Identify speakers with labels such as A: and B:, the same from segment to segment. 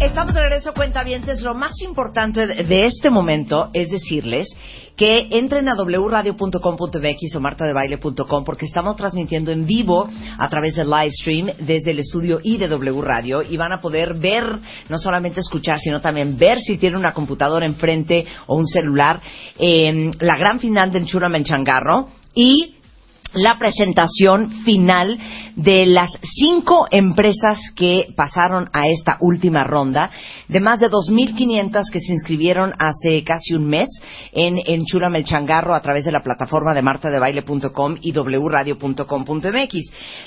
A: Estamos de regreso, cuentavientes. Lo más importante de este momento es decirles que entren a wradio.com.mx o martadebaile.com porque estamos transmitiendo en vivo a través del live stream desde el estudio y de W Radio y van a poder ver, no solamente escuchar, sino también ver si tienen una computadora enfrente o un celular, eh, la gran final de Enchura Menchangarro y la presentación final de las cinco empresas que pasaron a esta última ronda, de más de 2.500 que se inscribieron hace casi un mes en, en Chula Melchangarro a través de la plataforma de martadebaile.com y wradio.com.mx.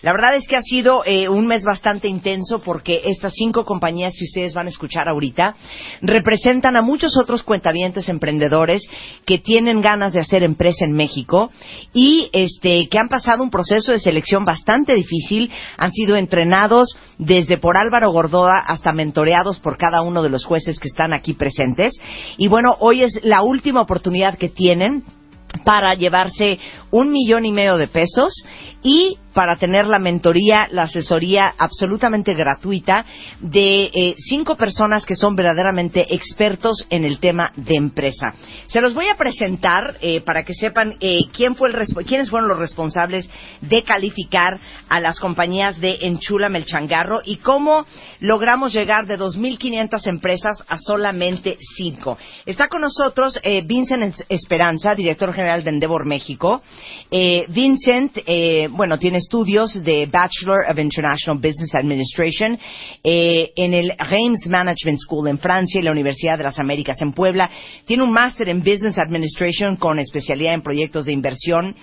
A: La verdad es que ha sido eh, un mes bastante intenso porque estas cinco compañías que ustedes van a escuchar ahorita representan a muchos otros cuentavientes emprendedores que tienen ganas de hacer empresa en México y este que han pasado un proceso de selección bastante difícil, han sido entrenados desde por Álvaro Gordoa hasta mentoreados por cada uno de los jueces que están aquí presentes. Y bueno, hoy es la última oportunidad que tienen para llevarse un millón y medio de pesos y para tener la mentoría, la asesoría absolutamente gratuita de eh, cinco personas que son verdaderamente expertos en el tema de empresa. Se los voy a presentar eh, para que sepan eh, quién fue el quiénes fueron los responsables de calificar a las compañías de Enchula Melchangarro y cómo logramos llegar de 2.500 empresas a solamente cinco. Está con nosotros Vincent Esperanza, director general de Endeavor México. Vincent, bueno, tiene estudios de Bachelor of International Business Administration eh, en el Reims Management School en Francia y la Universidad de las Américas en Puebla. Tiene un máster en Business Administration con especialidad en proyectos de inversión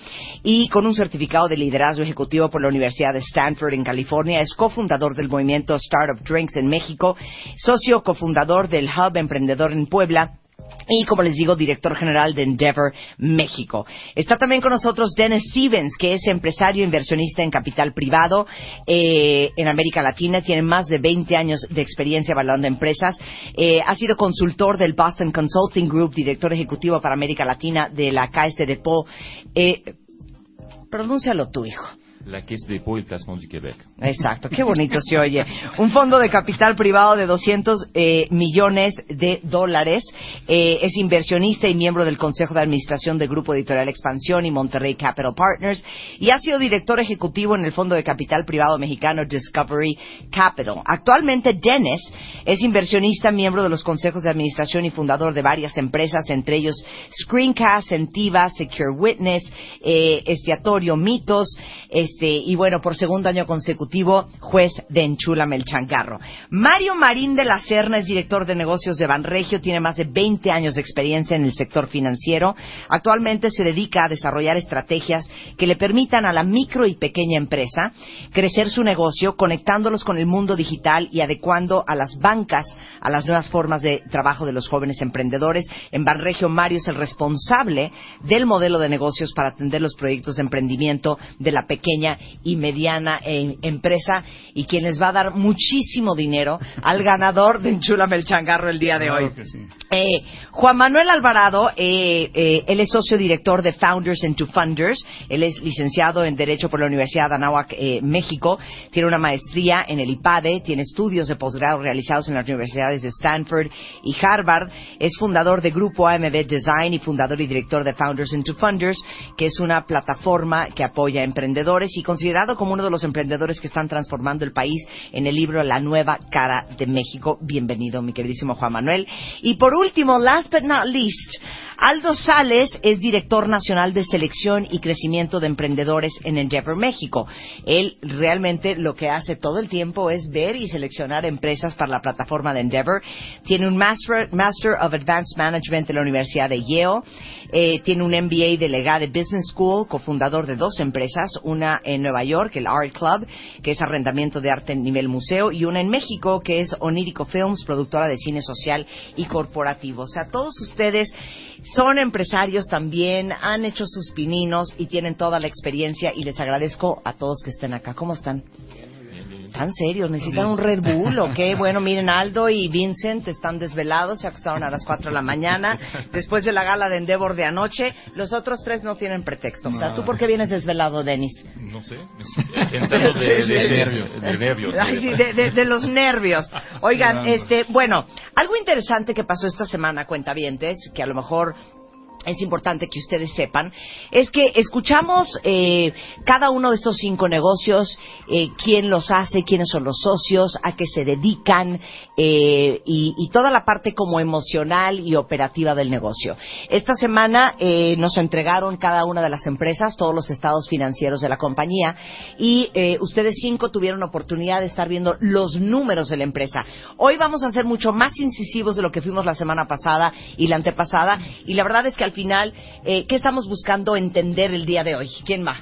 A: y con un certificado de liderazgo ejecutivo por la Universidad de Stanford en California. Es cofundador del movimiento Startup Drinks en México, socio cofundador del Hub Emprendedor en Puebla y como les digo, director general de Endeavor México. Está también con nosotros Dennis Stevens, que es empresario inversionista en capital privado eh, en América Latina. Tiene más de 20 años de experiencia evaluando empresas. Eh, ha sido consultor del Boston Consulting Group, director ejecutivo para América Latina de la Caisse de Depot. Eh, pronúncialo tú, hijo.
B: La Caisse de Québec.
A: Exacto, qué bonito se oye. Un fondo de capital privado de 200 eh, millones de dólares. Eh, es inversionista y miembro del Consejo de Administración del Grupo Editorial Expansión y Monterrey Capital Partners. Y ha sido director ejecutivo en el fondo de capital privado mexicano Discovery Capital. Actualmente, Dennis es inversionista, miembro de los consejos de administración y fundador de varias empresas, entre ellos Screencast, Sentiva, Secure Witness, eh, Estiatorio Mitos, este, y bueno, por segundo año consecutivo, juez de Enchula Melchangarro. Mario Marín de la Serna es director de negocios de Banregio, tiene más de 20 años de experiencia en el sector financiero. Actualmente se dedica a desarrollar estrategias que le permitan a la micro y pequeña empresa crecer su negocio, conectándolos con el mundo digital y adecuando a las bancas a las nuevas formas de trabajo de los jóvenes emprendedores. En Banregio, Mario es el responsable del modelo de negocios para atender los proyectos de emprendimiento de la pequeña y mediana eh, empresa y quien les va a dar muchísimo dinero al ganador de Enchúlame el Changarro el día de hoy. Eh, Juan Manuel Alvarado, eh, él es socio director de Founders into Funders, él es licenciado en Derecho por la Universidad de Anáhuac, México, tiene una maestría en el IPADE, tiene estudios de posgrado realizados en las universidades de Stanford y Harvard, es fundador de Grupo AMB Design y fundador y director de Founders into Funders, que es una plataforma que apoya a emprendedores y considerado como uno de los emprendedores que están transformando el país en el libro La nueva cara de México. Bienvenido, mi queridísimo Juan Manuel. Y por último, last but not least, Aldo Sales es director nacional de selección y crecimiento de emprendedores en Endeavor México. Él realmente lo que hace todo el tiempo es ver y seleccionar empresas para la plataforma de Endeavor. Tiene un Master, of Advanced Management de la Universidad de Yale. Eh, tiene un MBA de Legade Business School, cofundador de dos empresas, una en Nueva York, el Art Club, que es arrendamiento de arte en nivel museo, y una en México, que es Onírico Films, productora de cine social y corporativo. O sea, todos ustedes son empresarios también, han hecho sus pininos y tienen toda la experiencia y les agradezco a todos que estén acá. ¿Cómo están? ¿Tan serios? ¿Necesitan un Red Bull o qué? Bueno, miren, Aldo y Vincent están desvelados, se acostaron a las 4 de la mañana, después de la gala de Endeavor de anoche. Los otros tres no tienen pretexto. O sea, ¿tú por qué vienes desvelado, Denis?
B: No sé, entrando de, de, nervios. De nervios.
A: Ay, sí, de, de- de los nervios. Oigan, este, bueno, algo interesante que pasó esta semana, cuentavientes, que a lo mejor es importante que ustedes sepan, es que escuchamos eh, cada uno de estos cinco negocios, eh, quién los hace, quiénes son los socios, a qué se dedican eh, y, toda la parte como emocional y operativa del negocio. Esta semana eh, nos entregaron cada una de las empresas, todos los estados financieros de la compañía y ustedes cinco tuvieron oportunidad de estar viendo los números de la empresa. Hoy vamos a ser mucho más incisivos de lo que fuimos la semana pasada y la antepasada y la verdad es que al final, eh, ¿qué estamos buscando entender el día de hoy? ¿Quién va?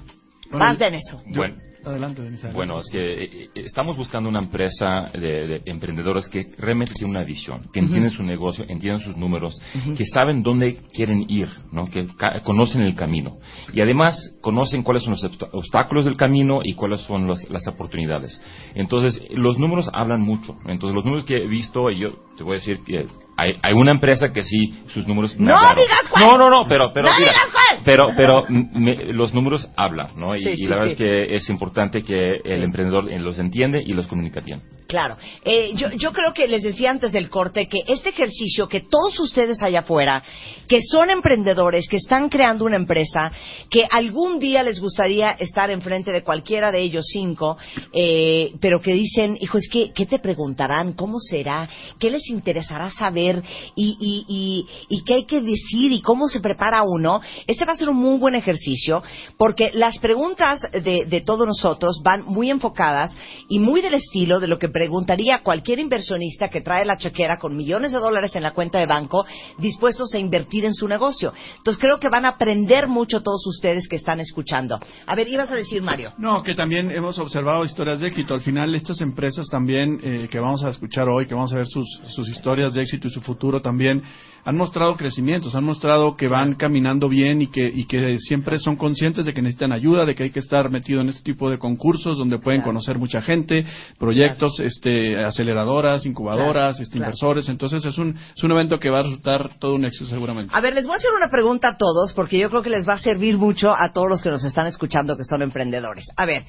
C: Bueno,
A: Más de en eso.
B: Bueno,
C: Adelante, Denise. adelante.
B: Bueno, es que eh, eh, estamos buscando una empresa de, de emprendedores que realmente tiene una visión, que entienden su negocio, entienden sus números, que saben dónde quieren ir, ¿no? que ca- conocen el camino. Y además conocen cuáles son los obstáculos del camino y cuáles son los- las oportunidades. Entonces, los números hablan mucho. Entonces, los números que he visto, y yo te voy a decir que hay, hay una empresa que sí, sus números... me
A: ¡No digas cuál!
B: No, no, no, pero... pero
A: ¡No
B: mira,
A: digas cuál!
B: Pero, pero me- los números hablan, ¿no? Y,
A: Sí,
B: y
A: sí,
B: la verdad
A: sí.
B: es que es importante que el emprendedor eh, los entiende y los comunica bien.
A: Claro. Eh, yo, yo creo que les decía antes del corte que este ejercicio que todos ustedes allá afuera, que son emprendedores, que están creando una empresa, que algún día les gustaría estar enfrente de cualquiera de ellos cinco, eh, pero que dicen, hijo, es que, ¿qué te preguntarán? ¿Cómo será? ¿Qué les interesará saber? ¿Y, y, y, qué hay que decir? ¿Y cómo se prepara uno? Este va a ser un muy buen ejercicio porque las preguntas de, de todos nosotros van muy enfocadas y muy del estilo de lo que preguntaría cualquier inversionista que trae la chequera con millones de dólares en la cuenta de banco dispuestos a invertir en su negocio. Entonces creo que van a aprender mucho todos ustedes que están escuchando. A ver, ibas a decir, Mario.
C: No, que también hemos observado historias de éxito. Al final, estas empresas también eh, que vamos a escuchar hoy, que vamos a ver sus, sus historias de éxito y su futuro también, han mostrado crecimientos, han mostrado que van caminando bien y que, y que siempre son conscientes de que necesitan ayuda, de que hay que estar metido en este tipo de concursos donde pueden
A: Claro.
C: conocer mucha gente, proyectos, este, aceleradoras, incubadoras,
A: Claro,
C: este, inversores. Entonces, es un, es un evento que va a resultar todo un éxito seguramente.
A: A ver, les voy a hacer una pregunta a todos porque yo creo que les va a servir mucho a todos los que nos están escuchando que son emprendedores. A ver,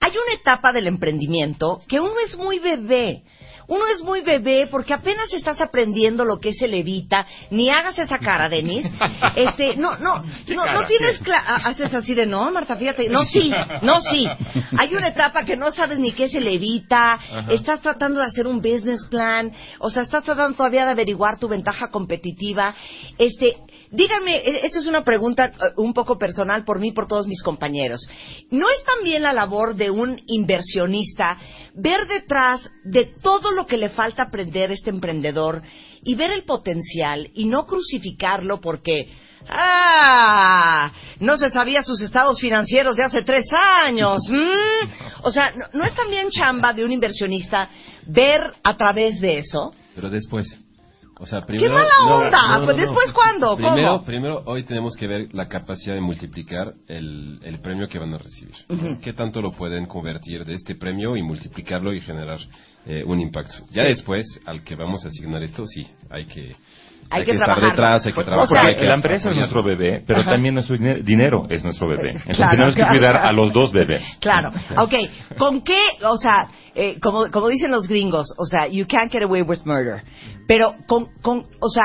A: hay una etapa del emprendimiento que uno es muy bebé. Uno es muy bebé porque apenas estás aprendiendo lo que es el evita, ni hagas esa cara, Denis. Este, no, no, no, no tienes ah, haces así de no, Marta, fíjate, no, sí, no, sí. Hay una etapa que no sabes ni qué es el evita, estás tratando de hacer un business plan, o sea, estás tratando todavía de averiguar tu ventaja competitiva. Este, díganme, esta es una pregunta eh, un poco personal por mí y por todos mis compañeros. ¿No es también la labor de un inversionista ver detrás de todo lo que le falta aprender a este emprendedor y ver el potencial y no crucificarlo porque ¡Ah! No se sabía sus estados financieros de hace tres años. ¿m? O sea, ¿no, no es también chamba de un inversionista ver a través de eso?
D: Pero después. O sea, primero.
A: mala
D: no,
A: onda!
D: no, no,
A: Pues,
D: no.
A: ¿después cuándo?
D: Primero,
A: ¿Cómo?
D: primero, hoy tenemos que ver la capacidad de multiplicar el, el premio que van a recibir. ¿Qué tanto lo pueden convertir de este premio y multiplicarlo y generar eh, un impacto? Ya después, al que vamos a asignar esto, sí, hay que.
A: Hay que
D: estar detrás, hay que
A: O
D: trabajar.
A: sea,
D: hay que
B: la empresa es nuestro bebé, pero
A: Ajá.
B: también nuestro dine- dinero es nuestro bebé. Entonces
A: Claro,
B: tenemos que
A: claro.
B: cuidar a los dos bebés.
A: Claro. Ok, ¿con qué, o sea, eh, como, como dicen los gringos, o sea, you can't get away with murder, pero con, con, o sea,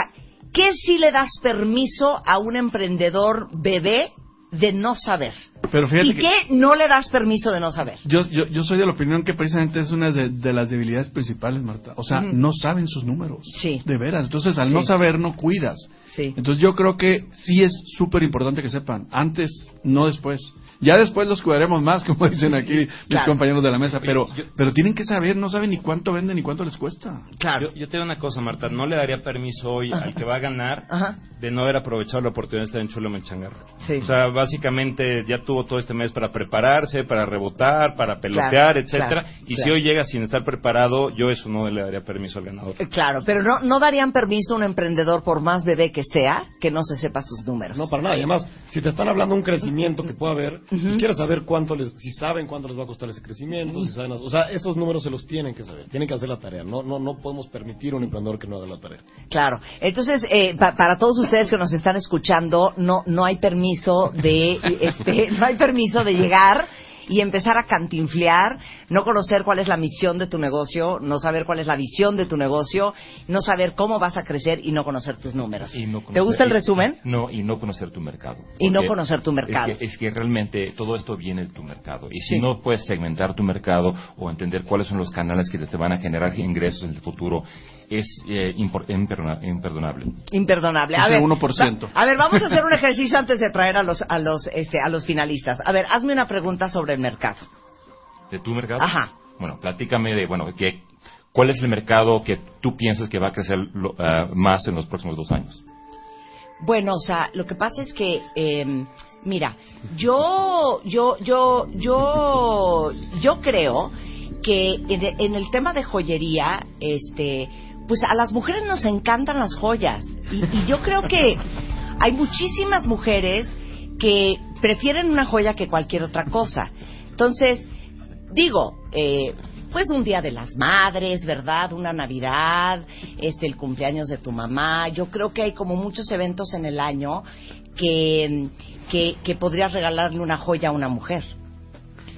A: ¿qué si le das permiso a un emprendedor bebé de no saber?
C: Pero fíjate
A: ¿Y
C: que-
A: qué no le das permiso de no saber?
C: Yo, yo, yo soy de la opinión que precisamente es una de, de las debilidades principales, Marta. O sea, no saben sus números.
A: Sí.
C: De veras. Entonces, al
A: Sí.
C: no saber, no cuidas.
A: Sí.
C: Entonces, yo creo que sí es súper importante que sepan. Antes, no después. Ya después los cuidaremos más, como dicen aquí mis
A: Claro.
C: compañeros de la mesa. Pero,
E: yo-
C: pero tienen que saber, no saben ni cuánto venden ni cuánto les cuesta.
A: Claro.
E: Yo, yo te digo una cosa, Marta, no le daría permiso hoy al que va a ganar
A: Ajá.
E: de no haber aprovechado la oportunidad de estar en Chulo Menchangarro.
A: Sí.
E: O sea, básicamente ya tuvo todo este mes para prepararse, para rebotar, para pelotear,
A: Claro,
E: etcétera.
A: claro,
E: y
A: claro.
E: si hoy llega sin estar preparado, yo eso no le daría permiso al ganador.
A: Eh, Claro, pero no, no darían permiso a un emprendedor, por más bebé que sea, que no se sepa sus números.
F: No, para nada. Y además, si te están hablando de un crecimiento que pueda haber, y quieres saber cuánto les, si saben cuánto les va a costar ese crecimiento, si saben, o sea, esos números se los tienen que saber, tienen que hacer la tarea. No, no, no podemos permitir a un emprendedor que no haga la tarea.
A: Claro. Entonces, eh, pa- para todos ustedes que nos están escuchando, no, no hay permiso de, este, no hay permiso de llegar y empezar a cantinflear, no conocer cuál es la misión de tu negocio, no saber cuál es la visión de tu negocio, no saber cómo vas a crecer y no conocer tus números.
B: Y no
A: ¿Te
B: conocer-
A: gusta el
B: y-
A: resumen?
B: No, y no conocer tu mercado.
A: Y no conocer tu mercado.
B: Es que, es que realmente todo esto viene de tu mercado. Y si
A: Sí.
B: no puedes segmentar tu mercado o entender cuáles son los canales que te van a generar ingresos en el futuro, es eh, imperdona- imperdonable.
A: Imperdonable. A
C: Ese
A: ver,
C: 1%.
A: va- a ver, vamos a hacer un ejercicio antes de traer a los, a los, este, a los finalistas. A ver, hazme una pregunta sobre el mercado.
B: ¿De tu mercado?
A: Ajá.
B: Bueno, platícame de, bueno, que, ¿cuál es el mercado que tú piensas que va a crecer lo- ah, más en los próximos dos años?
A: Bueno, o sea, lo que pasa es que, eh, mira, yo, yo, yo, yo, yo creo que en, en el tema de joyería, este, pues a las mujeres nos encantan las joyas y, y yo creo que hay muchísimas mujeres que prefieren una joya que cualquier otra cosa. Entonces, digo, eh, pues un día de las madres, ¿verdad? Una Navidad, este, el cumpleaños de tu mamá. Yo creo que hay como muchos eventos en el año que, que, que podrías regalarle una joya a una mujer.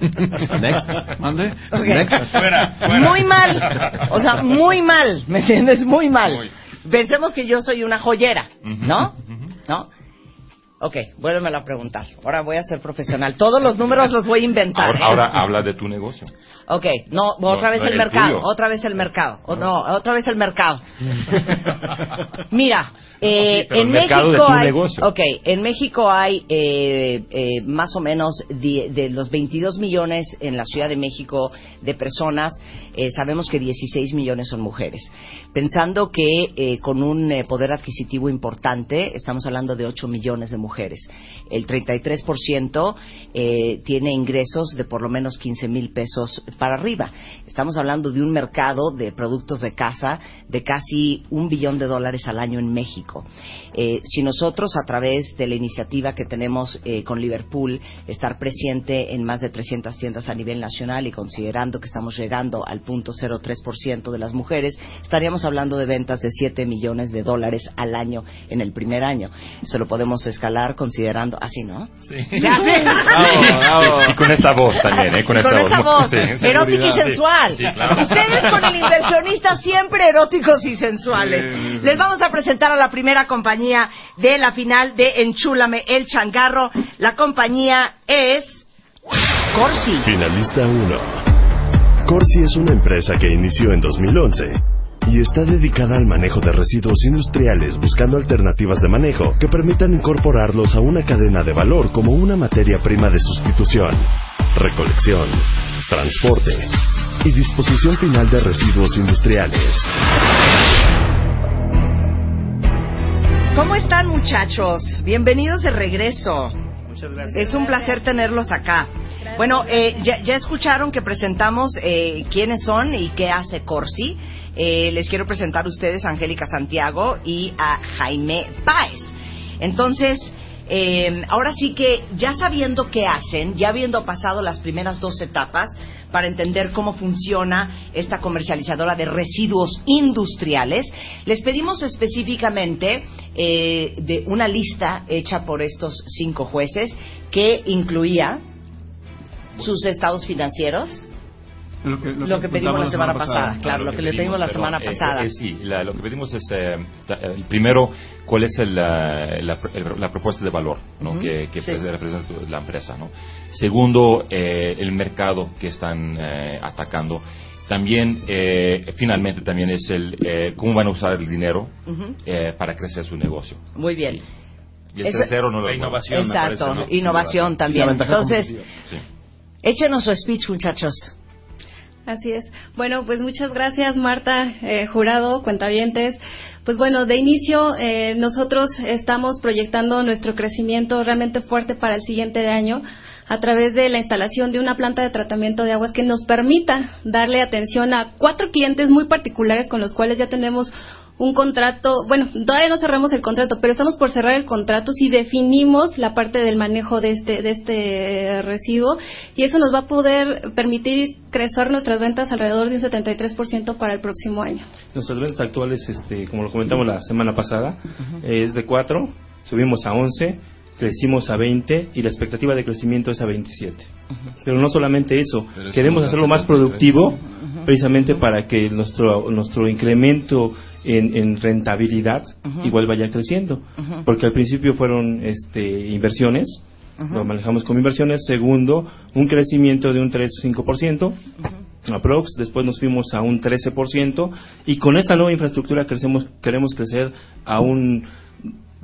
D: Next.
C: ¿Mande?
D: Next.
E: Fuera,
A: Muy mal. O sea, muy mal. ¿Me entiendes? Muy mal.
B: Muy.
A: Pensemos que yo soy una joyera, ¿no?
B: ujú.
A: ¿No? Ok, vuélvemelo a preguntar. Ahora voy a ser profesional. Todos los números los voy a inventar.
B: Ahora,
A: ¿eh?
B: ahora habla de tu negocio.
A: Ok, no, otra
B: No,
A: vez
B: no,
A: el
B: el
A: mercado,
B: tuyo.
A: otra vez el mercado. O, no, otra vez el mercado. Mira, eh,
B: Sí, pero
A: en
B: el mercado
A: México
B: de tu
A: hay,
B: negocio.
A: ok, en México hay eh, eh, más o menos de, de los 22 millones en la Ciudad de México de personas, eh, sabemos que 16 millones son mujeres. Pensando que eh, con un eh, poder adquisitivo importante, estamos hablando de 8 millones de mujeres. El 33% eh, tiene ingresos de por lo menos 15 mil pesos para arriba. Estamos hablando de un mercado de productos de casa de casi un billón de dólares al año en México. Si nosotros, a través de la iniciativa que tenemos con Liverpool, estar presente en más de 300 tiendas a nivel nacional y considerando que estamos llegando al punto 0,3% de las mujeres, estaríamos hablando de ventas de 7 millones de dólares al año en el primer año. Eso lo podemos escalar considerando, así, ¿no?
B: Sí.
A: Ya sé.
B: Y con esta voz también, ¿eh? Con,
A: Con
B: esta
A: esa voz,
B: Sí,
A: erótica y sensual.
B: Sí, claro.
A: Ustedes con el inversionista siempre eróticos y sensuales.
C: Sí.
A: Les vamos a presentar a la primera compañía de la final de Enchúlame el Changarro. La compañía es Corsi.
G: Finalista 1. Corsi es una empresa que inició en 2011 y está dedicada al manejo de residuos industriales buscando alternativas de manejo que permitan incorporarlos a una cadena de valor como una materia prima de sustitución, recolección, transporte y disposición final de residuos industriales.
A: ¿Cómo están muchachos? Bienvenidos de regreso.
E: Muchas gracias.
A: Es un placer tenerlos acá. Bueno, eh, ya, ya escucharon que presentamos eh, quiénes son y qué hace Corsi. Eh, les quiero presentar a ustedes a Angélica Santiago y a Jaime Páez. Entonces, eh, ahora sí que ya sabiendo qué hacen, ya habiendo pasado las primeras dos etapas para entender cómo funciona esta comercializadora de residuos industriales, les pedimos específicamente eh, de una lista hecha por estos cinco jueces que incluía sus estados financieros,
C: Lo que,
A: Lo que pedimos la semana pasada, claro, lo que le pedimos la
B: perdón,
A: semana
B: eh,
A: pasada.
B: eh, sí, la- lo que pedimos es, eh, ta- eh, el primero, cuál es el, eh, la, el- la propuesta de valor ¿no?
A: Ujú,
B: que, que
A: sí.
B: pues, representa la empresa. ¿no? Segundo, eh, el mercado que están eh, atacando. También, eh, finalmente, también es el eh, cómo van a usar el dinero
A: Ujú.
B: eh, para crecer su negocio.
A: Muy bien.
B: Y el
A: Eso-
B: tercero, no lo
E: La innovación,
A: Exacto,
E: parece, ¿no?
A: innovación también.
F: Y la ventaja
A: Entonces,
F: competitiva.
B: Sí.
A: Échenos su speech, muchachos.
H: Así es. Bueno, pues muchas gracias, Marta, eh, jurado, cuentavientes. Pues bueno, de inicio eh, nosotros estamos proyectando nuestro crecimiento realmente fuerte para el siguiente año a través de la instalación de una planta de tratamiento de aguas que nos permita darle atención a cuatro clientes muy particulares con los cuales ya tenemos un contrato, bueno, todavía no cerramos el contrato, pero estamos por cerrar el contrato si definimos la parte del manejo de este, de este residuo y eso nos va a poder permitir crecer nuestras ventas alrededor de un 73% para el próximo año.
I: Nuestras ventas actuales, este, como lo comentamos la semana pasada, es de 4, subimos a 11, crecimos a 20 y la expectativa de crecimiento es a 27. Pero no solamente eso, queremos hacerlo más
D: 73.
I: productivo precisamente para que nuestro, nuestro incremento en, en rentabilidad igual vaya creciendo. Porque al principio fueron este, inversiones, lo manejamos como inversiones. Segundo, un crecimiento de un 3-5%. Aprox, después nos fuimos a un 13% y con esta nueva infraestructura crecemos, queremos crecer a un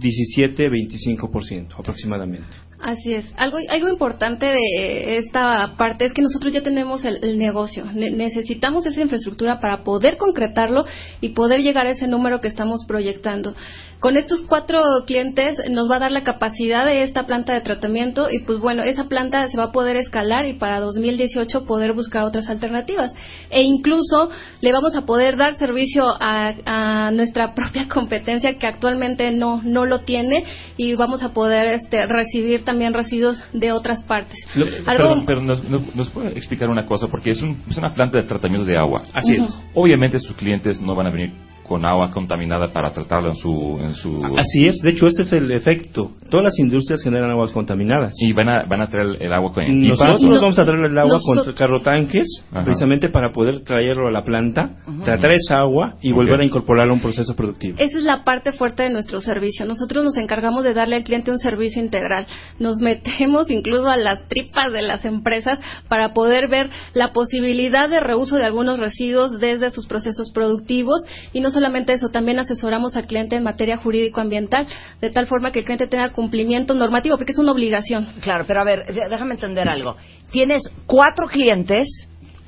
I: 17-25% aproximadamente.
H: Así es. Algo, algo importante de esta parte es que nosotros ya tenemos el, negocio. Ne- necesitamos esa infraestructura para poder concretarlo y poder llegar a ese número que estamos proyectando. Con estos cuatro clientes nos va a dar la capacidad de esta planta de tratamiento y pues bueno, esa planta se va a poder escalar y para 2018 poder buscar otras alternativas. E incluso le vamos a poder dar servicio a, a nuestra propia competencia que actualmente no, no lo tiene y vamos a poder este, recibir también residuos de otras partes.
B: Lo-
H: Algo-
B: perdón, pero nos, nos- nos puede explicar una cosa, porque es, un- es una planta de tratamiento de agua.
I: Así es.
B: Obviamente sus clientes no van a venir con agua contaminada para tratarlo en su... En su
I: Así es, de hecho ese es el efecto. Todas las industrias generan aguas contaminadas.
B: Y van a, van a traer el agua con.
I: Nosotros
B: ¿o?
I: vamos a traer el agua
H: Nosotros-
I: con carrotanques
B: Ajá.
I: precisamente para poder traerlo a la planta, tratar esa agua y volver a incorporarlo a un proceso productivo.
H: Esa es la parte fuerte de nuestro servicio. Nosotros nos encargamos de darle al cliente un servicio integral. Nos metemos incluso a las tripas de las empresas para poder ver la posibilidad de reuso de algunos residuos desde sus procesos productivos y no solamente eso, también asesoramos al cliente en materia jurídico-ambiental de tal forma que el cliente tenga cumplimiento normativo porque es una obligación.
A: Claro, pero a ver, déjame entender algo. Tienes cuatro clientes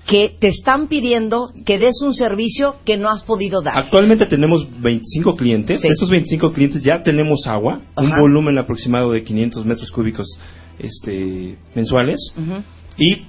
A: que te están pidiendo que des un servicio que no has podido dar.
I: Actualmente tenemos 25 clientes.
A: Sí.
I: De esos 25 clientes ya tenemos agua, un volumen aproximado de 500 metros cúbicos este, mensuales. Y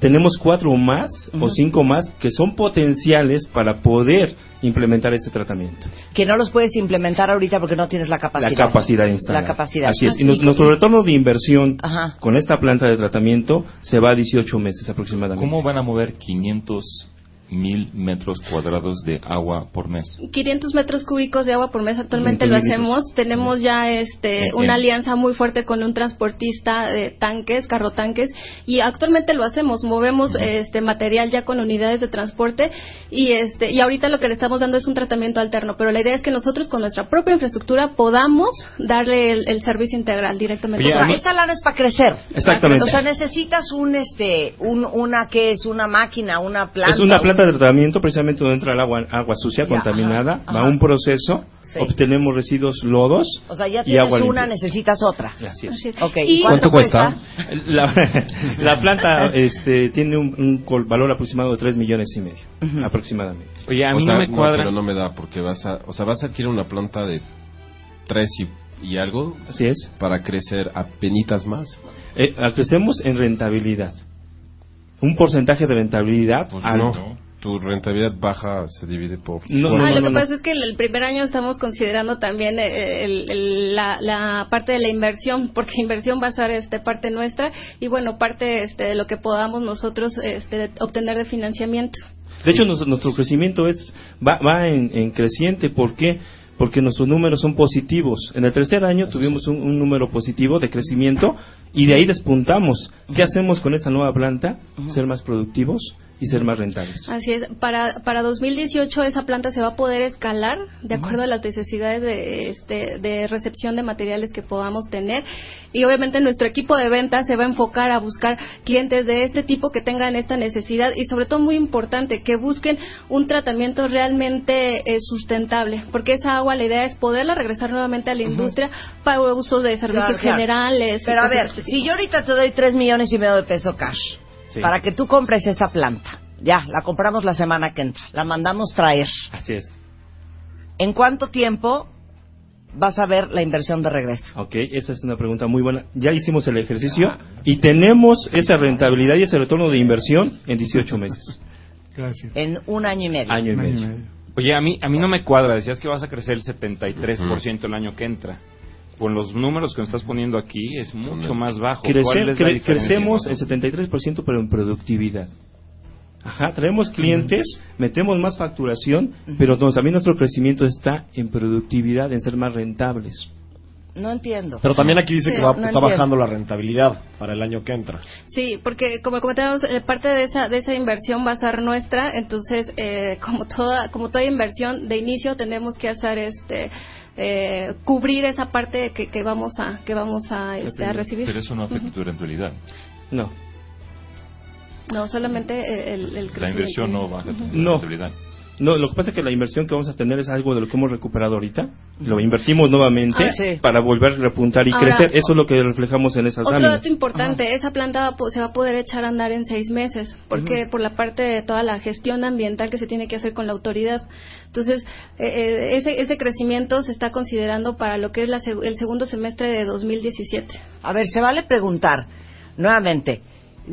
I: tenemos cuatro más o cinco más que son potenciales para poder implementar este tratamiento.
A: Que no los puedes implementar ahorita porque no tienes la capacidad.
I: La capacidad instalada.
A: La capacidad.
I: Así es. Y nos- nuestro retorno de inversión
A: Ajá.
I: con esta planta de tratamiento se va a 18 meses aproximadamente.
B: ¿Cómo van a mover 500 mil metros cuadrados de agua por mes?
H: 500 metros cúbicos de agua por mes actualmente lo
I: 20 litros.
H: hacemos. Tenemos ya este
B: Eh,
H: una
B: eh.
H: alianza muy fuerte con un transportista de tanques, carrotanques y actualmente lo hacemos. Movemos este material ya con unidades de transporte y este y ahorita lo que le estamos dando es un tratamiento alterno, pero la idea es que nosotros con nuestra propia infraestructura podamos darle el, el servicio integral directamente.
A: O sea, esta lana es para crecer.
I: Exactamente.
A: O sea, necesitas un, este, un, una que es una máquina, una planta.
I: Es una
A: un-
I: planta de tratamiento precisamente donde entra el agua, agua sucia,
A: Ya,
I: contaminada,
A: ajá,
I: va
A: ajá.
I: a un proceso,
A: Sí.
I: obtenemos residuos lodos
A: O sea, ya
I: y
A: tienes
I: agua
A: una,
I: limpia.
A: necesitas otra.
I: Así es.
H: Así es.
A: Ok,
H: Y-
A: ¿y cuánto,
D: ¿Cuánto cuesta?
I: La, la planta este, tiene un, un col- valor aproximado de 3 millones y medio, aproximadamente.
E: Oye, a
D: O
E: mí
D: sea,
E: no me cuadra.
D: pero no me da porque vas a, o sea, vas a adquirir una planta de tres y, y algo
I: Así es.
D: para crecer a penitas más.
I: Eh, crecemos en rentabilidad. Un porcentaje de rentabilidad
D: Pues
I: alto.
D: no, tu rentabilidad baja se divide por
I: No.
H: Ah,
I: no,
H: lo que
I: no.
H: pasa es que el, el primer año estamos considerando también eh, el- el- la, la parte de la inversión, porque inversión va a ser este, parte nuestra y bueno, parte este, de lo que podamos nosotros este, obtener de financiamiento.
I: De hecho, nuestro, nuestro crecimiento es va, va en, en creciente. ¿Por qué? Porque nuestros números son positivos. En el tercer año tuvimos un, un número positivo de crecimiento y de ahí despuntamos. ¿Qué hacemos con esta nueva planta? Ser más productivos y ser más rentables.
H: Así es. Para, para 2018 esa planta se va a poder escalar de acuerdo a las necesidades de, este, de recepción de materiales que podamos tener. Y obviamente nuestro equipo de ventas se va a enfocar a buscar clientes de este tipo que tengan esta necesidad y sobre todo muy importante que busquen un tratamiento realmente eh, sustentable. Porque esa agua la idea es poderla regresar nuevamente a la industria para usos de servicios
A: Claro,
H: generales.
A: Pero a ver,
H: específicas.
A: si yo ahorita te doy tres millones y medio de peso cash
I: Sí.
A: para que tú compres esa planta, ya, la compramos la semana que entra, la mandamos traer.
I: Así es.
A: ¿En cuánto tiempo vas a ver la inversión de regreso?
I: Ok, esa es una pregunta muy buena. Ya hicimos el ejercicio y tenemos esa rentabilidad y ese retorno de inversión en 18 meses.
C: Gracias.
A: En un año y medio.
I: Año y medio.
E: Oye, a mí, a mí no me cuadra. Decías que vas a crecer el 73% el año que entra. Con los números que me estás poniendo aquí, es mucho más bajo.
I: Crece-
E: ¿Cuál es la
I: cre-
E: diferencia,
I: crecemos en 73% pero en productividad. Ajá, traemos clientes, metemos más facturación, pero no, también nuestro crecimiento está en productividad, en ser más rentables.
A: No entiendo.
F: Pero también aquí dice
H: Sí,
F: que va,
H: no
F: está
H: entiendo.
F: bajando la rentabilidad para el año que entra.
H: Sí, porque como comentábamos, eh, parte de esa de esa inversión va a ser nuestra, entonces eh, como toda como toda inversión de inicio tenemos que hacer este eh, cubrir esa parte que, que vamos a que vamos a, este, a recibir.
B: Pero eso no afecta tu rentabilidad.
I: No.
H: No, solamente el, el
B: La
H: crecimiento.
B: inversión no baja tu
I: No.
B: rentabilidad.
I: No, lo que pasa es que la inversión que vamos a tener es algo de lo que hemos recuperado ahorita. Lo invertimos nuevamente
H: Ah, sí.
I: para volver a repuntar y
H: Ahora,
I: crecer. Eso es lo que reflejamos en esas
H: Otro
I: láminas.
H: dato importante, esa planta va a po- se va a poder echar a andar en seis meses, porque por la parte de toda la gestión ambiental que se tiene que hacer con la autoridad. Entonces, eh, eh, ese, ese crecimiento se está considerando para lo que es la el segundo semestre de 2017.
A: A ver, se vale preguntar nuevamente.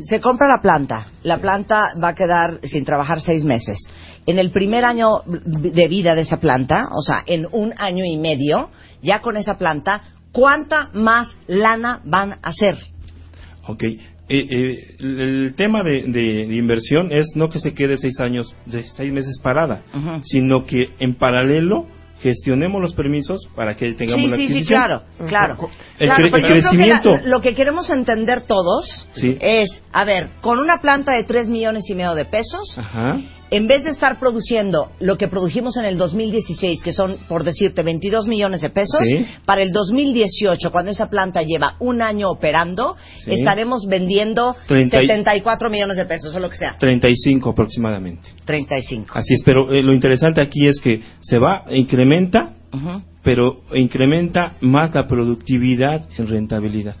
A: Se compra la planta, la planta va a quedar sin trabajar seis meses. En el primer año de vida de esa planta, o sea, en un año y medio, ya con esa planta, ¿cuánta más lana van a hacer?
I: Ok. Eh, eh, el tema de, de- de inversión es no que se quede seis años, seis meses parada, sino que en paralelo gestionemos los permisos para que tengamos
A: Sí,
I: la
A: sí, sí,
I: adquisición.
A: claro, claro.
I: El,
A: Claro,
I: el
A: que
I: crecimiento.
A: la- lo que queremos entender todos
I: Sí.
A: es, a ver, con una planta de tres millones y medio de pesos,
I: Ajá.
A: En vez de estar produciendo lo que produjimos en el 2016, que son, por decirte, 22 millones de pesos,
I: Sí.
A: para el 2018, cuando esa planta lleva un año operando,
I: Sí.
A: estaremos vendiendo
I: Treinta y-
A: 74 millones de pesos, o lo que sea.
I: 35 aproximadamente.
A: 35.
I: Así es, pero eh, lo interesante aquí es que se va, incrementa,
A: Ujú.
I: pero incrementa más la productividad en rentabilidad.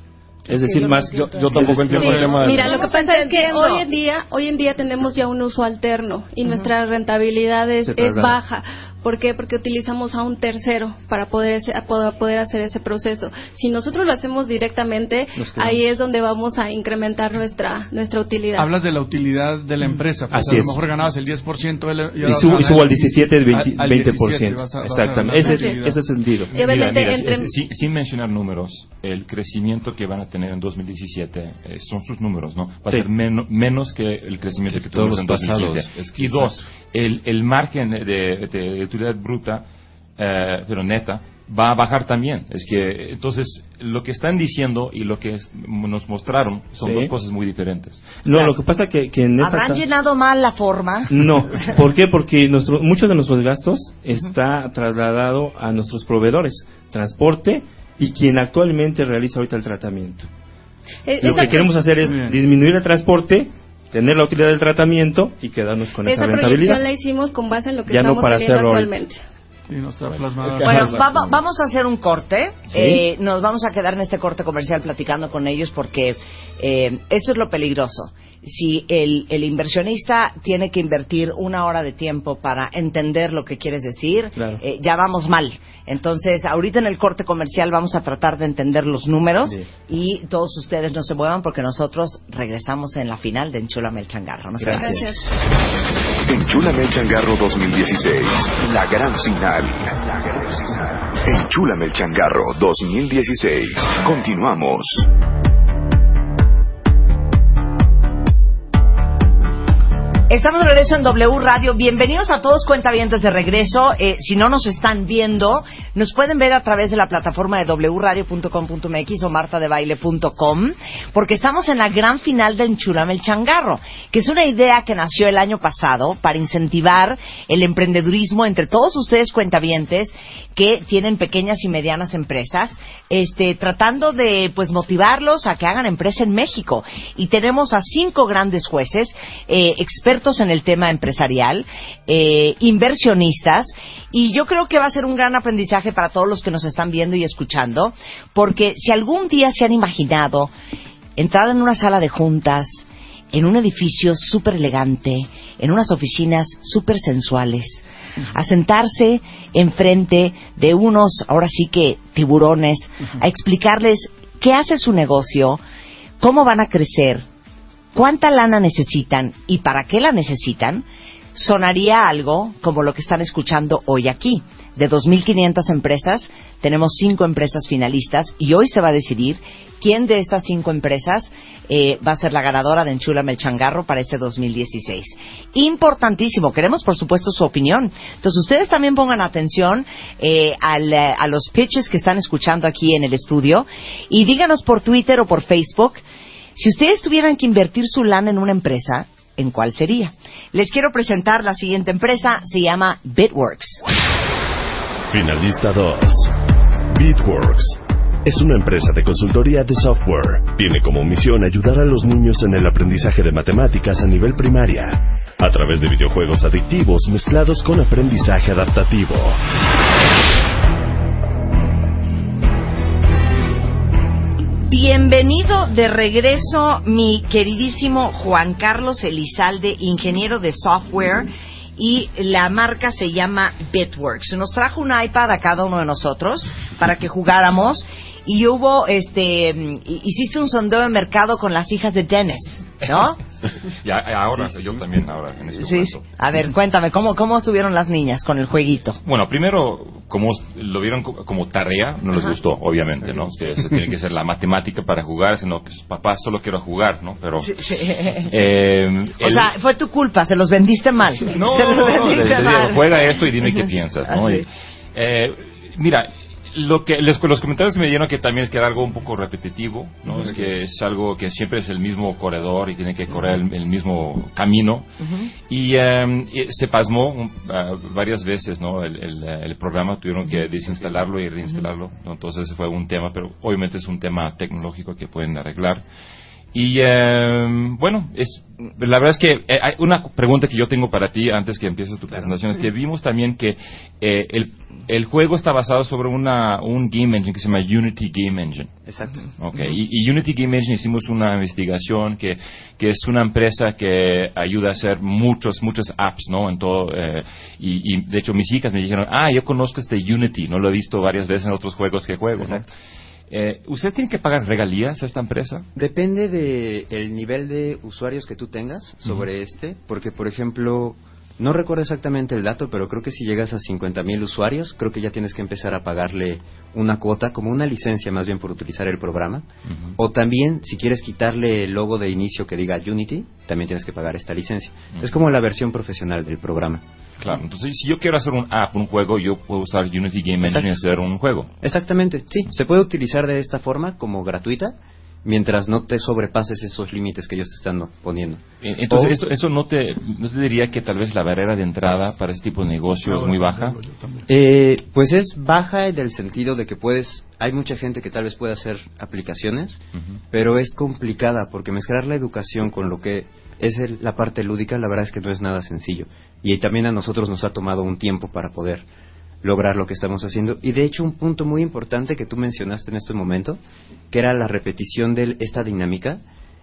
I: Es, decir, más.
F: Yo, yo tampoco entiendo el tema del-
H: Mira, lo que pasa es que hoy en día, hoy en día tenemos ya un uso alterno y nuestra rentabilidad es, es baja. ¿Por qué? Porque utilizamos a un tercero para poder, ese- a poder hacer ese proceso. Si nosotros lo hacemos directamente, ahí es donde vamos a incrementar nuestra nuestra utilidad.
C: Hablas de la utilidad de la empresa. Pues
I: Así
C: a lo
I: es.
C: mejor ganabas el 10% de la-
I: Y, subo, y subo al
C: ganar
I: 17,
C: al-
I: 20%.
C: al 17, vas a- vas a
I: Exactamente. Ese, es- ese sentido.
H: Y obviamente
B: Mira, mira,
H: entre-
B: es- sin, sin mencionar números, el crecimiento que van a tener en 2017 eh, son sus números, ¿no? Va a
I: Sí.
B: ser meno- menos que el crecimiento que,
D: Que todos
B: tuvimos en
D: los pasados,
B: 2015.
D: es que
B: y dos, el, el margen de, de- de utilidad bruta, eh, pero neta, va a bajar también. Es que, entonces, lo que están diciendo y lo que es- nos mostraron son
I: Sí.
B: dos cosas muy diferentes.
I: No, lo que pasa que, que en esa
A: ¿Habrán llenado mal la forma?
I: No, ¿por qué? Porque nuestro, muchos de nuestros gastos está trasladado a nuestros proveedores, transporte y quien actualmente realiza ahorita el tratamiento.
H: Eh,
I: Lo que queremos hacer es disminuir el transporte, tener la utilidad del tratamiento y quedarnos con esa,
H: esa proyección
I: rentabilidad.
H: la hicimos con base en lo que
I: Ya no
H: estamos
I: para hacerlo ahorita.
H: actualmente.
C: Sí, no está plasmada.
F: es que-
A: Bueno,
F: Ajá,
A: vamos, vamos a hacer un corte.
I: Sí.
A: Eh, nos vamos a quedar en este corte comercial platicando con ellos porque eh, esto es lo peligroso. Si el, el inversionista tiene que invertir una hora de tiempo para entender lo que quieres decir,
I: Claro.
A: eh, ya vamos mal. Entonces, ahorita en el corte comercial vamos a tratar de entender los números
I: Sí.
A: y todos ustedes no se muevan porque nosotros regresamos en la final de Enchúlame el Changarro.
I: Gracias.
J: El changarro 2016. La gran final. Final. Enchúlame el changarro 2016. Continuamos.
A: Estamos de regreso en W Radio. Bienvenidos a todos cuentavientes de regreso. Eh, si no nos están viendo, nos pueden ver a través de la plataforma de wradio.com.mx o martadebaile.com, porque estamos en la gran final de Enchulame el Changarro, que es una idea que nació el año pasado para incentivar el emprendedurismo entre todos ustedes cuentavientes que tienen pequeñas y medianas empresas, este, tratando de pues motivarlos a que hagan empresa en México. Y tenemos a cinco grandes jueces, eh, expertos en el tema empresarial, eh, inversionistas, y yo creo que va a ser un gran aprendizaje para todos los que nos están viendo y escuchando, porque si algún día se han imaginado entrar en una sala de juntas, en un edificio súper elegante, en unas oficinas súper sensuales, a sentarse enfrente de unos, ahora sí que tiburones, a explicarles qué hace su negocio, cómo van a crecer, cuánta lana necesitan y para qué la necesitan, sonaría algo como lo que están escuchando hoy aquí. De 2.500 empresas, tenemos cinco empresas finalistas y hoy se va a decidir quién de estas cinco empresas eh, va a ser la ganadora de Enchula Melchangarro para este 2016. Importantísimo, queremos por supuesto su opinión. Entonces ustedes también pongan atención eh, al, eh, a los pitches que están escuchando aquí en el estudio y díganos por Twitter o por Facebook si ustedes tuvieran que invertir su lana en una empresa, ¿en cuál sería? Les quiero presentar la siguiente empresa, se llama Bitworks.
G: Finalista 2. Bitworks. Es una empresa de consultoría de software. Tiene como misión ayudar a los niños en el aprendizaje de matemáticas a nivel primaria, a través de videojuegos adictivos mezclados con aprendizaje adaptativo.
A: Bienvenido de regreso, mi queridísimo Juan Carlos Elizalde, ingeniero de software, y la marca se llama Bitworks. Nos trajo un iPad a cada uno de nosotros para que jugáramos y hubo, este, hiciste un sondeo de mercado con las hijas de Dennis, ¿no?
B: ya, ahora, yo también ahora en este momento.
A: A ver, cuéntame, ¿cómo, ¿cómo estuvieron las niñas con el jueguito?
B: Bueno, primero, como lo vieron co- como tarea, no les
A: Ajá.
B: gustó, obviamente, ¿no? Que eso tiene que ser la matemática para jugar, sino que papá solo quiero jugar, ¿no? Pero eh,
A: o
B: el-
A: sea, fue tu culpa, se los vendiste mal.
B: no,
A: se los
B: no, no,
A: mal.
B: juega esto y dime qué piensas, ¿no? Y, eh, mira, lo que les- los comentarios me dieron que también es que era algo un poco repetitivo, ¿no? Es que es algo que siempre es el mismo corredor y tiene que correr el, el mismo camino. Y, y se pasmó um, ah, varias veces, ¿no? El, el, el programa tuvieron que desinstalarlo y reinstalarlo, ¿no? Entonces fue un tema, pero obviamente es un tema tecnológico que pueden arreglar. Y eh, bueno, es la verdad es que eh, hay una pregunta que yo tengo para ti antes que empieces tu presentación es que vimos también que eh, el, el juego está basado sobre una un game engine que se llama Unity Game Engine.
K: Exacto.
B: Okay. Y, y Unity Game Engine hicimos una investigación que, que es una empresa que ayuda a hacer muchos, muchos apps, ¿no? En todo, eh, y, y, de hecho mis hijas me dijeron, ah, yo conozco este Unity, no lo he visto varias veces en otros juegos que juego, ¿no?
K: Exacto.
B: Eh, ¿Ustedes tienen que pagar regalías a esta empresa?
K: Depende del nivel de usuarios que tú tengas sobre este, porque por ejemplo, no recuerdo exactamente el dato, pero creo que si llegas a 50.000 usuarios, creo que ya tienes que empezar a pagarle una cuota, como una licencia más bien por utilizar el programa. O también, si quieres quitarle el logo de inicio que diga Unity, también tienes que pagar esta licencia. Es como la versión profesional del programa.
B: Claro, entonces si yo quiero hacer un app, un juego, yo puedo usar Unity Game Engine y hacer un juego.
K: Exactamente, sí. Se puede utilizar de esta forma como gratuita, mientras no te sobrepases esos límites que ellos te están poniendo.
B: Eh, Entonces,
K: O-
B: eso, eso no, te, no te diría que tal vez la barrera de entrada para este tipo de negocio es muy baja.
K: Eh, pues es baja en el sentido de que puedes, hay mucha gente que tal vez puede hacer aplicaciones, pero es complicada porque mezclar la educación con lo que es el- la parte lúdica, la verdad es que no es nada sencillo. Y también a nosotros nos ha tomado un tiempo para poder lograr lo que estamos haciendo. Y de hecho un punto muy importante que tú mencionaste en este momento, que era la repetición de esta dinámica,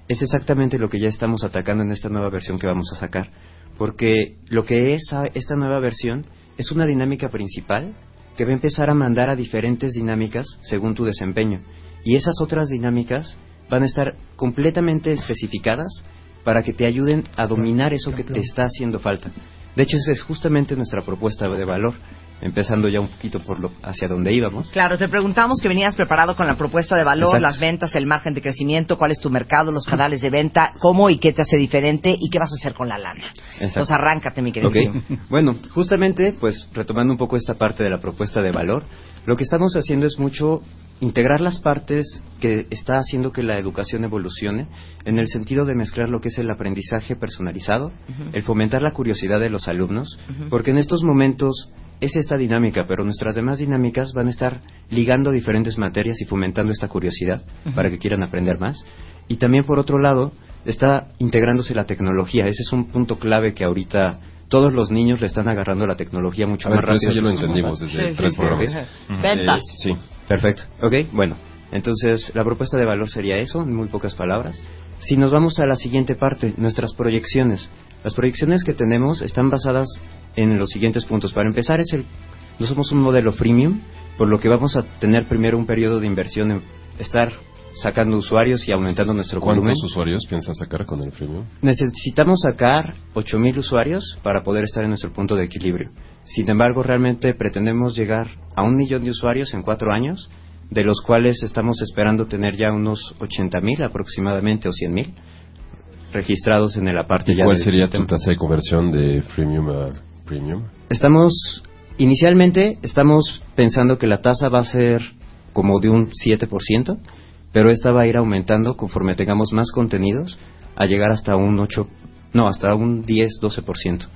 K: es exactamente lo que ya estamos atacando en esta nueva versión que vamos a sacar. Porque lo que es esta nueva versión es una dinámica principal que va a empezar a mandar a diferentes dinámicas según tu desempeño. Y esas otras dinámicas van a estar completamente especificadas para que te ayuden a dominar eso que te está haciendo falta. De hecho, esa es justamente nuestra propuesta de valor. Empezando ya un poquito por lo, hacia donde íbamos.
A: Claro, te preguntamos que venías preparado con la propuesta de valor,
K: Exacto.
A: las ventas, el margen de crecimiento, cuál es tu mercado, los canales de venta, cómo y qué te hace diferente y qué vas a hacer con la lana. Entonces arráncate, mi querido.
K: Bueno, justamente, pues retomando un poco esta parte de la propuesta de valor, lo que estamos haciendo es mucho integrar las partes que está haciendo que la educación evolucione en el sentido de mezclar lo que es el aprendizaje personalizado, el fomentar la curiosidad de los alumnos, porque en estos momentos es esta dinámica, pero nuestras demás dinámicas van a estar ligando diferentes materias y fomentando esta curiosidad para que quieran aprender más. Y también, por otro lado, está integrándose la tecnología. Ese es un punto clave que ahorita todos los niños le están agarrando la tecnología mucho
D: A ver,
K: más
D: pero eso
K: rápido.
D: ya lo entendimos desde Sí, tres sí, programas. sí.
K: Ok.
D: Ventas. Eh, sí.
K: Perfecto. Ok, bueno. Entonces, la propuesta de valor sería eso, en muy pocas palabras. Si nos vamos a la siguiente parte, nuestras proyecciones. Las proyecciones que tenemos están basadas en los siguientes puntos. Para empezar, es el, no somos un modelo freemium, por lo que vamos a tener primero un periodo de inversión en estar sacando usuarios y aumentando nuestro
D: ¿Cuántos
K: volumen.
D: usuarios piensan sacar con el freemium?
K: Necesitamos sacar 8.000 usuarios para poder estar en nuestro punto de equilibrio. Sin embargo, realmente pretendemos llegar a un millón de usuarios en cuatro años, de los cuales estamos esperando tener ya unos 80.000 aproximadamente o 100.000 registrados en la parte
D: ¿Y
K: ya
D: cuál
K: del
D: sería
K: sistema.
D: tu tasa de conversión de freemium a premium?
K: Estamos, inicialmente, estamos pensando que la tasa va a ser como de un 7%, pero esta va a ir aumentando conforme tengamos más contenidos, a llegar hasta un 8, no, hasta un 10, 12%.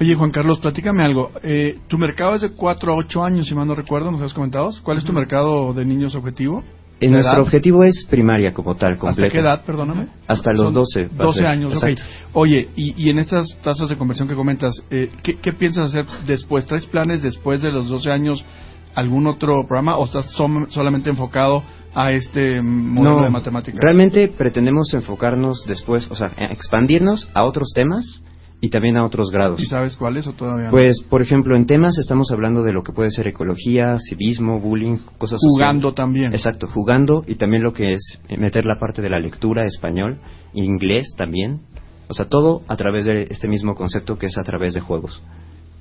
C: Oye, Juan Carlos, platícame algo. Eh, tu mercado es de 4 a 8 años, si mal no recuerdo, nos has comentado. ¿Cuál es tu mercado de niños objetivo?
K: Eh,
C: ¿De
K: nuestro
C: edad?
K: objetivo es primaria como tal, completa.
C: ¿Hasta qué edad, perdóname?
K: Hasta los
C: Son
K: 12. va a
C: 12
K: ser.
C: años,
K: Exacto.
C: ok. Oye, y, y en estas tasas de conversión que comentas, eh, ¿qué, qué piensas hacer después? ¿Traes planes después de los 12 años algún otro programa o estás som- solamente enfocado a este modelo
K: No,
C: de matemáticas?
K: realmente pretendemos enfocarnos después, o sea, expandirnos a otros temas y también a otros grados.
C: ¿Y sabes cuáles o todavía no?
K: Pues, por ejemplo, en temas estamos hablando de lo que puede ser ecología, civismo, bullying, cosas
C: Jugando
K: sociales.
C: también.
K: Exacto, jugando y también lo que es eh, meter la parte de la lectura, español, inglés también. O sea, todo a través de este mismo concepto que es a través de juegos.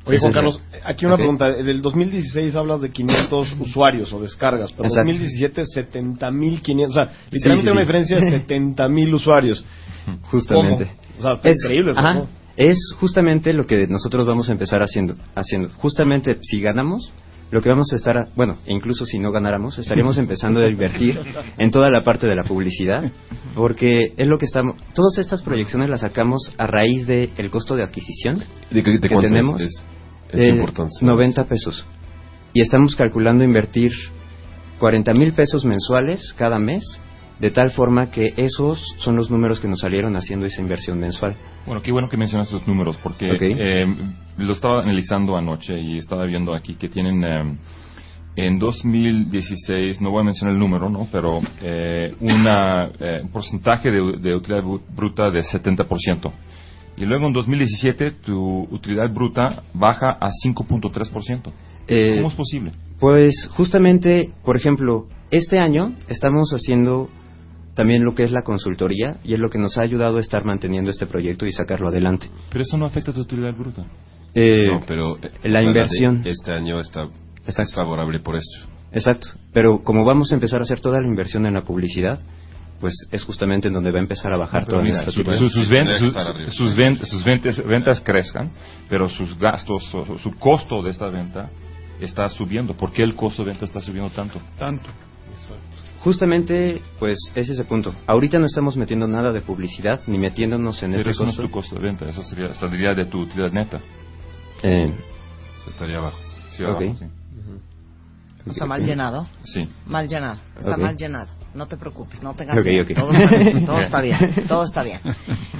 F: Oye, Juan Carlos, aquí una
K: Ok.
F: pregunta. Del 2016 hablas de 500 usuarios o descargas, pero en
K: Exacto.
F: 2017 70.500. O sea, literalmente
K: Sí, sí,
F: una
K: sí.
F: diferencia de 70.000 usuarios.
K: Justamente.
F: ¿Cómo? O sea, está
K: Es-
F: increíble.
K: ajá,
F: ¿no?
K: Es justamente lo que nosotros vamos a empezar haciendo, haciendo. Justamente si ganamos, lo que vamos a estar, a- bueno, e incluso si no ganáramos, estaríamos empezando a invertir en toda la parte de la publicidad, porque es lo que estamos, todas estas proyecciones las sacamos a raíz del el costo de adquisición
D: ¿De, de
K: que
D: es?
K: tenemos.
D: Es, es
K: de
D: importante. saber
K: 90 pesos. Y estamos calculando invertir 40 mil pesos mensuales cada mes, de tal forma que esos son los números que nos salieron haciendo esa inversión mensual.
B: Bueno, qué bueno que mencionas estos números, porque eh, lo estaba analizando anoche y estaba viendo aquí que tienen eh, en 2016, no voy a mencionar el número, ¿no? pero eh, una, eh, un porcentaje de, de utilidad bru- bruta de 70%. Y luego en 2017 tu utilidad bruta baja a 5.3%.
K: Eh,
B: ¿Cómo es posible?
K: Pues justamente, por ejemplo, este año estamos haciendo también lo que es la consultoría y es lo que nos ha ayudado a estar manteniendo este proyecto y sacarlo adelante.
B: Pero eso no afecta tu utilidad bruta.
K: Eh,
D: No, pero eh,
K: la inversión.
D: este año está
K: Exacto.
D: es favorable por esto.
K: Exacto, pero como vamos a empezar a hacer toda la inversión en la publicidad, pues es justamente en donde va a empezar a bajar toda nuestra
B: su-
K: utilidad.
B: su- sus, ven- sus- ven- sus ventas, ventas crezcan, pero sus gastos, su, su costo de esta venta está subiendo. ¿Por qué el costo de venta está subiendo tanto?
C: Tanto.
K: Justamente, pues es ese punto. Ahorita no estamos metiendo nada de publicidad ni metiéndonos en
B: Pero
K: este
B: eso no es tu costo de venta, eso sería, saldría de tu utilidad neta.
K: Eh,
D: Estaría abajo.
B: Sí, abajo,
K: Ok.
B: sí.
A: O sea, mal llenado.
B: Sí.
A: Mal llenado. Está mal llenado. No te preocupes, no tengas
K: Ok,
A: miedo.
K: ok.
A: Todo, está bien, todo está bien. Todo está bien.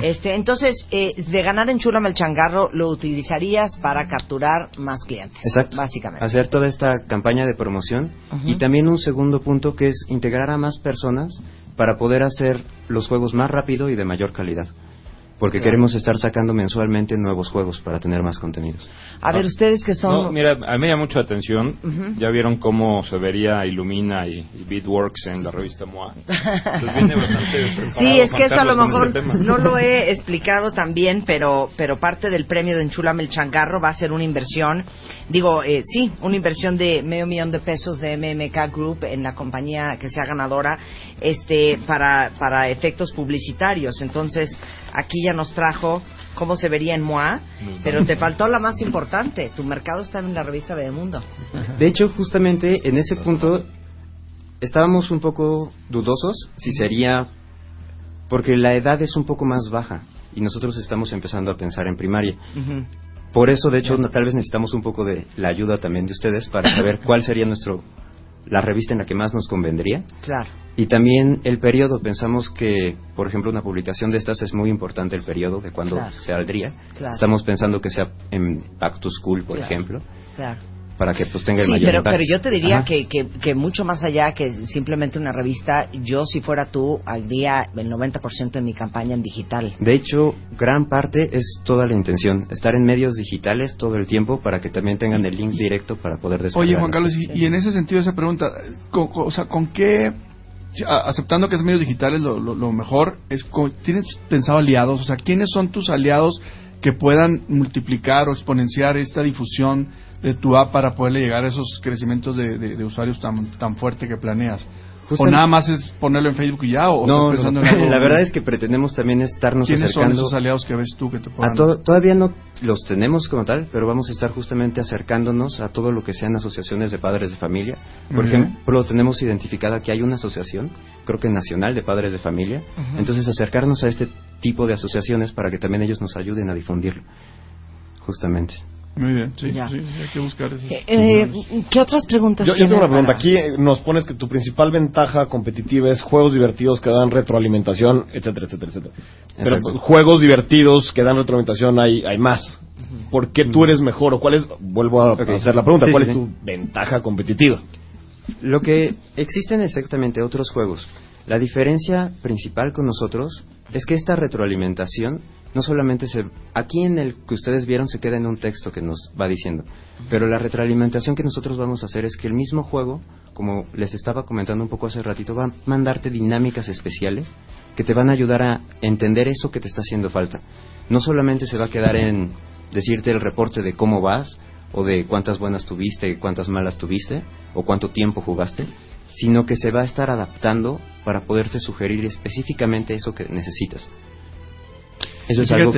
A: Este, entonces, eh, de ganar en Chulame el changarro, lo utilizarías para capturar más clientes.
K: Exacto.
A: Básicamente.
K: Hacer toda esta campaña de promoción y también un segundo punto que es integrar a más personas para poder hacer los juegos más rápido y de mayor calidad. Porque
A: Claro.
K: queremos estar sacando mensualmente nuevos juegos para tener más contenidos.
A: A ver, ustedes que son...
E: No, mira, a mí me llama mucho la atención. Ya vieron cómo se vería Illumina y, y Beatworks en la revista MOA. Pues viene bastante
A: Sí, es que eso a lo mejor
E: este
A: no lo he explicado también, pero pero parte del premio de Enchulame el Changarro va a ser una inversión, digo, eh, sí, una inversión de medio millón de pesos de MMK Group en la compañía que sea ganadora, este, para para efectos publicitarios. Entonces, aquí ya nos trajo cómo se vería en MOA, pero te faltó la más importante, tu mercado está en la revista Bebemundo.
K: De hecho, justamente en ese punto estábamos un poco dudosos si sería porque la edad es un poco más baja y nosotros estamos empezando a pensar en primaria. Por eso, de hecho, no- tal vez necesitamos un poco de la ayuda también de ustedes para saber cuál sería nuestro la revista en la que más nos convendría.
A: Claro.
K: Y también el periodo, pensamos que, por ejemplo, una publicación de estas es muy importante el periodo de cuando
A: Claro.
K: se saldría.
A: Claro.
K: Estamos pensando que sea en Back to School, por ejemplo,
A: Claro.
K: Para que pues tenga el
A: Sí,
K: mayor
A: pero,
K: impacto.
A: pero yo te diría que, que, que mucho más allá que simplemente una revista, yo si fuera tú, haría el 90% de mi campaña en digital.
K: De hecho, gran parte es toda la intención, estar en medios digitales todo el tiempo para que también tengan el link directo para poder descargar.
C: Oye, Juan Carlos, y, y en ese sentido esa pregunta, con, con- o sea, ¿con qué, aceptando que es medios digitales lo, lo- lo mejor, es ¿tienes pensado aliados? O sea, ¿quiénes son tus aliados que puedan multiplicar o exponenciar esta difusión de tu app para poderle llegar a esos crecimientos de, de- de usuarios tan, tan fuerte que planeas? ¿O nada más es ponerlo en Facebook y ya? ¿O
K: No,
C: estás
K: no,
C: pensando en algo?
K: la verdad es que pretendemos también estarnos
C: ¿Quiénes son
K: acercando
C: esos aliados que ves tú que te
K: a
C: puedan...
K: todo, todavía no los tenemos como tal, pero vamos a estar justamente acercándonos a todo lo que sean asociaciones de padres de familia. Por
C: Muy bien.
K: ejemplo, tenemos identificada que hay una asociación, creo que nacional de padres de familia. Entonces, acercarnos a este tipo de asociaciones para que también ellos nos ayuden a difundirlo. Justamente.
C: Muy bien, sí,
A: Ya.
C: sí, sí, hay que buscar esos...
A: Eh, ¿Qué otras preguntas
F: Yo, yo tengo una pregunta.
A: para-
F: Aquí eh, nos pones que tu principal ventaja competitiva es juegos divertidos que dan retroalimentación, etcétera, etcétera, etcétera. Pero
K: Exacto.
F: pues, juegos divertidos que dan retroalimentación hay, hay más. ¿Por qué tú eres mejor o cuál es, vuelvo a
K: Ok.
F: hacer la pregunta,
K: Sí,
F: cuál
K: sí,
F: es tu ventaja competitiva?
K: Lo que existen exactamente otros juegos. La diferencia principal con nosotros es que esta retroalimentación no solamente se aquí en el que ustedes vieron se queda en un texto que nos va diciendo, pero la retroalimentación que nosotros vamos a hacer es que el mismo juego, como les estaba comentando un poco hace ratito, va a mandarte dinámicas especiales que te van a ayudar a entender eso que te está haciendo falta. No solamente se va a quedar en decirte el reporte de cómo vas o de cuántas buenas tuviste, cuántas malas tuviste o cuánto tiempo jugaste, sino que se va a estar adaptando para poderte sugerir específicamente eso que necesitas. Eso es algo.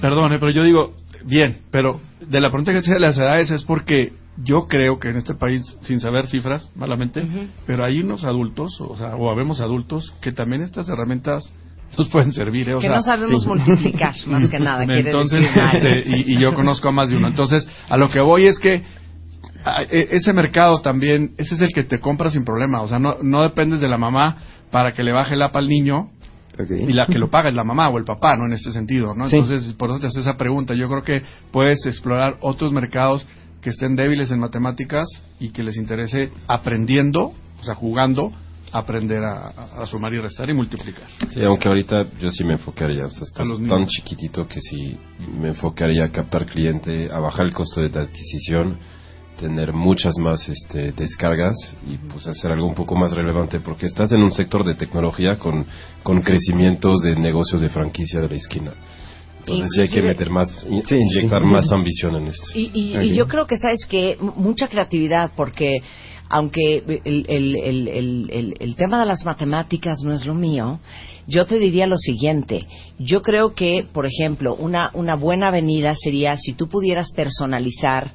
C: Perdón, eh, pero yo digo, bien, pero de la pregunta que se las edades es porque yo creo que en este país, sin saber cifras, malamente, pero hay unos adultos, o sea, o habemos adultos, que también estas herramientas nos pueden servir. eh, o
A: Que
C: sea,
A: no sabemos
C: sí.
A: multiplicar, más que nada, quiere
C: Entonces, este, y, y yo conozco a más de uno. Entonces, a lo que voy es que a- e- ese mercado también, ese es el que te compra sin problema. O sea, no, no dependes de la mamá para que le baje el app al niño y la que lo paga es la mamá o el papá, ¿no? En este sentido, ¿no?
K: Sí.
C: Entonces, por eso te hace esa pregunta. Yo creo que puedes explorar otros mercados que estén débiles en matemáticas y que les interese aprendiendo, o sea, jugando, aprender a, sumar y restar y multiplicar.
D: Sí, aunque ahorita yo sí me enfocaría, o sea, estás tan chiquitito que sí me enfocaría a captar cliente, a bajar el costo de la adquisición, tener muchas más este, descargas y pues hacer algo un poco más relevante porque estás en un sector de tecnología con, con crecimientos de negocios de franquicia de la esquina. Entonces sí hay que meter más, in- inyectar más ambición en esto.
A: Y, y- y yo creo que, ¿sabes que Mucha creatividad, porque aunque el, el- el- el- el- el tema de las matemáticas no es lo mío, yo te diría lo siguiente. Yo creo que, por ejemplo, una, una buena avenida sería si tú pudieras personalizar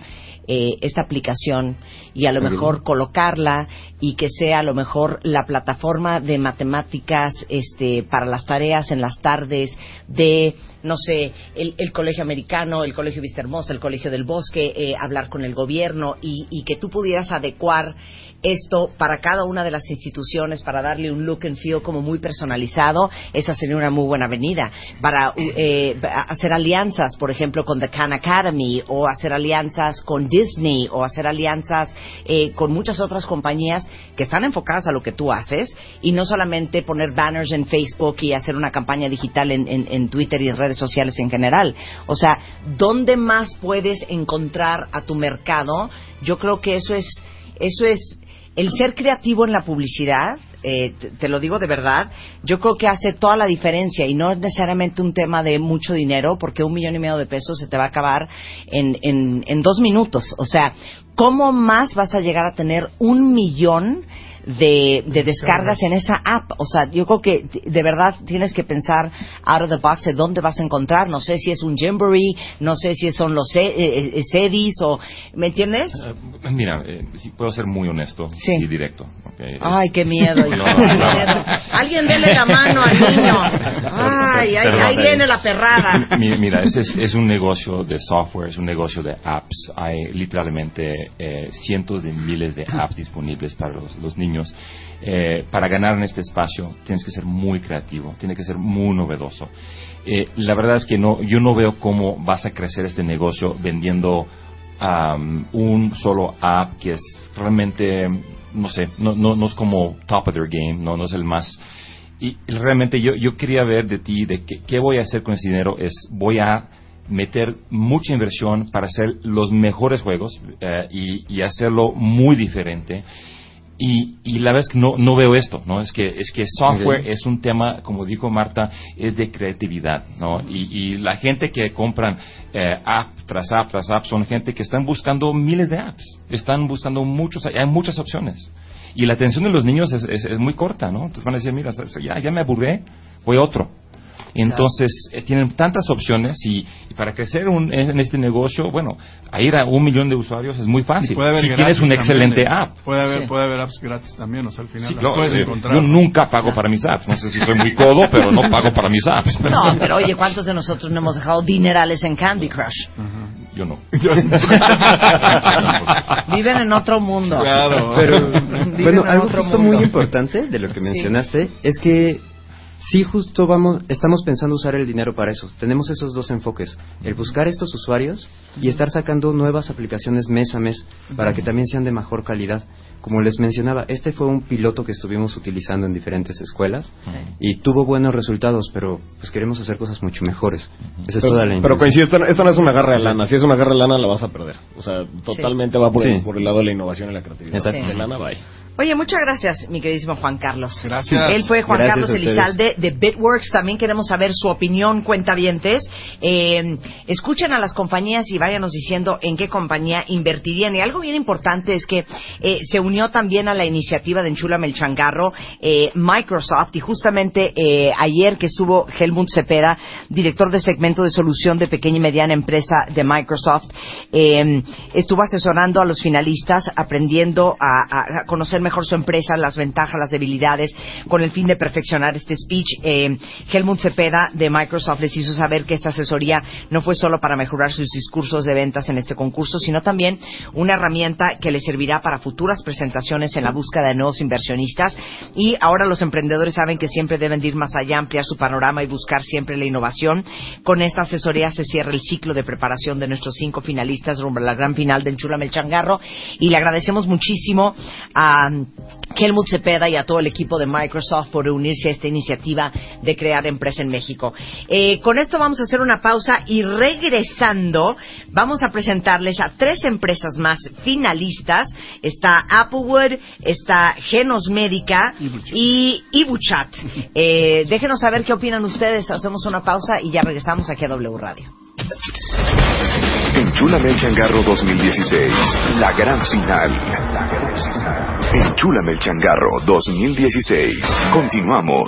A: eh, esta aplicación y a lo mejor colocarla y que sea a lo mejor la plataforma de matemáticas este, para las tareas en las tardes de, no sé, el, el colegio americano, el colegio Vista Hermosa, el colegio del bosque, eh, hablar con el gobierno y, y que tú pudieras adecuar esto para cada una de las instituciones para darle un look and feel como muy personalizado, esa sería una muy buena avenida. Para eh, hacer alianzas, por ejemplo, con The Khan Academy o hacer alianzas con Disney o hacer alianzas eh, con muchas otras compañías que están enfocadas a lo que tú haces y no solamente poner banners en Facebook y hacer una campaña digital en, en- Twitter y redes sociales en general. O sea, ¿dónde más puedes encontrar a tu mercado? Yo creo que eso es, eso es el ser creativo en la publicidad, eh, te, lo digo de verdad, yo creo que hace toda la diferencia y no es necesariamente un tema de mucho dinero, porque un millón y medio de pesos se te va a acabar en, en, en dos minutos. O sea, ¿cómo más vas a llegar a tener un millón de, de descargas en esa app? O sea, yo creo que de verdad tienes que pensar out of the box de dónde vas a encontrar. No sé si es un Jamboree, no sé si son los C- eh, eh, CEDIs o... ¿Me entiendes?
B: Eh, Mira, eh, sí, puedo ser muy honesto y directo.
A: Ay, qué miedo.
B: No, no.
A: Alguien dele la mano al niño. Ay, ahí viene la perrada.
B: Mi- Mira, es, es un negocio de software, es un negocio de apps. Hay literalmente eh, cientos de miles de apps disponibles para los, los niños. Eh, para ganar en este espacio tienes que ser muy creativo, tiene que ser muy novedoso. Eh, la verdad es que no, yo no veo cómo vas a crecer este negocio vendiendo am, un solo app que es realmente, no sé, no, no, no es como top of their game, no, no es el más y realmente yo, quería ver de ti de qué, voy a hacer con ese dinero es voy a meter mucha inversión para hacer los mejores juegos eh, y hacerlo muy diferente y, y la verdad es que no, no veo esto, ¿no? Es que, es que software es un tema, como dijo Marta, es de creatividad, ¿no? Y, y la gente que compran eh, app tras app tras app son gente que están buscando miles de apps, están buscando muchos, hay muchas opciones. Y la atención de los niños es, es, es muy corta, ¿no? Entonces van a decir, mira, ya, ya me aburré, voy a otro. Y entonces eh, tienen tantas opciones y, y para crecer un- en este negocio, bueno, a ir a un millón de usuarios es muy fácil.
C: Y puede haber
B: Si tienes un
C: también,
B: excelente app.
C: Puede haber,
B: Sí.
C: puede haber apps gratis también, o sea, al final
B: Sí,
C: las
B: claro,
C: puedes
B: eh,
C: encontrar.
B: yo nunca pago para mis apps. No sé si soy muy codo, pero no pago para mis apps.
A: No, pero oye, ¿cuántos de nosotros no hemos dejado dinerales en Candy Crush?
B: Yo no.
A: Viven en otro mundo.
K: Pero,
A: Viven
K: bueno,
A: en
K: algo justo
A: mundo.
K: muy importante de lo que
A: Sí.
K: mencionaste es que sí justo vamos, estamos pensando usar el dinero para eso. Tenemos esos dos enfoques, el buscar estos usuarios y estar sacando nuevas aplicaciones mes a mes para que también sean de mejor calidad. Como les mencionaba, este fue un piloto que estuvimos utilizando en diferentes escuelas y tuvo buenos resultados, pero pues queremos hacer cosas mucho mejores. Esa es
F: Pero,
K: toda la
F: pero coincido, esto, no- esto no es una garra de lana. Si es una garra de lana, la vas a perder. O sea, totalmente va por,
K: Sí.
F: el, por el lado de la innovación y la creatividad.
K: Exacto.
F: De lana, bye.
A: Oye, muchas gracias, mi queridísimo Juan Carlos.
F: Gracias.
A: Él fue Juan
F: Gracias
A: Carlos. Elizalde de Bitworks. También queremos saber su opinión, cuentavientes. Eh, escuchen a las compañías y váyanos diciendo en qué compañía invertirían. Y algo bien importante es que eh, se unió también a la iniciativa de Enchúlame el Changarro eh, Microsoft. Y justamente eh, ayer que estuvo Helmut Cepeda, director de segmento de solución de pequeña y mediana empresa de Microsoft, eh, estuvo asesorando a los finalistas, aprendiendo a, a- a conocer mejor su empresa, las ventajas, las debilidades, con el fin de perfeccionar este speech. Eh, Helmut Cepeda de Microsoft les hizo saber que esta asesoría no fue solo para mejorar sus discursos de ventas en este concurso, sino también una herramienta que les servirá para futuras presentaciones en la búsqueda de nuevos inversionistas. Y ahora los emprendedores saben que siempre deben de ir más allá, ampliar su panorama y buscar siempre la innovación. Con esta asesoría se cierra el ciclo de preparación de nuestros cinco finalistas rumbo a la gran final del Chulame el Changarro. Y le agradecemos muchísimo a Helmut Cepeda y a todo el equipo de Microsoft por unirse a esta iniciativa de crear empresa en México. Eh, con esto vamos a hacer una pausa y regresando vamos a presentarles a tres empresas más finalistas. Está Applewood, está Genos Médica y Ibuchat. Eh, déjenos saber qué opinan ustedes. Hacemos una pausa y ya regresamos aquí a W Radio.
J: Enchúlame el changarro 2016. La gran final. Final. Enchúlame el changarro 2016. Continuamos.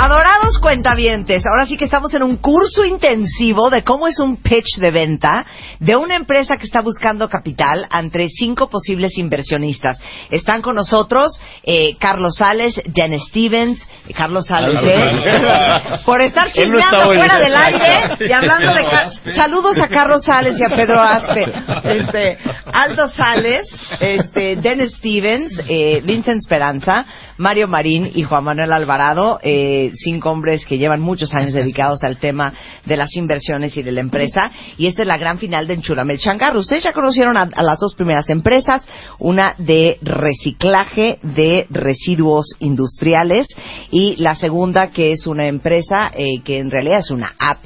A: Adorados cuentavientes, ahora sí que estamos en un curso intensivo de cómo es un pitch de venta de una empresa que está buscando capital entre cinco posibles inversionistas. Están con nosotros eh, Carlos Sales, Jen Stevens, eh, Carlos Sales, ¿eh? Por estar chismeando fuera del aire y hablando de... Car- Saludos a Carlos Sales y a Pedro Aspe. Este, Aldo Sales, este, Dennis Stevens, eh, Vincent Esperanza, Mario Marín y Juan Manuel Alvarado, eh, cinco hombres que llevan muchos años dedicados al tema de las inversiones y de la empresa. Y esta es la gran final de Enchulame el Changarro. Ustedes ya conocieron a, a las dos primeras empresas, una de reciclaje de residuos industriales y la segunda que es una empresa eh, que en realidad es una app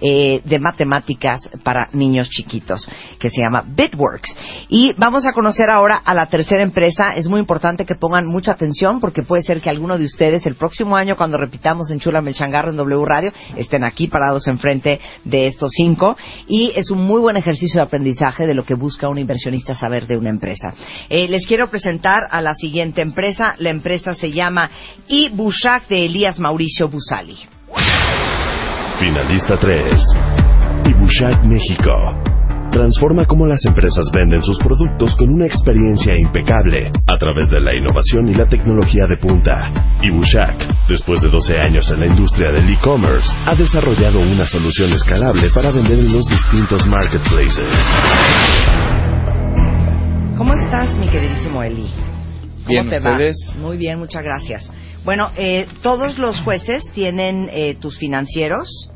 A: eh, de matemáticas para niños chiquitos, que se llama Bitworks. Y vamos a conocer ahora a la tercera empresa. Es muy importante que pongan mucha atención porque puede ser que alguno de ustedes el próximo año, cuando repitamos en Chula Melchangarro en W Radio, estén aquí parados enfrente de estos cinco. Y es un muy buen ejercicio de aprendizaje de lo que busca un inversionista saber de una empresa. Eh, les quiero presentar a la siguiente empresa. La empresa se llama Ibushak de Elías Mauricio Busali.
G: Finalista 3. Ibushak México. Transforma cómo las empresas venden sus productos con una experiencia impecable a través de la innovación y la tecnología de punta. Ibushak, después de 12 años en la industria del e-commerce, ha desarrollado una solución escalable para vender en los distintos marketplaces.
A: ¿Cómo estás, mi queridísimo Eli? ¿Cómo
L: Bien,
A: te va?
L: ¿ustedes?
A: Muy bien, muchas gracias. Bueno, eh, todos los jueces tienen eh, tus financieros.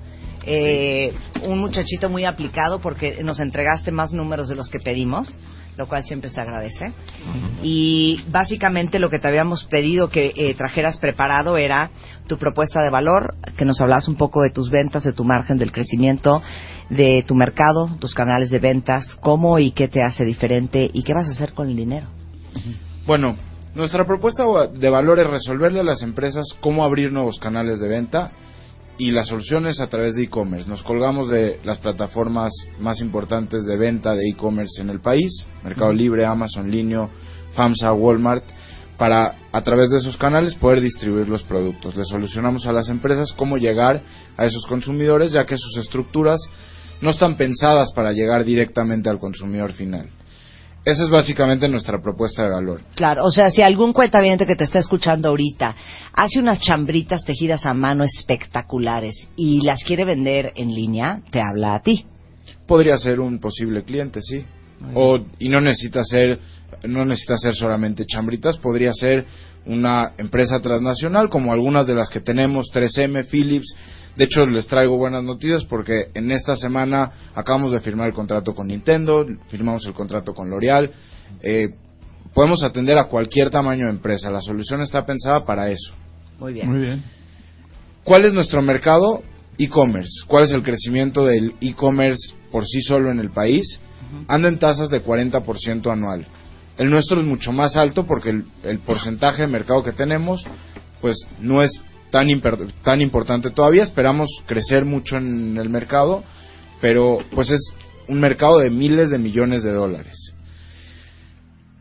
A: Eh, un muchachito muy aplicado porque nos entregaste más números de los que pedimos, lo cual siempre se agradece. Y básicamente lo que te habíamos pedido que eh, trajeras preparado era tu propuesta de valor, que nos hablas un poco de tus ventas, de tu margen, del crecimiento, de tu mercado, tus canales de ventas, cómo y qué te hace diferente y qué vas a hacer con el dinero.
L: Bueno, nuestra propuesta de valor es resolverle a las empresas cómo abrir nuevos canales de venta y las soluciones a través de e-commerce. Nos colgamos de las plataformas más importantes de venta de e-commerce en el país, Mercado Libre, Amazon Linio, FAMSA, Walmart, para a través de esos canales poder distribuir los productos. Le solucionamos a las empresas cómo llegar a esos consumidores, ya que sus estructuras no están pensadas para llegar directamente al consumidor final. Esa es básicamente nuestra propuesta de valor.
A: Claro, o sea, si algún cuentaviente que te está escuchando ahorita hace unas chambritas tejidas a mano espectaculares y las quiere vender en línea, te habla a ti.
L: Podría ser un posible cliente, sí. O, y no necesita ser no necesita ser solamente chambritas, podría ser una empresa transnacional como algunas de las que tenemos, 3M, Philips. De hecho, les traigo buenas noticias porque en esta semana acabamos de firmar el contrato con Nintendo, firmamos el contrato con L'Oreal. Eh, podemos atender a cualquier tamaño de empresa. La solución está pensada para eso.
A: Muy bien.
C: Muy bien.
L: ¿Cuál es nuestro mercado? E-commerce. ¿Cuál es el crecimiento del e-commerce por sí solo en el país? Anda en tasas de 40% anual. El nuestro es mucho más alto porque el, el porcentaje de mercado que tenemos pues no es tan, tan importante todavía. Esperamos crecer mucho en el mercado, pero pues es un mercado de miles de millones de dólares.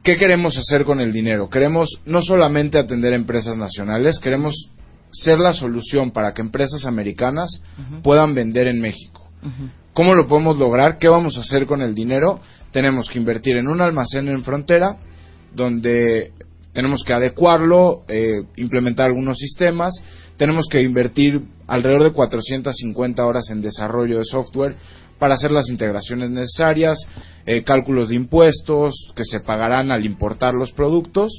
L: ¿Qué queremos hacer con el dinero? Queremos no solamente atender empresas nacionales, queremos ser la solución para que empresas americanas puedan vender en México. ¿Cómo lo podemos lograr? ¿Qué vamos a hacer con el dinero? Tenemos que invertir en un almacén en frontera, donde tenemos que adecuarlo, eh, implementar algunos sistemas, tenemos que invertir alrededor de 450 horas en desarrollo de software para hacer las integraciones necesarias, eh, cálculos de impuestos que se pagarán al importar los productos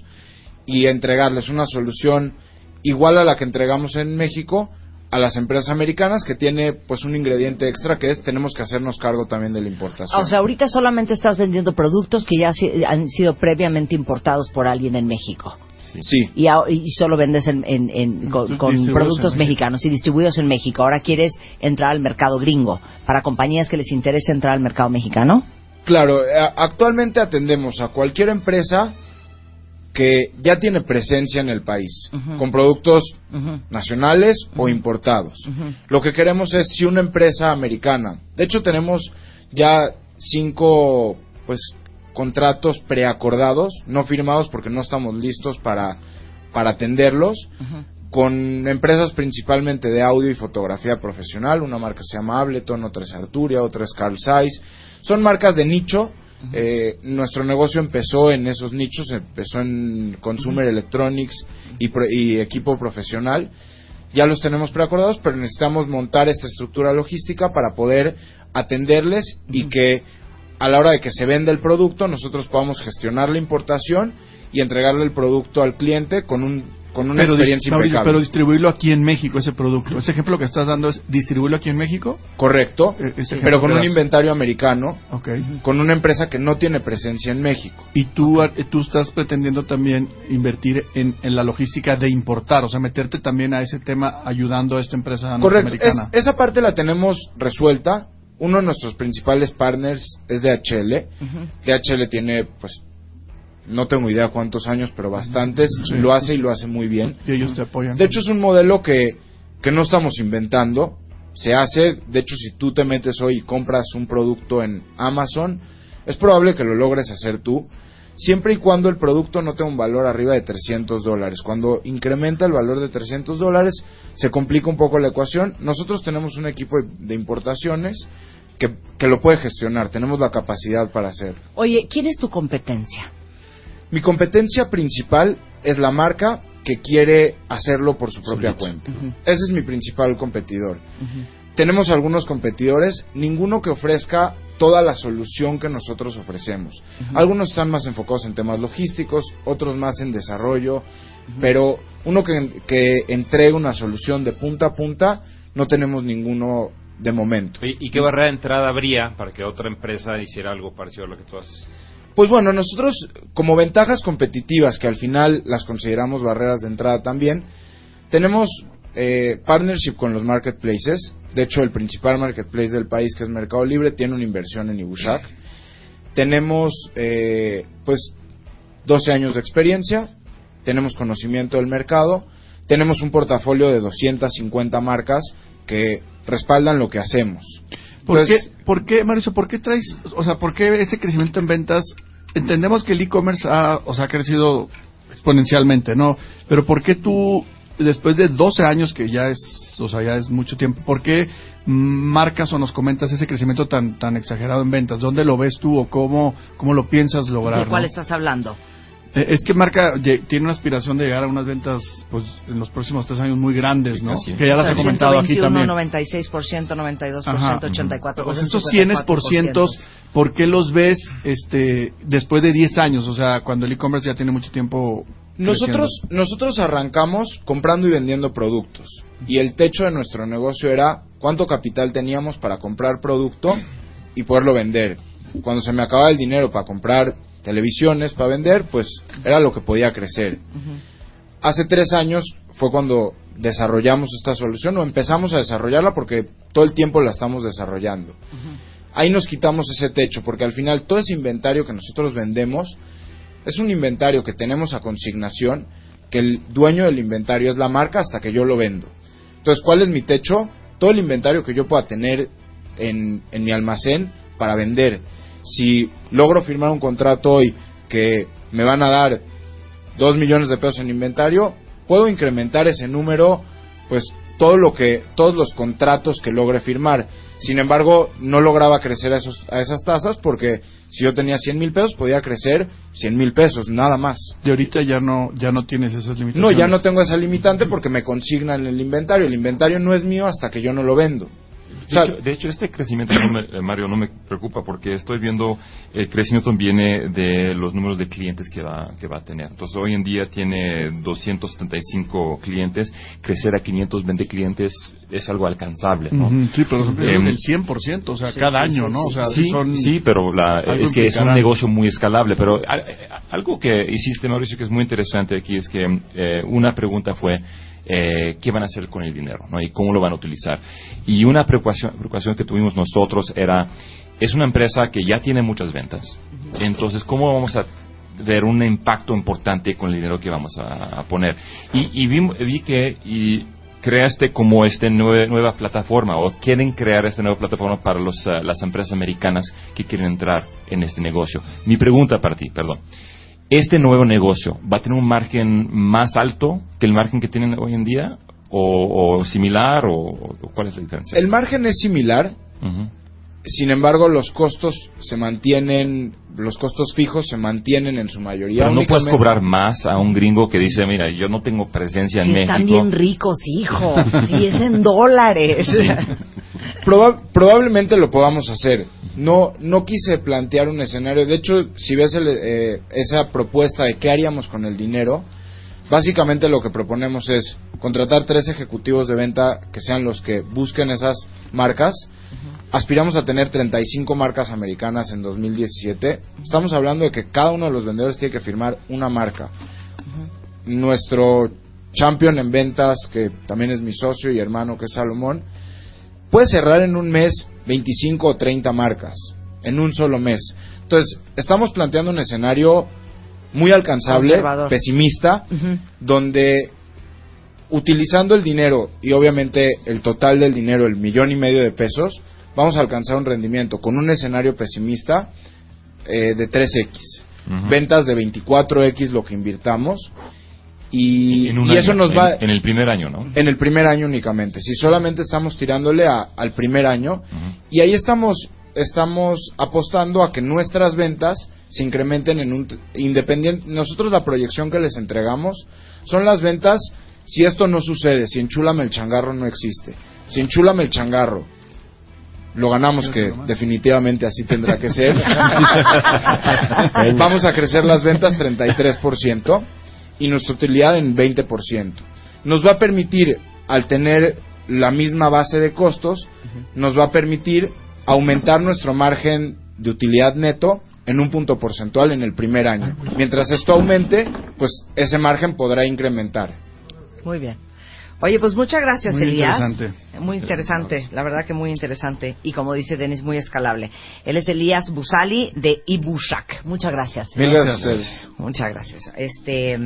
L: y entregarles una solución igual a la que entregamos en México a las empresas americanas que tiene pues un ingrediente extra que es tenemos que hacernos cargo también de la importación.
A: O sea, ahorita solamente estás vendiendo productos que ya si- han sido previamente importados por alguien en México.
L: Sí.
A: Y, a- y solo vendes en- en- en- con, productos mexicanos y distribuidos en México. Ahora quieres entrar al mercado gringo para compañías que les interese entrar al mercado mexicano.
L: Claro, eh, actualmente atendemos a cualquier empresa que ya tiene presencia en el país, con productos nacionales o importados. Lo que queremos es si una empresa americana, de hecho tenemos ya cinco pues contratos preacordados, no firmados porque no estamos listos para para atenderlos con empresas principalmente de audio y fotografía profesional, una marca se llama Ableton, otra es Arturia, otra es Carl Zeiss. Son marcas de nicho. Eh, nuestro negocio empezó en esos nichos, empezó en Consumer Electronics y, pro- y equipo profesional. Ya los tenemos preacordados, pero necesitamos montar esta estructura logística para poder atenderles y que a la hora de que se venda el producto nosotros podamos gestionar la importación y entregarle el producto al cliente con un con una
C: Pero,
L: experiencia
C: Mauricio,
L: impecable.
C: pero distribuirlo aquí en México, ese producto. Ese ejemplo que estás dando es distribuirlo aquí en México.
L: Correcto,
C: ese
L: pero con un inventario americano,
C: Ok.
L: con una empresa que no tiene presencia en México.
C: Y tú, eh, tú estás pretendiendo también invertir en, en la logística de importar, o sea, meterte también a ese tema ayudando a esta empresa
L: Correcto,
C: norteamericana.
L: Es- esa parte la tenemos resuelta. Uno de nuestros principales partners es DHL. DHL tiene, pues, no tengo idea cuántos años, pero bastantes.
C: Sí.
L: Lo hace y lo hace muy bien.
C: Y ellos te apoyan.
L: De hecho, es un modelo que, que no estamos inventando. Se hace, de hecho, si tú te metes hoy y compras un producto en Amazon, es probable que lo logres hacer tú, siempre y cuando el producto no tenga un valor arriba de 300 dólares. Cuando incrementa el valor de 300 dólares, se complica un poco la ecuación. Nosotros tenemos un equipo de importaciones que, que lo puede gestionar, tenemos la capacidad para hacerlo.
A: Oye, ¿quién es tu competencia?
L: Mi competencia principal es la marca que quiere hacerlo por su propia cuenta. Ese es mi principal competidor. Tenemos algunos competidores, ninguno que ofrezca toda la solución que nosotros ofrecemos. Algunos están más enfocados en temas logísticos, otros más en desarrollo, pero uno que, que entregue una solución de punta a punta, no tenemos ninguno de momento.
E: ¿Y qué barrera de entrada habría para que otra empresa hiciera algo parecido a lo que tú haces?
L: Pues bueno, nosotros como ventajas competitivas, que al final las consideramos barreras de entrada también, tenemos eh, partnership con los marketplaces. De hecho, el principal marketplace del país, que es Mercado Libre, tiene una inversión en Ibushak. Tenemos, eh, pues, 12 años de experiencia, tenemos conocimiento del mercado, tenemos un portafolio de 250 marcas que respaldan lo que hacemos.
C: ¿Por,
L: Entonces,
C: qué, ¿Por qué, Mauricio, por qué traes, o sea, por qué ese crecimiento en ventas? Entendemos que el e-commerce ha, o sea, ha crecido exponencialmente, ¿no? Pero ¿por qué tú, después de 12 años, que ya es, o sea, ya es mucho tiempo, ¿por qué marcas o nos comentas ese crecimiento tan, tan exagerado en ventas? ¿Dónde lo ves tú o cómo, cómo lo piensas lograr?
A: ¿De cuál
C: no?
A: estás hablando?
C: Eh, Es que marca tiene una aspiración de llegar a unas ventas, pues, en los próximos tres años muy grandes, ¿no?
B: es.
C: Que ya las he comentado aquí también.
A: 96%, 92%,
C: Ajá.
A: 84%.
C: Pues estos cienes por cientos, ¿por qué los ves este, después de 10 años? O sea, cuando el e-commerce ya tiene mucho tiempo.
L: Nosotros, nosotros arrancamos comprando y vendiendo productos. Y el techo de nuestro negocio era cuánto capital teníamos para comprar producto y poderlo vender. Cuando se me acababa el dinero para comprar televisiones, para vender, pues era lo que podía crecer. Hace tres años fue cuando desarrollamos esta solución o empezamos a desarrollarla porque todo el tiempo la estamos desarrollando. Ahí nos quitamos ese techo porque al final todo ese inventario que nosotros vendemos es un inventario que tenemos a consignación, que el dueño del inventario es la marca hasta que yo lo vendo. Entonces, ¿cuál es mi techo? Todo el inventario que yo pueda tener en, en mi almacén para vender. Si logro firmar un contrato hoy que me van a dar dos millones de pesos en inventario, puedo incrementar ese número, pues todo lo que, todos los contratos que logre firmar. Sin embargo, no lograba crecer a, esos, a esas tasas porque si yo tenía 100 mil pesos, podía crecer 100 mil pesos, nada más.
C: De ahorita ya no, ya no tienes esas limitaciones.
L: No, ya no tengo esa limitante porque me consignan el inventario. El inventario no es mío hasta que yo no lo vendo. O
B: De,
L: sea,
B: hecho, de hecho, este crecimiento, no me- eh, Mario, no me preocupa porque estoy viendo el crecimiento viene de los números de clientes que va, que va a tener. Entonces, hoy en día tiene 275 clientes. Crecer a 520 clientes es algo alcanzable, ¿no?
C: Sí, pero son
B: Em,
C: del 100%, o sea,
B: Sí,
C: cada
B: sí,
C: año, ¿no? O
B: sí,
C: sea,
B: sí,
C: son...
B: sí, pero la- es que es un negocio muy escalable. Pero a- a- algo que hiciste, Mauricio, que es muy interesante aquí es que eh, una pregunta fue eh, qué van a hacer con el dinero ¿no? y cómo lo van a utilizar. Y una preocupación, preocupación que tuvimos nosotros era, es una empresa que ya tiene muchas ventas. Entonces, ¿cómo vamos a ver un impacto importante con el dinero que vamos a, a poner? Y, y vi, vi que... Y, creaste como esta nue- nueva plataforma o quieren crear esta nueva plataforma para los, ah, las empresas americanas que quieren entrar en este negocio. Mi pregunta para ti, perdón. ¿Este nuevo negocio va a tener un margen más alto que el margen que tienen hoy en día? ¿O, o similar? O, o cuál es la diferencia?
L: el margen es similar,
B: Ujú.
L: sin embargo, los costos se mantienen, los costos fijos se mantienen en su mayoría.
B: Pero no puedes cobrar más a un gringo que dice, mira, yo no tengo presencia
A: Si
B: en
A: están
B: México.
A: bien ricos, hijo. Y es en dólares.
L: Proba- probablemente lo podamos hacer. No, no quise plantear un escenario. De hecho, si ves el, eh, esa propuesta de qué haríamos con el dinero, Básicamente lo que proponemos es contratar tres ejecutivos de venta que sean los que busquen esas marcas. Aspiramos a tener 35 marcas americanas en 2017. Estamos hablando de que cada uno de los vendedores tiene que firmar una marca. Nuestro champion en ventas, que también es mi socio y hermano, que es Salomón, puede cerrar en un mes 25 o 30 marcas, en un solo mes. Entonces, estamos planteando un escenario muy alcanzable, pesimista, donde utilizando el dinero y obviamente el total del dinero, el millón y medio de pesos, vamos a alcanzar un rendimiento con un escenario pesimista eh, de 3X.
B: Ujú.
L: Ventas de 24X lo que invirtamos. Y,
B: En un
L: y
B: año,
L: eso nos va
B: en el primer año, ¿no?
L: en el primer año únicamente. Si solamente estamos tirándole a- al primer año y ahí estamos estamos apostando a que nuestras ventas se incrementen en un independiente. Nosotros la proyección que les entregamos son las ventas si esto no sucede, si enchúlame el changarro no existe. Si enchúlame el changarro lo ganamos que definitivamente así tendrá que ser. Vamos a crecer las ventas 33% y nuestra utilidad en 20%. Nos va a permitir, al tener la misma base de costos, nos va a permitir aumentar nuestro margen de utilidad neto en un punto porcentual en el primer año. Mientras esto aumente, pues ese margen podrá incrementar.
A: Muy bien. Oye, pues muchas gracias,
L: Muy
A: Elías.
L: interesante.
A: Muy interesante, la verdad que muy interesante. Y como dice Denis, muy escalable. Él es Elías Busali de Ibushak. Muchas gracias.
L: Mil gracias a ustedes.
A: Muchas gracias. Este.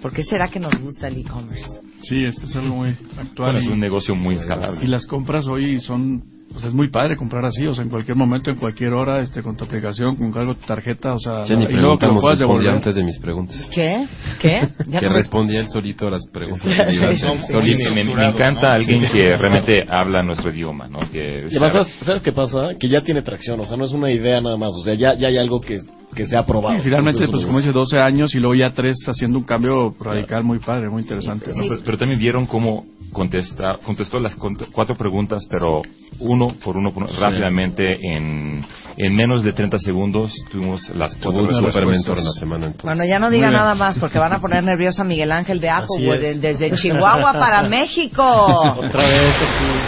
A: ¿Por qué será que nos gusta el e-commerce?
C: Sí, este es algo muy actual.
B: Bueno, es un negocio muy escalable.
C: Y las compras hoy son, pues es muy padre comprar así, o sea, en cualquier momento, en cualquier hora, este, con tu aplicación, con cargo tu tarjeta, o sea,
D: Ya ni
C: y luego que lo puedas
D: respondía
C: devolver.
D: antes de mis preguntas.
A: ¿Qué? ¿Qué? Ya
D: que
A: no-
D: respondía él solito a las preguntas.
A: Sí, sí.
D: Solito.
B: Me, me encanta alguien que realmente habla nuestro idioma, ¿no? Que
F: Y además,
B: sabe-
F: ¿sabes, ¿sabes qué pasa? Que ya tiene tracción, o sea, no es una idea nada más, o sea, ya, ya hay algo que, que se ha probado.
C: Y finalmente,
F: Entonces,
C: pues como dice, 12 años y luego ya 3 haciendo un cambio radical muy padre, muy interesante. No,
B: pero, pero también vieron cómo contesta, contestó las cuatro preguntas, pero uno por uno, por uno, rápidamente, en, en menos de 30 segundos tuvimos las cuatro
D: un
B: respuestas.
D: super mentor en la semana entonces.
A: Bueno, ya no diga nada más porque van a poner nervioso a Miguel Ángel de Applewood
D: es.
A: desde Chihuahua para México.
F: Otra vez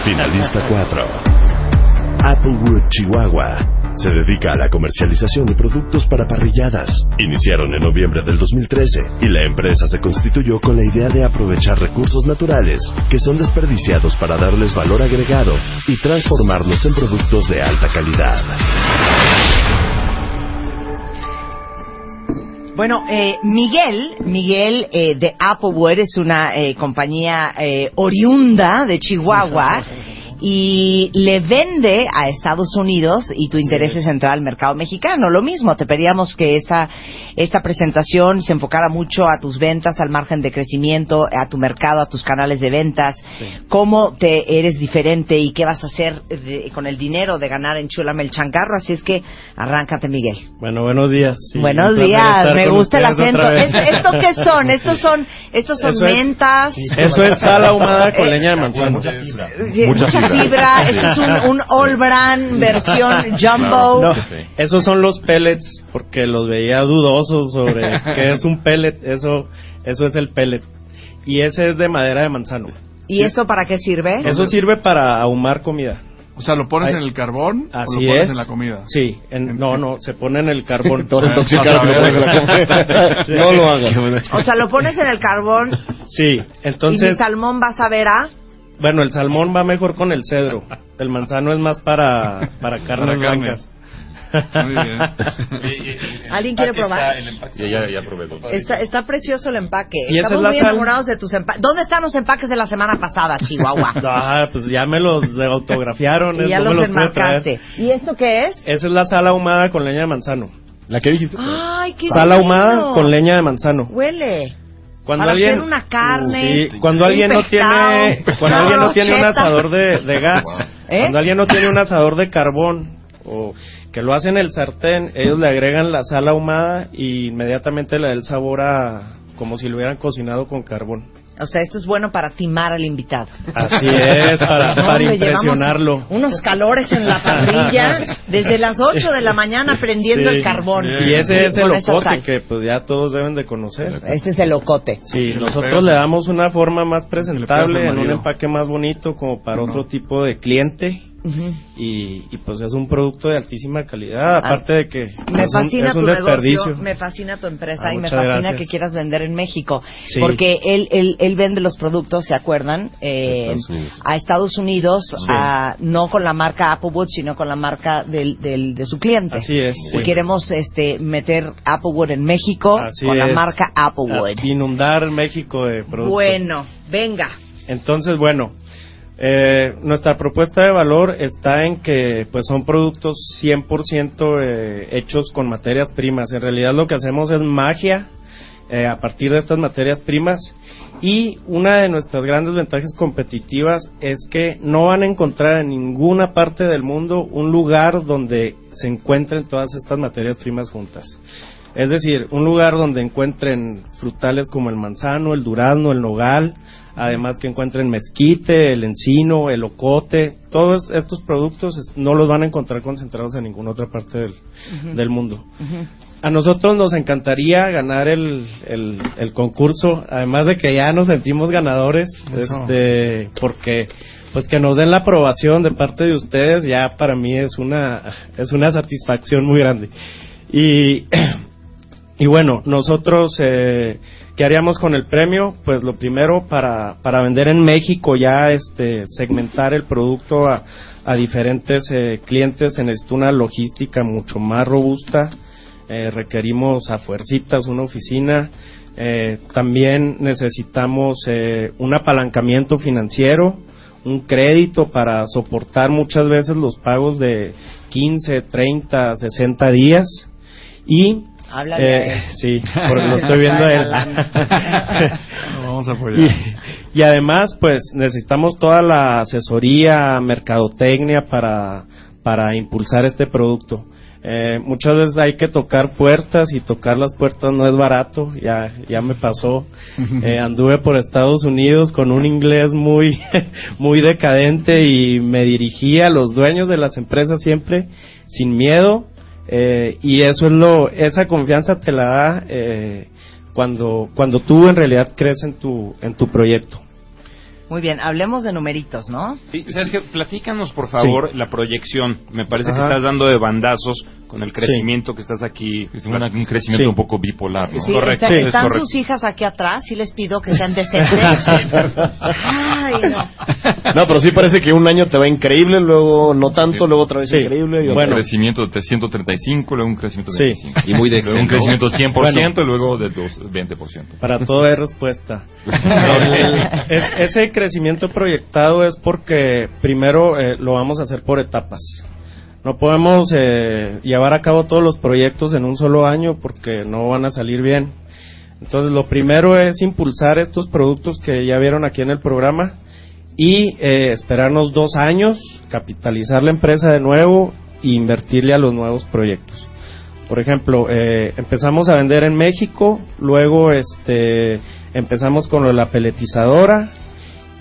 G: Finalista 4. Applewood, Chihuahua. Se dedica a la comercialización de productos para parrilladas. Iniciaron en noviembre del 2013 y la empresa se constituyó con la idea de aprovechar recursos naturales que son desperdiciados para darles valor agregado y transformarlos en productos de alta calidad.
A: Bueno, eh, Miguel, Miguel eh, de Applewood es una eh, compañía eh, oriunda de Chihuahua y le vende a Estados Unidos y tu interés es entrar al mercado mexicano. Lo mismo, te pedíamos que esta, esta presentación se enfocara mucho a tus ventas, al margen de crecimiento, a tu mercado, a tus canales de ventas, cómo te eres diferente y qué vas a hacer de- con el dinero de ganar en Chulame el Chancarro. Así es que arráncate, Miguel.
M: Bueno, buenos días. Sí,
A: Buenos días, me
M: con
A: gusta el acento.
M: otra vez.
A: ¿Es- ¿Esto qué son? ¿Estos son, estos son
M: Eso es-
A: mentas?
M: Eso es sal ahumada con
A: Eh,
M: leña de manzana.
A: Mucha fibra. Esto es un, un All Brand versión jumbo.
M: No, esos son los pellets porque los veía dudosos sobre qué es un pellet. Eso, eso es el pellet. Y ese es de madera de manzano.
A: ¿Y esto para qué sirve?
M: Eso sirve para ahumar comida.
C: O sea, ¿lo pones
M: Ay,
C: en el carbón o
M: Así
C: lo pones
M: es.
C: en la comida?
M: Sí, en- no, no, se pone en el carbón.
C: Te vas a intoxicar si lo pones en la comida.
M: no lo hagas.
A: O sea, lo pones en el carbón
M: Sí,
A: y mi
M: entonces,
A: salmón va a saber a...
M: bueno, el salmón va mejor con el cedro. El manzano es más para, para carnes
C: Para carne. Muy bien.
A: ¿Alguien quiere probar?
B: Ya, ya, ya probé.
A: Está, está precioso el empaque. Estamos
M: es
A: muy
M: sal.
A: enamorados de tus empaques. ¿Dónde están los empaques de la semana pasada, Chihuahua?
M: Ah, pues ya me los autografiaron.
A: y ya
M: no me
A: los
M: traer.
A: enmarcaste. ¿Y esto qué es?
M: Esa es la sal ahumada con leña de manzano.
F: La que dijiste.
A: Ay, qué
M: Sal
A: bueno.
M: ahumada con leña de manzano.
A: Huele.
M: Cuando
A: Para
M: alguien
A: hacer una carne,
M: Sí, cuando alguien no
A: pescado,
M: tiene cuando alguien no tiene un asador de, de gas,
A: ¿Eh?
M: cuando alguien no tiene un asador de carbón o que lo hacen en el sartén, ellos le agregan la sal ahumada y inmediatamente le da el sabor a como si lo hubieran cocinado con carbón.
A: O sea, esto es bueno para timar al invitado.
M: Así es, para,
A: No,
M: impresionarlo.
A: Unos calores en la parrilla desde las 8 de la mañana prendiendo
M: Sí.
A: el carbón.
M: Y ese es el ocote que pues ya todos deben de conocer.
A: Este es el ocote.
M: Sí, nosotros le damos una forma más presentable, en un empaque más bonito como para otro tipo de cliente.
A: Ujú.
M: Y, y, pues es un producto de altísima calidad, aparte de que
A: Me
M: es un-
A: fascina
M: es un
A: tu
M: desperdicio.
A: negocio, me fascina tu empresa
M: Ah,
A: y me fascina
M: gracias.
A: que quieras vender en México.
M: Sí.
A: Porque él, él, él vende los productos, ¿se acuerdan? Eh,
D: Estados
A: a Estados Unidos,
M: Sí.
A: a- no con la marca Applewood, sino con la marca del, del, de su cliente.
M: Así es,
A: Y
M: sí.
A: queremos este, meter Applewood en México
M: Así
A: con la
M: es.
A: marca Applewood.
M: Ah, Inundar México de productos.
A: Bueno, venga.
M: Entonces, bueno, eh, nuestra propuesta de valor está en que pues son productos 100% eh, hechos con materias primas. En realidad lo que hacemos es magia eh, a partir de estas materias primas y una de nuestras grandes ventajas competitivas es que no van a encontrar en ninguna parte del mundo un lugar donde se encuentren todas estas materias primas juntas. Es decir, un lugar donde encuentren frutales como el manzano, el durazno, el nogal, además que encuentren mezquite, el encino, el ocote, todos estos productos no los van a encontrar concentrados en ninguna otra parte del, del mundo. A nosotros nos encantaría ganar el, el, el concurso, además de que ya nos sentimos ganadores,
C: Eso.
M: este, porque pues que nos den la aprobación de parte de ustedes ya para mí es una es una satisfacción muy grande. Y y bueno, nosotros, eh, ¿qué haríamos con el premio? Pues lo primero, para, para vender en México ya este, segmentar el producto a, diferentes eh, clientes se necesita una logística mucho más robusta. Eh, requerimos a fuercitas una oficina. Eh, también necesitamos un apalancamiento financiero, un crédito para soportar muchas veces los pagos de 15, 30, 60 días. Y eh,
A: él.
M: sí, porque lo estoy viendo a él.
C: Lo vamos a apoyar.
M: y, y además, pues necesitamos toda la asesoría, mercadotecnia para, para impulsar este producto. Eh, muchas veces hay que tocar puertas y tocar las puertas no es barato, ya, ya me pasó. Eh, anduve por Estados Unidos con un inglés muy, muy decadente y me dirigí a los dueños de las empresas siempre sin miedo eh, y eso es lo, esa confianza te la da eh, cuando, cuando tú en realidad crees en tu, en tu proyecto.
A: Muy bien, hablemos de numeritos, ¿no?
E: Sí, ¿Sabes qué? Platícanos, por favor, la proyección. Me parece que estás dando de bandazos con el crecimiento que estás aquí.
B: Es una- un crecimiento
M: Sí.
B: un poco bipolar, ¿no?
A: Sí,
E: Correcto,
A: está-
E: es
A: están
E: correcto.
A: sus hijas aquí atrás, sí les pido que sean decentes. Ay, no.
F: No, pero sí parece que un año te va increíble, luego no tanto,
B: Sí.
F: luego otra vez
M: Sí.
F: increíble. Y
B: Un
F: otra-
B: crecimiento de 135, luego un crecimiento de
M: Sí.
B: 25.
D: Y muy de
B: Luego un crecimiento de 100%
M: Bueno.
B: y luego de dos- 20%.
M: Para todo hay respuesta. El- es- ese crecimiento proyectado es porque primero eh, lo vamos a hacer por etapas. No podemos eh, llevar a cabo todos los proyectos en un solo año porque no van a salir bien. Entonces, lo primero es impulsar estos productos que ya vieron aquí en el programa y eh, esperarnos dos años, capitalizar la empresa de nuevo e invertirle a los nuevos proyectos. Por ejemplo, eh, empezamos a vender en México, luego este, empezamos con lo de la peletizadora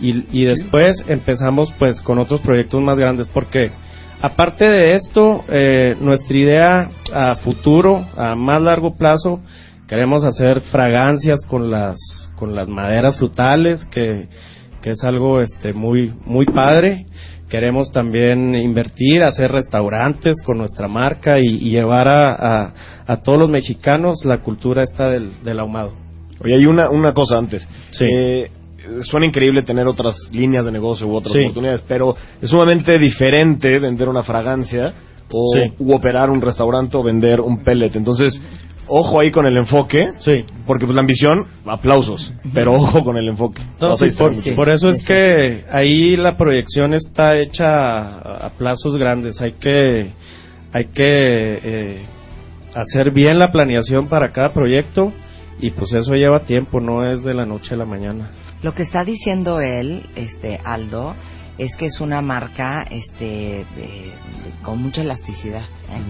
M: y, y después empezamos pues con otros proyectos más grandes porque aparte de esto, eh, nuestra idea a futuro, a más largo plazo, queremos hacer fragancias con las, con las maderas frutales que, que es algo este, muy, muy padre. Queremos también invertir, hacer restaurantes con nuestra marca y, y llevar a, a, a todos los mexicanos la cultura esta del, del ahumado.
F: Oye, hay una, una cosa antes.
M: Sí.
F: Eh, suena increíble tener otras líneas de negocio u otras
M: Sí.
F: oportunidades, pero es sumamente diferente vender una fragancia o
M: Sí.
F: u operar un restaurante o vender un pellet. Entonces, ojo ahí con el enfoque,
M: Sí.
F: porque pues la ambición, aplausos, pero ojo con el enfoque.
M: No, sí, por, eso es que ahí la proyección está hecha a, a plazos grandes. Hay que, hay que eh, hacer bien la planeación para cada proyecto y pues eso lleva tiempo, no es de la noche a la mañana.
A: Lo que está diciendo él, este Aldo, es que es una marca este de- de- con mucha elasticidad. ¿eh?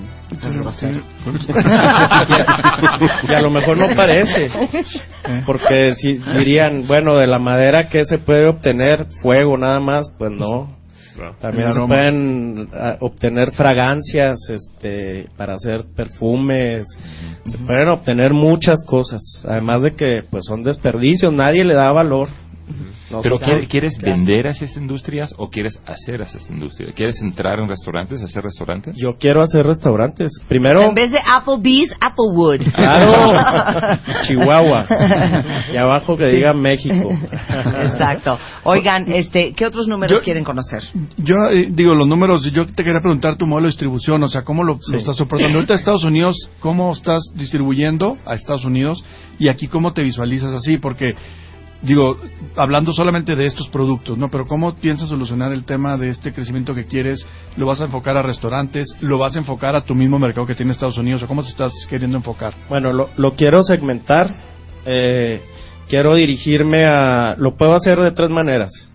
M: Y a lo mejor no parece. Porque si dirían, bueno, de la madera que se puede obtener fuego nada más, pues no. También se pueden ah, obtener fragancias este, para hacer perfumes, se pueden obtener muchas cosas, además de que pues son desperdicios, nadie le da valor.
B: Pero ¿quiere- ¿quieres
M: Claro.
B: vender a esas industrias o quieres hacer a esas industrias? ¿Quieres entrar en restaurantes, hacer restaurantes?
M: Yo quiero hacer restaurantes. Primero,
A: En vez de Applebee's, Applewood.
M: Claro. Chihuahua. Y abajo que diga México.
A: Exacto. Oigan, este, ¿qué otros números
C: Yo-
A: quieren conocer?
C: Yo eh, digo, los números, yo te quería preguntar tu modelo de distribución, o sea, ¿cómo lo, lo estás soportando? Ahorita Estados Unidos, ¿cómo estás distribuyendo a Estados Unidos? Y aquí, ¿cómo te visualizas así? Porque, digo, hablando solamente de estos productos, ¿no? Pero ¿cómo piensas solucionar el tema de este crecimiento que quieres? ¿Lo vas a enfocar a restaurantes? ¿Lo vas a enfocar a tu mismo mercado que tiene Estados Unidos? ¿O cómo te estás queriendo enfocar?
M: Bueno, lo, quiero segmentar. eh, quiero dirigirme a... Lo puedo hacer de tres maneras.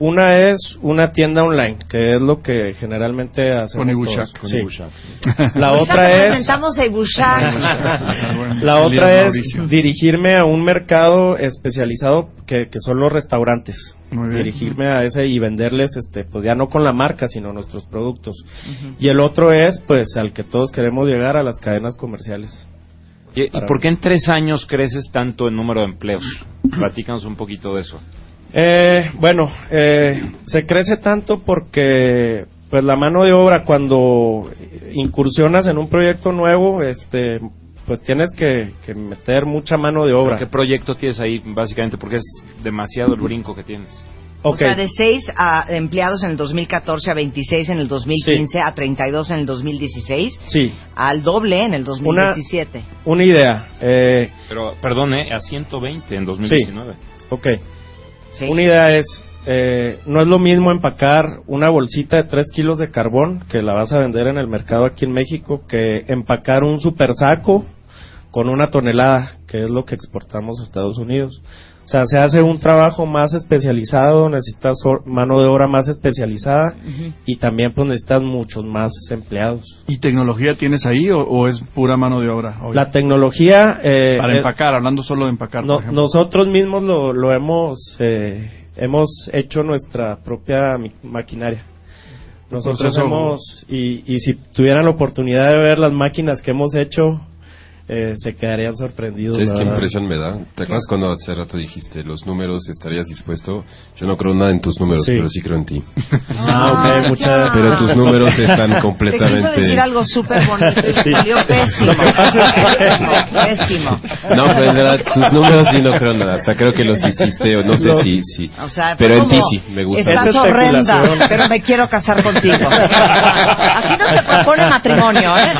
M: Una es una tienda online, que es lo que generalmente hacemos
C: Con Ibushak.
M: todos.
C: Con
M: Sí.
C: Ibushak.
M: La otra es...
A: presentamos a Ibushak.
M: La otra es dirigirme a un mercado especializado que, que son los restaurantes.
C: Muy bien.
M: Dirigirme a ese y venderles, este, pues ya no con la marca, sino nuestros productos. Y el otro es, pues, al que todos queremos llegar a las cadenas comerciales.
E: ¿Y, y por qué en tres años creces tanto en número de empleos? Platícanos un poquito de eso.
M: Eh, bueno, eh, se crece tanto porque pues la mano de obra cuando incursionas en un proyecto nuevo, este, pues tienes que, que meter mucha mano de obra.
E: ¿Qué proyecto tienes ahí, básicamente? Porque es demasiado el brinco que tienes.
A: O sea, de 6 a empleados en el 2014 a 26 en el 2015 a 32 en el 2016
M: Sí,
A: al doble en el 2017.
M: una idea. Eh,
E: Pero, perdón, ¿eh? a 120 en 2019.
M: ok. Una idea es, eh, no es lo mismo empacar una bolsita de 3 kilos de carbón que la vas a vender en el mercado aquí en México que empacar un super saco con una tonelada, que es lo que exportamos a Estados Unidos. O sea, se hace un trabajo más especializado, necesitas mano de obra más especializada y también pues necesitas muchos más empleados.
C: ¿Y tecnología tienes ahí o, o es pura mano de obra? hoy?
M: La tecnología... eh,
C: Para
M: eh,
C: empacar, hablando solo de empacar,
M: no-
C: por ejemplo.
M: nosotros mismos lo, lo hemos eh, hemos hecho nuestra propia maquinaria. Nosotros hemos y, y si tuvieran la oportunidad de ver las máquinas que hemos hecho eh, se quedarían sorprendidos.
D: ¿Sabes qué
M: verdad.
D: impresión me da? ¿Te acuerdas cuando hace rato dijiste los números estarías dispuesto? Yo no creo nada en tus números,
M: Sí.
D: pero sí creo en ti.
M: Ah, ok, muchas
D: Pero tus números están
A: Te quiso
D: completamente...
A: decir algo súper bonito y
D: Sí.
A: salió pésimo.
D: Lo que pasa
A: Pésimo.
D: No, pero en verdad, tus números sí no creo nada. Hasta creo que los hiciste, o no sé
M: No.
D: si... si
A: O sea,
D: pero en ti sí, me gusta.
A: Estás horrenda, pero me quiero casar contigo. Así no se propone matrimonio, ¿eh?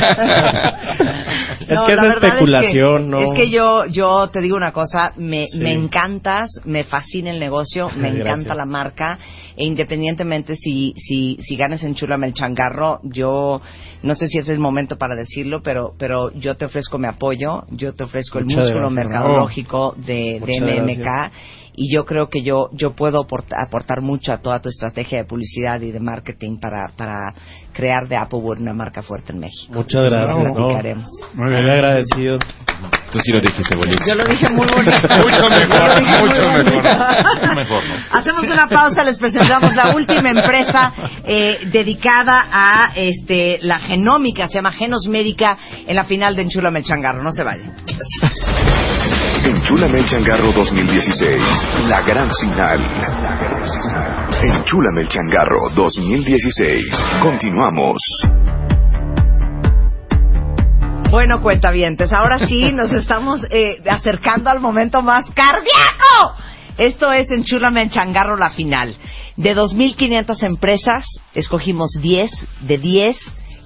M: Es que es
A: la verdad
M: especulación,
A: es que,
M: ¿no?
A: Es que yo, yo te digo una cosa, me,
M: Sí.
A: me encantas, me fascina el negocio, me
M: Gracias.
A: encanta la marca, e independientemente si, si, si ganas en Chulame el changarro, yo no sé si ese es el momento para decirlo, pero, pero yo te ofrezco mi apoyo, yo te ofrezco el músculo
M: gracias.
A: mercadológico de, de MMK.
M: gracias.
A: Y yo creo que yo, yo puedo aportar, aportar mucho a toda tu estrategia de publicidad y de marketing para, para crear de Applewood una marca fuerte en México.
M: Muchas gracias.
A: Lo
M: no. Muy bien agradecido.
D: Tú sí lo dijiste bonito.
A: Yo lo dije muy bonito.
D: Mucho mejor, mucho mejor.
A: Hacemos una pausa, les presentamos la última empresa eh, dedicada a este la genómica, se llama Genos Médica, en la final de Enchúlame el Changarro. No se vayan.
J: Enchúlame el changarro 2016. La gran final. Enchúlame el changarro 2016. Continuamos.
A: Bueno, cuentavientes, ahora sí nos estamos eh, acercando al momento más cardíaco. Esto es Enchúlame en Changarro, la final. De 2.500 empresas, escogimos 10. De 10,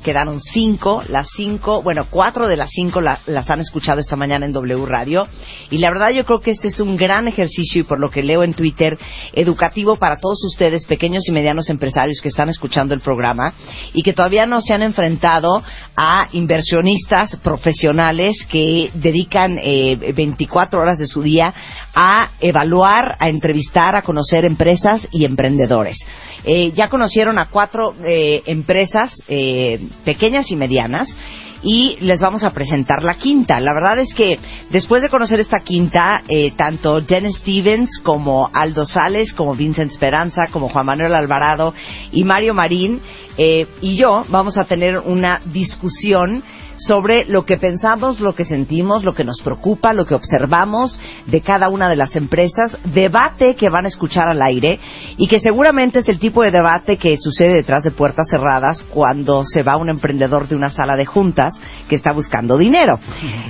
A: quedaron 5. Las 5, bueno, 4 de las 5 las han escuchado esta mañana en W Radio. Y la verdad yo creo que este es un gran ejercicio y por lo que leo en Twitter, educativo para todos ustedes, pequeños y medianos empresarios que están escuchando el programa y que todavía no se han enfrentado a inversionistas profesionales que dedican eh, 24 horas de su día a evaluar, a entrevistar, a conocer empresas y emprendedores. Eh, ya conocieron a cuatro eh, empresas eh, pequeñas y medianas y les vamos a presentar la quinta. La verdad es que después de conocer esta quinta, eh, tanto Jen Stevens como Aldo Sales, como Vincent Esperanza, como Juan Manuel Alvarado y Mario Marín eh, y yo vamos a tener una discusión sobre lo que pensamos, lo que sentimos, lo que nos preocupa, lo que observamos de cada una de las empresas, debate que van a escuchar al aire y que seguramente es el tipo de debate que sucede detrás de puertas cerradas cuando se va un emprendedor de una sala de juntas que está buscando dinero.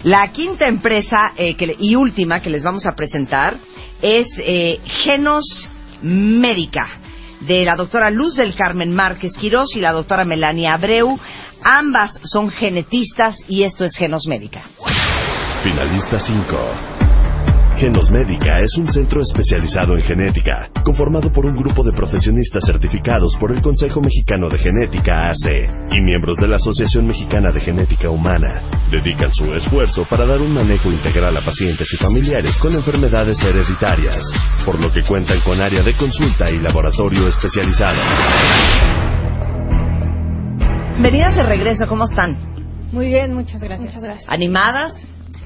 A: La quinta empresa eh, que y última que les vamos a presentar es eh, Genos Médica de la doctora Luz del Carmen Márquez Quirós y la doctora Melania Abreu. Ambas son genetistas y esto es Genos Médica.
G: Finalista 5. Genos Médica es un centro especializado en genética, conformado por un grupo de profesionistas certificados por el Consejo Mexicano de Genética AC y miembros de la Asociación Mexicana de Genética Humana. Dedican su esfuerzo para dar un manejo integral a pacientes y familiares con enfermedades hereditarias, por lo que cuentan con área de consulta y laboratorio especializado.
A: Bienvenidas de regreso, ¿cómo están?
N: Muy bien, muchas gracias. Muchas gracias.
A: ¿Animadas?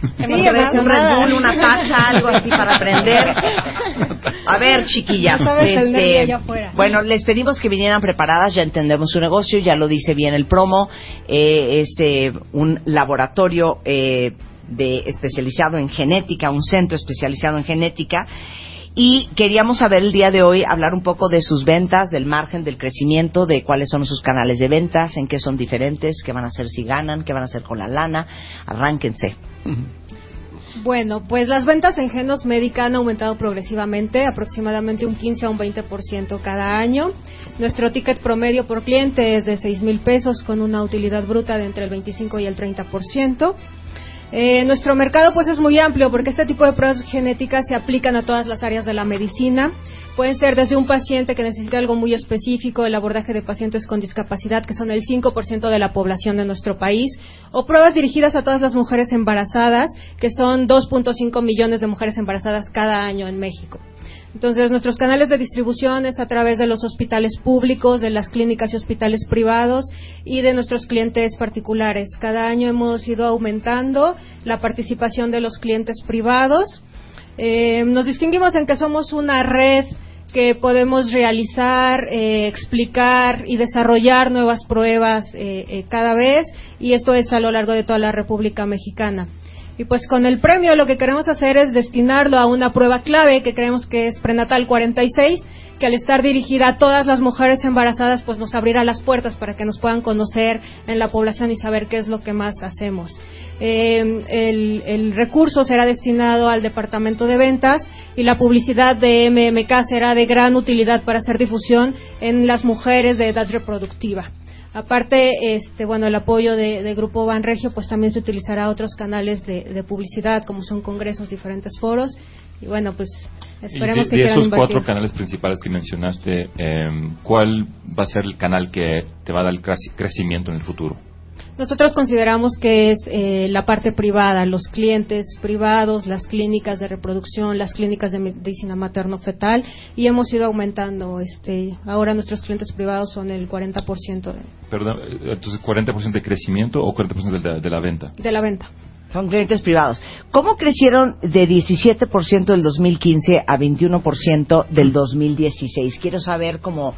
N: Sí,
A: Hemos un Red. Bull, una tacha, algo así para aprender. A ver, chiquillas.
N: No
A: este, bueno, les pedimos que vinieran preparadas, ya entendemos su negocio, ya lo dice bien el promo. eh, es eh, un laboratorio eh, de, especializado en genética, un centro especializado en genética. Y queríamos saber el día de hoy, hablar un poco de sus ventas, del margen, del crecimiento, de cuáles son sus canales de ventas, en qué son diferentes, qué van a hacer si ganan, qué van a hacer con la lana. Arránquense.
N: Bueno, pues las ventas en Genos Médica han aumentado progresivamente, aproximadamente un 15 a un 20% cada año. Nuestro ticket promedio por cliente es de 6 mil pesos con una utilidad bruta de entre el 25 y el 30%. Eh, nuestro mercado pues es muy amplio porque este tipo de pruebas genéticas se aplican a todas las áreas de la medicina. Pueden ser desde un paciente que necesita algo muy específico, el abordaje de pacientes con discapacidad, que son el 5% de la población de nuestro país, o pruebas dirigidas a todas las mujeres embarazadas, que son 2.5 millones de mujeres embarazadas cada año en México. Entonces, nuestros canales de distribución es a través de los hospitales públicos, de las clínicas y hospitales privados y de nuestros clientes particulares. Cada año hemos ido aumentando la participación de los clientes privados. Eh, nos distinguimos en que somos una red que podemos realizar, eh, explicar y desarrollar nuevas pruebas eh, cada vez y esto es a lo largo de toda la República Mexicana. Y pues con el premio lo que queremos hacer es destinarlo a una prueba clave que creemos que es prenatal 46, que al estar dirigida a todas las mujeres embarazadas pues nos abrirá las puertas para que nos puedan conocer en la población y saber qué es lo que más hacemos. Eh, el, el recurso será destinado al departamento de ventas y la publicidad de MMK será de gran utilidad para hacer difusión en las mujeres de edad reproductiva. Aparte, este, bueno, el apoyo de, de Grupo Banregio, pues también se utilizará otros canales de, de publicidad, como son congresos, diferentes foros. Y bueno, pues esperemos
B: y de,
N: que
B: de esos
N: invertir.
B: cuatro canales principales que mencionaste, eh, ¿cuál va a ser el canal que te va a dar el creci- crecimiento en el futuro?
N: Nosotros consideramos que es eh, la parte privada, los clientes privados, las clínicas de reproducción, las clínicas de medicina materno-fetal y hemos ido aumentando. Este, ahora nuestros clientes privados son el 40% de,
B: Perdón, entonces, ¿40% de crecimiento o 40% de la, de la venta?
N: de la venta.
A: Son clientes privados. ¿Cómo crecieron de 17% del 2015 a 21% del 2016? Quiero saber cómo,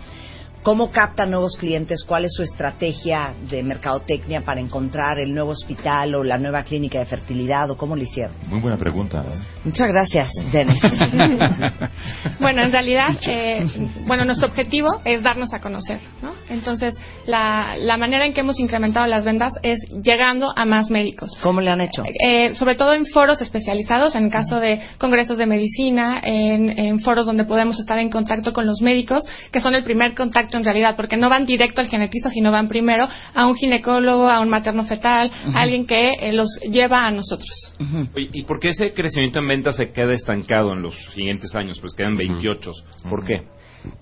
A: cómo captan nuevos clientes, cuál es su estrategia de mercadotecnia para encontrar el nuevo hospital o la nueva clínica de fertilidad o cómo lo hicieron.
B: Muy buena pregunta. ¿eh?
A: Muchas gracias, Dennis.
O: Bueno, en realidad, eh, bueno, nuestro objetivo es darnos a conocer, ¿no? Entonces, la, la manera en que hemos incrementado las ventas es llegando a más médicos.
A: ¿Cómo le han hecho?
O: Eh, sobre todo en foros especializados, en caso de congresos de medicina, en, en foros donde podemos estar en contacto con los médicos, que son el primer contacto en realidad, porque no van directo al genetista, sino van primero a un ginecólogo, a un materno fetal,
E: Ujú.
O: a alguien que eh, los lleva a nosotros.
E: Oye, ¿Y por qué ese crecimiento en ventas se queda estancado en los siguientes años? Pues quedan 28. ¿Por qué?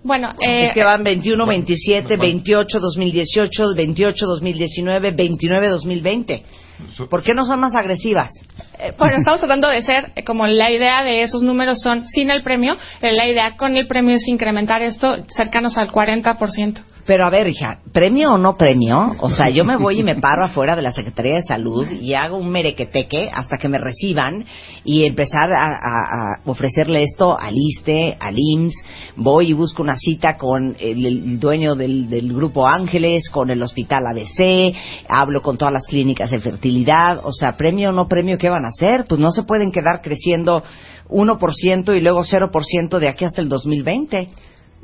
O: Bueno, eh,
A: es que van 21, 27, 28, 2018, 28, 2019, 29, 2020. ¿Por qué no son más agresivas?
O: Eh, bueno, estamos tratando de ser, eh, como la idea de esos números son sin el premio, eh, la idea con el premio es incrementar esto cercanos al 40%.
A: Pero a ver, hija, ¿premio o no premio? O sea, yo me voy y me paro afuera de la Secretaría de Salud y hago un merequeteque hasta que me reciban y empezar a, ofrecerle esto al ISTE, al IMSS. Voy y busco una cita con el, el dueño del, del Grupo Ángeles, con el Hospital ABC, hablo con todas las clínicas de fertilidad. O sea, ¿premio o no premio qué van a hacer? Pues no se pueden quedar creciendo 1% y luego 0% de aquí hasta el 2020.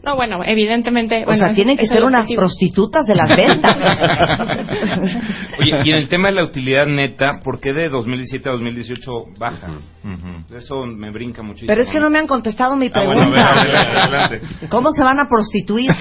O: No, bueno, evidentemente.
A: O
O: bueno,
A: sea,
O: es-
A: tienen que ser unas
O: objetivo.
A: prostitutas de las ventas.
E: Oye, y en el tema de la utilidad neta, ¿por qué de 2017 a 2018 baja? Eso me brinca muchísimo.
A: Pero es que no me han contestado mi
E: Ah, bueno,
A: pregunta.
E: a ver, a ver, adelante.
A: ¿Cómo se van a prostituir?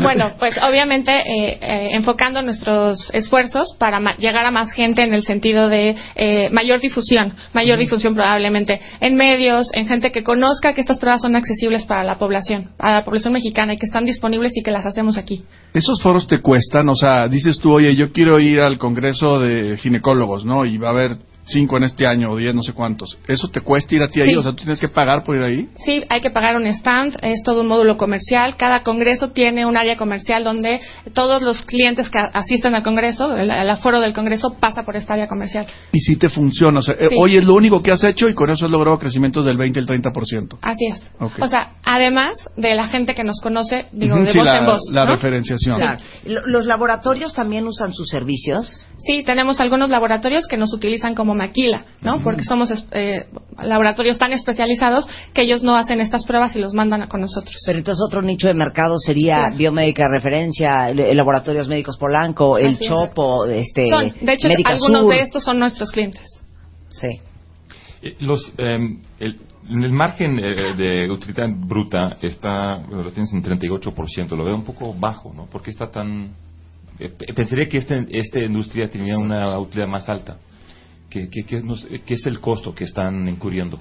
O: Bueno, pues obviamente eh, eh, enfocando nuestros esfuerzos para ma- llegar a más gente en el sentido de eh, mayor difusión, mayor difusión probablemente en medios, en gente que conozca que estas pruebas son accesibles para la población, para la población mexicana y que están disponibles y que las hacemos aquí.
C: Esos foros te cuestan, o sea, dices tú, oye, yo quiero ir al congreso de ginecólogos, ¿no? Y va a haber cinco en este año o diez, no sé cuántos. ¿Eso te cuesta ir a ti ahí?
O: Sí.
C: O sea, ¿tú tienes que pagar por ir ahí?
O: Sí, hay que pagar un stand, es todo un módulo comercial. Cada congreso tiene un área comercial donde todos los clientes que asisten al congreso, el, el aforo del congreso, pasa por esta área comercial.
C: Y si te funciona, o sea, eh,
O: Sí.
C: hoy es lo único que has hecho y con eso has logrado crecimientos del 20 al 30%.
O: Así es. O sea, además de la gente que nos conoce, digo, de
C: sí,
O: voz
C: la,
O: en voz.
C: la
O: ¿no?
C: referenciación.
A: Claro. Lo- ¿Los laboratorios también usan sus servicios?
O: Sí, tenemos algunos laboratorios que nos utilizan como maquila, ¿no? Porque somos eh, laboratorios tan especializados que ellos no hacen estas pruebas y los mandan a- con nosotros.
A: Pero entonces otro nicho de mercado sería
O: Claro.
A: biomédica de referencia, Laboratorios Médicos Polanco, el
O: Así es.
A: Chopo, este,
O: Son, de hecho,
A: Médica
O: algunos
A: Sur.
O: de estos son nuestros clientes.
A: Sí.
B: Eh, Los, eh, el, el margen eh, de utilidad bruta está, lo tienes en 38%, lo veo un poco bajo, ¿no? ¿Por qué está tan...? eh, pe- pensaría que este, esta industria tenía una utilidad más alta. ¿Qué, qué, qué es el costo que están incurriendo?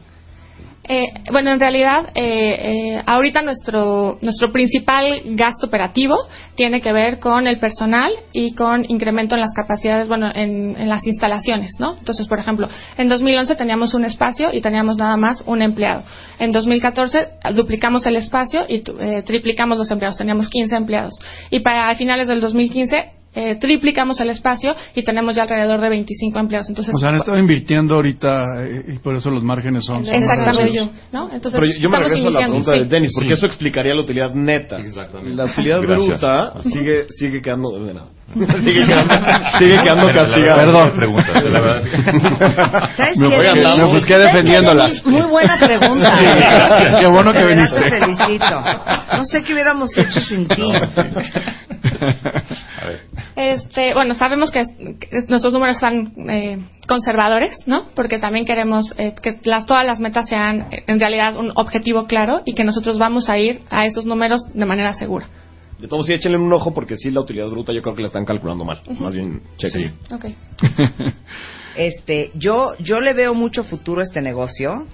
O: Eh, bueno, en realidad, eh, eh, ahorita nuestro, nuestro principal gasto operativo tiene que ver con el personal y con incremento en las capacidades, bueno, en, en las instalaciones, ¿no? Entonces, por ejemplo, en 2011 teníamos un espacio y teníamos nada más un empleado. En 2014 duplicamos el espacio y eh, triplicamos los empleados, teníamos 15 empleados. Y para finales del 2015 eh, triplicamos el espacio y tenemos ya alrededor de 25 empleados. Entonces,
C: O sea, han estado invirtiendo ahorita eh, y por eso los márgenes son... son más
O: Exactamente.
C: reducidos.
O: ¿no? Entonces,
F: Pero yo, yo me regreso a la pregunta
O: sí.
F: de Denis, porque
C: Sí.
F: eso explicaría la utilidad neta.
D: Exactamente.
F: La utilidad
B: Gracias.
F: bruta sigue, sigue quedando. de nada. sigue quedando, sigue quedando castigada.
C: Perdón.
B: Preguntas, la verdad.
A: ¿Sabes
C: Me fue- me ofusqué
A: ¿Sabes qué,
C: defendiéndolas.
A: Muy buena pregunta.
C: Sí, qué bueno que viniste.
A: Te felicito. No sé qué hubiéramos hecho sin ti.
O: Este, bueno, sabemos que, es- que nuestros números están eh, conservadores, ¿no? Porque también queremos eh, que las, todas las metas sean eh, en realidad un objetivo claro y que nosotros vamos a ir a esos números de manera segura.
F: De todos, sí, échenle un ojo porque sí, la utilidad bruta yo creo que la están calculando mal. Más bien, chequen.
O: Ok.
A: Este, yo, yo le veo mucho futuro a este negocio.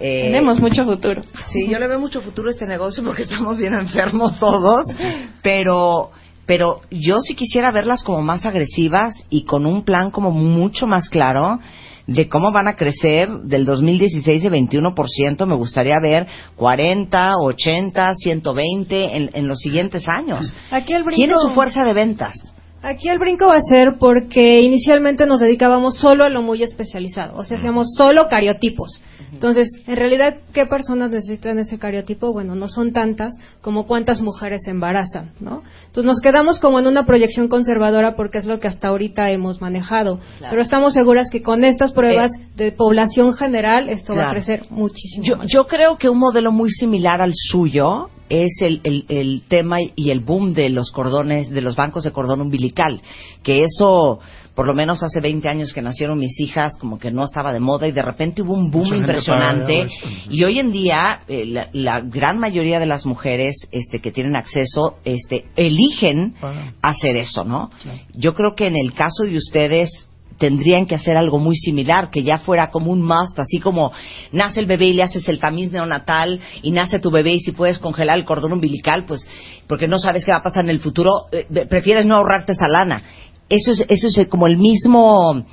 A: Eh,
O: Tenemos mucho futuro.
A: Sí, yo le veo mucho futuro a este negocio porque estamos bien enfermos todos, pero pero yo sí quisiera verlas como más agresivas y con un plan como mucho más claro de cómo van a crecer del 2016 de 21%, me gustaría ver 40, 80, 120 en, en los siguientes años.
N: Aquí el brinco,
A: ¿Quién es su fuerza de ventas?
N: Aquí el brinco va a ser porque inicialmente nos dedicábamos solo a lo muy especializado, o sea, hacíamos solo cariotipos. Entonces, en realidad, ¿qué personas necesitan ese cariotipo? Bueno, no son tantas como cuántas mujeres se embarazan, ¿no? Entonces nos quedamos como en una proyección conservadora porque es lo que hasta ahorita hemos manejado.
A: Claro.
N: Pero estamos seguras que con estas pruebas de población general esto va a crecer muchísimo.
A: Yo, yo creo que un modelo muy similar al suyo es el, el, el tema y el boom de los cordones, de los bancos de cordón umbilical, que eso, por lo menos hace 20 años que nacieron mis hijas, como que no estaba de moda y de repente hubo un boom
C: Mucha
A: impresionante. Y hoy en día, eh, la, la gran mayoría de las mujeres este, que tienen acceso este, eligen hacer eso, ¿no? Yo creo que en el caso de ustedes tendrían que hacer algo muy similar, que ya fuera como un must, así como nace el bebé y le haces el tamiz neonatal y nace tu bebé y si puedes congelar el cordón umbilical, pues porque no sabes qué va a pasar en el futuro, eh, prefieres no ahorrarte esa lana. Eso es, eso es como el mismo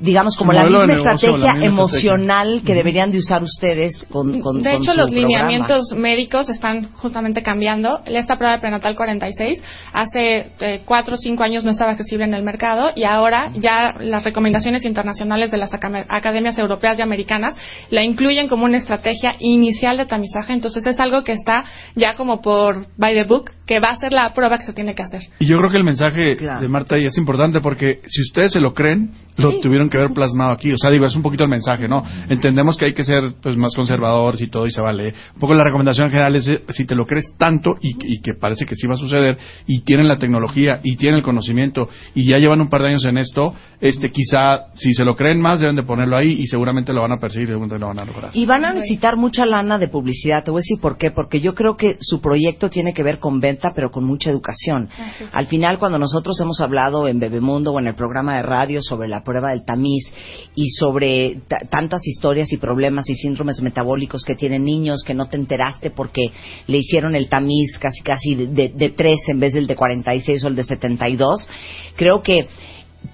A: digamos, como la misma
C: negocio,
A: estrategia
C: la misma
A: emocional que deberían de usar ustedes con, con
O: De
A: con
O: hecho,
A: su
O: los
A: programa.
O: lineamientos médicos están justamente cambiando. Esta prueba de prenatal 46 hace eh, cuatro o cinco años no estaba accesible en el mercado y ahora ya las recomendaciones internacionales de las academias europeas y americanas la incluyen como una estrategia inicial de tamizaje. Entonces es algo que está ya como por by the book, que va a ser la prueba que se tiene que hacer.
C: Y yo creo que el mensaje de Marta ahí es importante porque si ustedes se lo creen, lo tuvieron que haber plasmado aquí. O sea, digo, es un poquito el mensaje, ¿no? Entendemos que hay que ser pues más conservadores y todo y se vale. Un poco la recomendación general es eh, si te lo crees tanto y, y que parece que sí va a suceder y tienen la tecnología y tienen el conocimiento y ya llevan un par de años en esto, este quizá si se lo creen más deben de ponerlo ahí y seguramente lo van a perseguir, seguramente lo van a lograr.
A: Y van a necesitar mucha lana de publicidad. Te voy a decir por qué. Porque yo creo que su proyecto tiene que ver con venta, pero con mucha educación. Al final, cuando nosotros hemos hablado en Bebemundo o en el programa de radio sobre la prueba del tamiz y sobre ta- tantas historias y problemas y síndromes metabólicos que tienen niños que no te enteraste porque le hicieron el tamiz casi casi de, de, de 3 en vez del de 46 o el de 72, creo que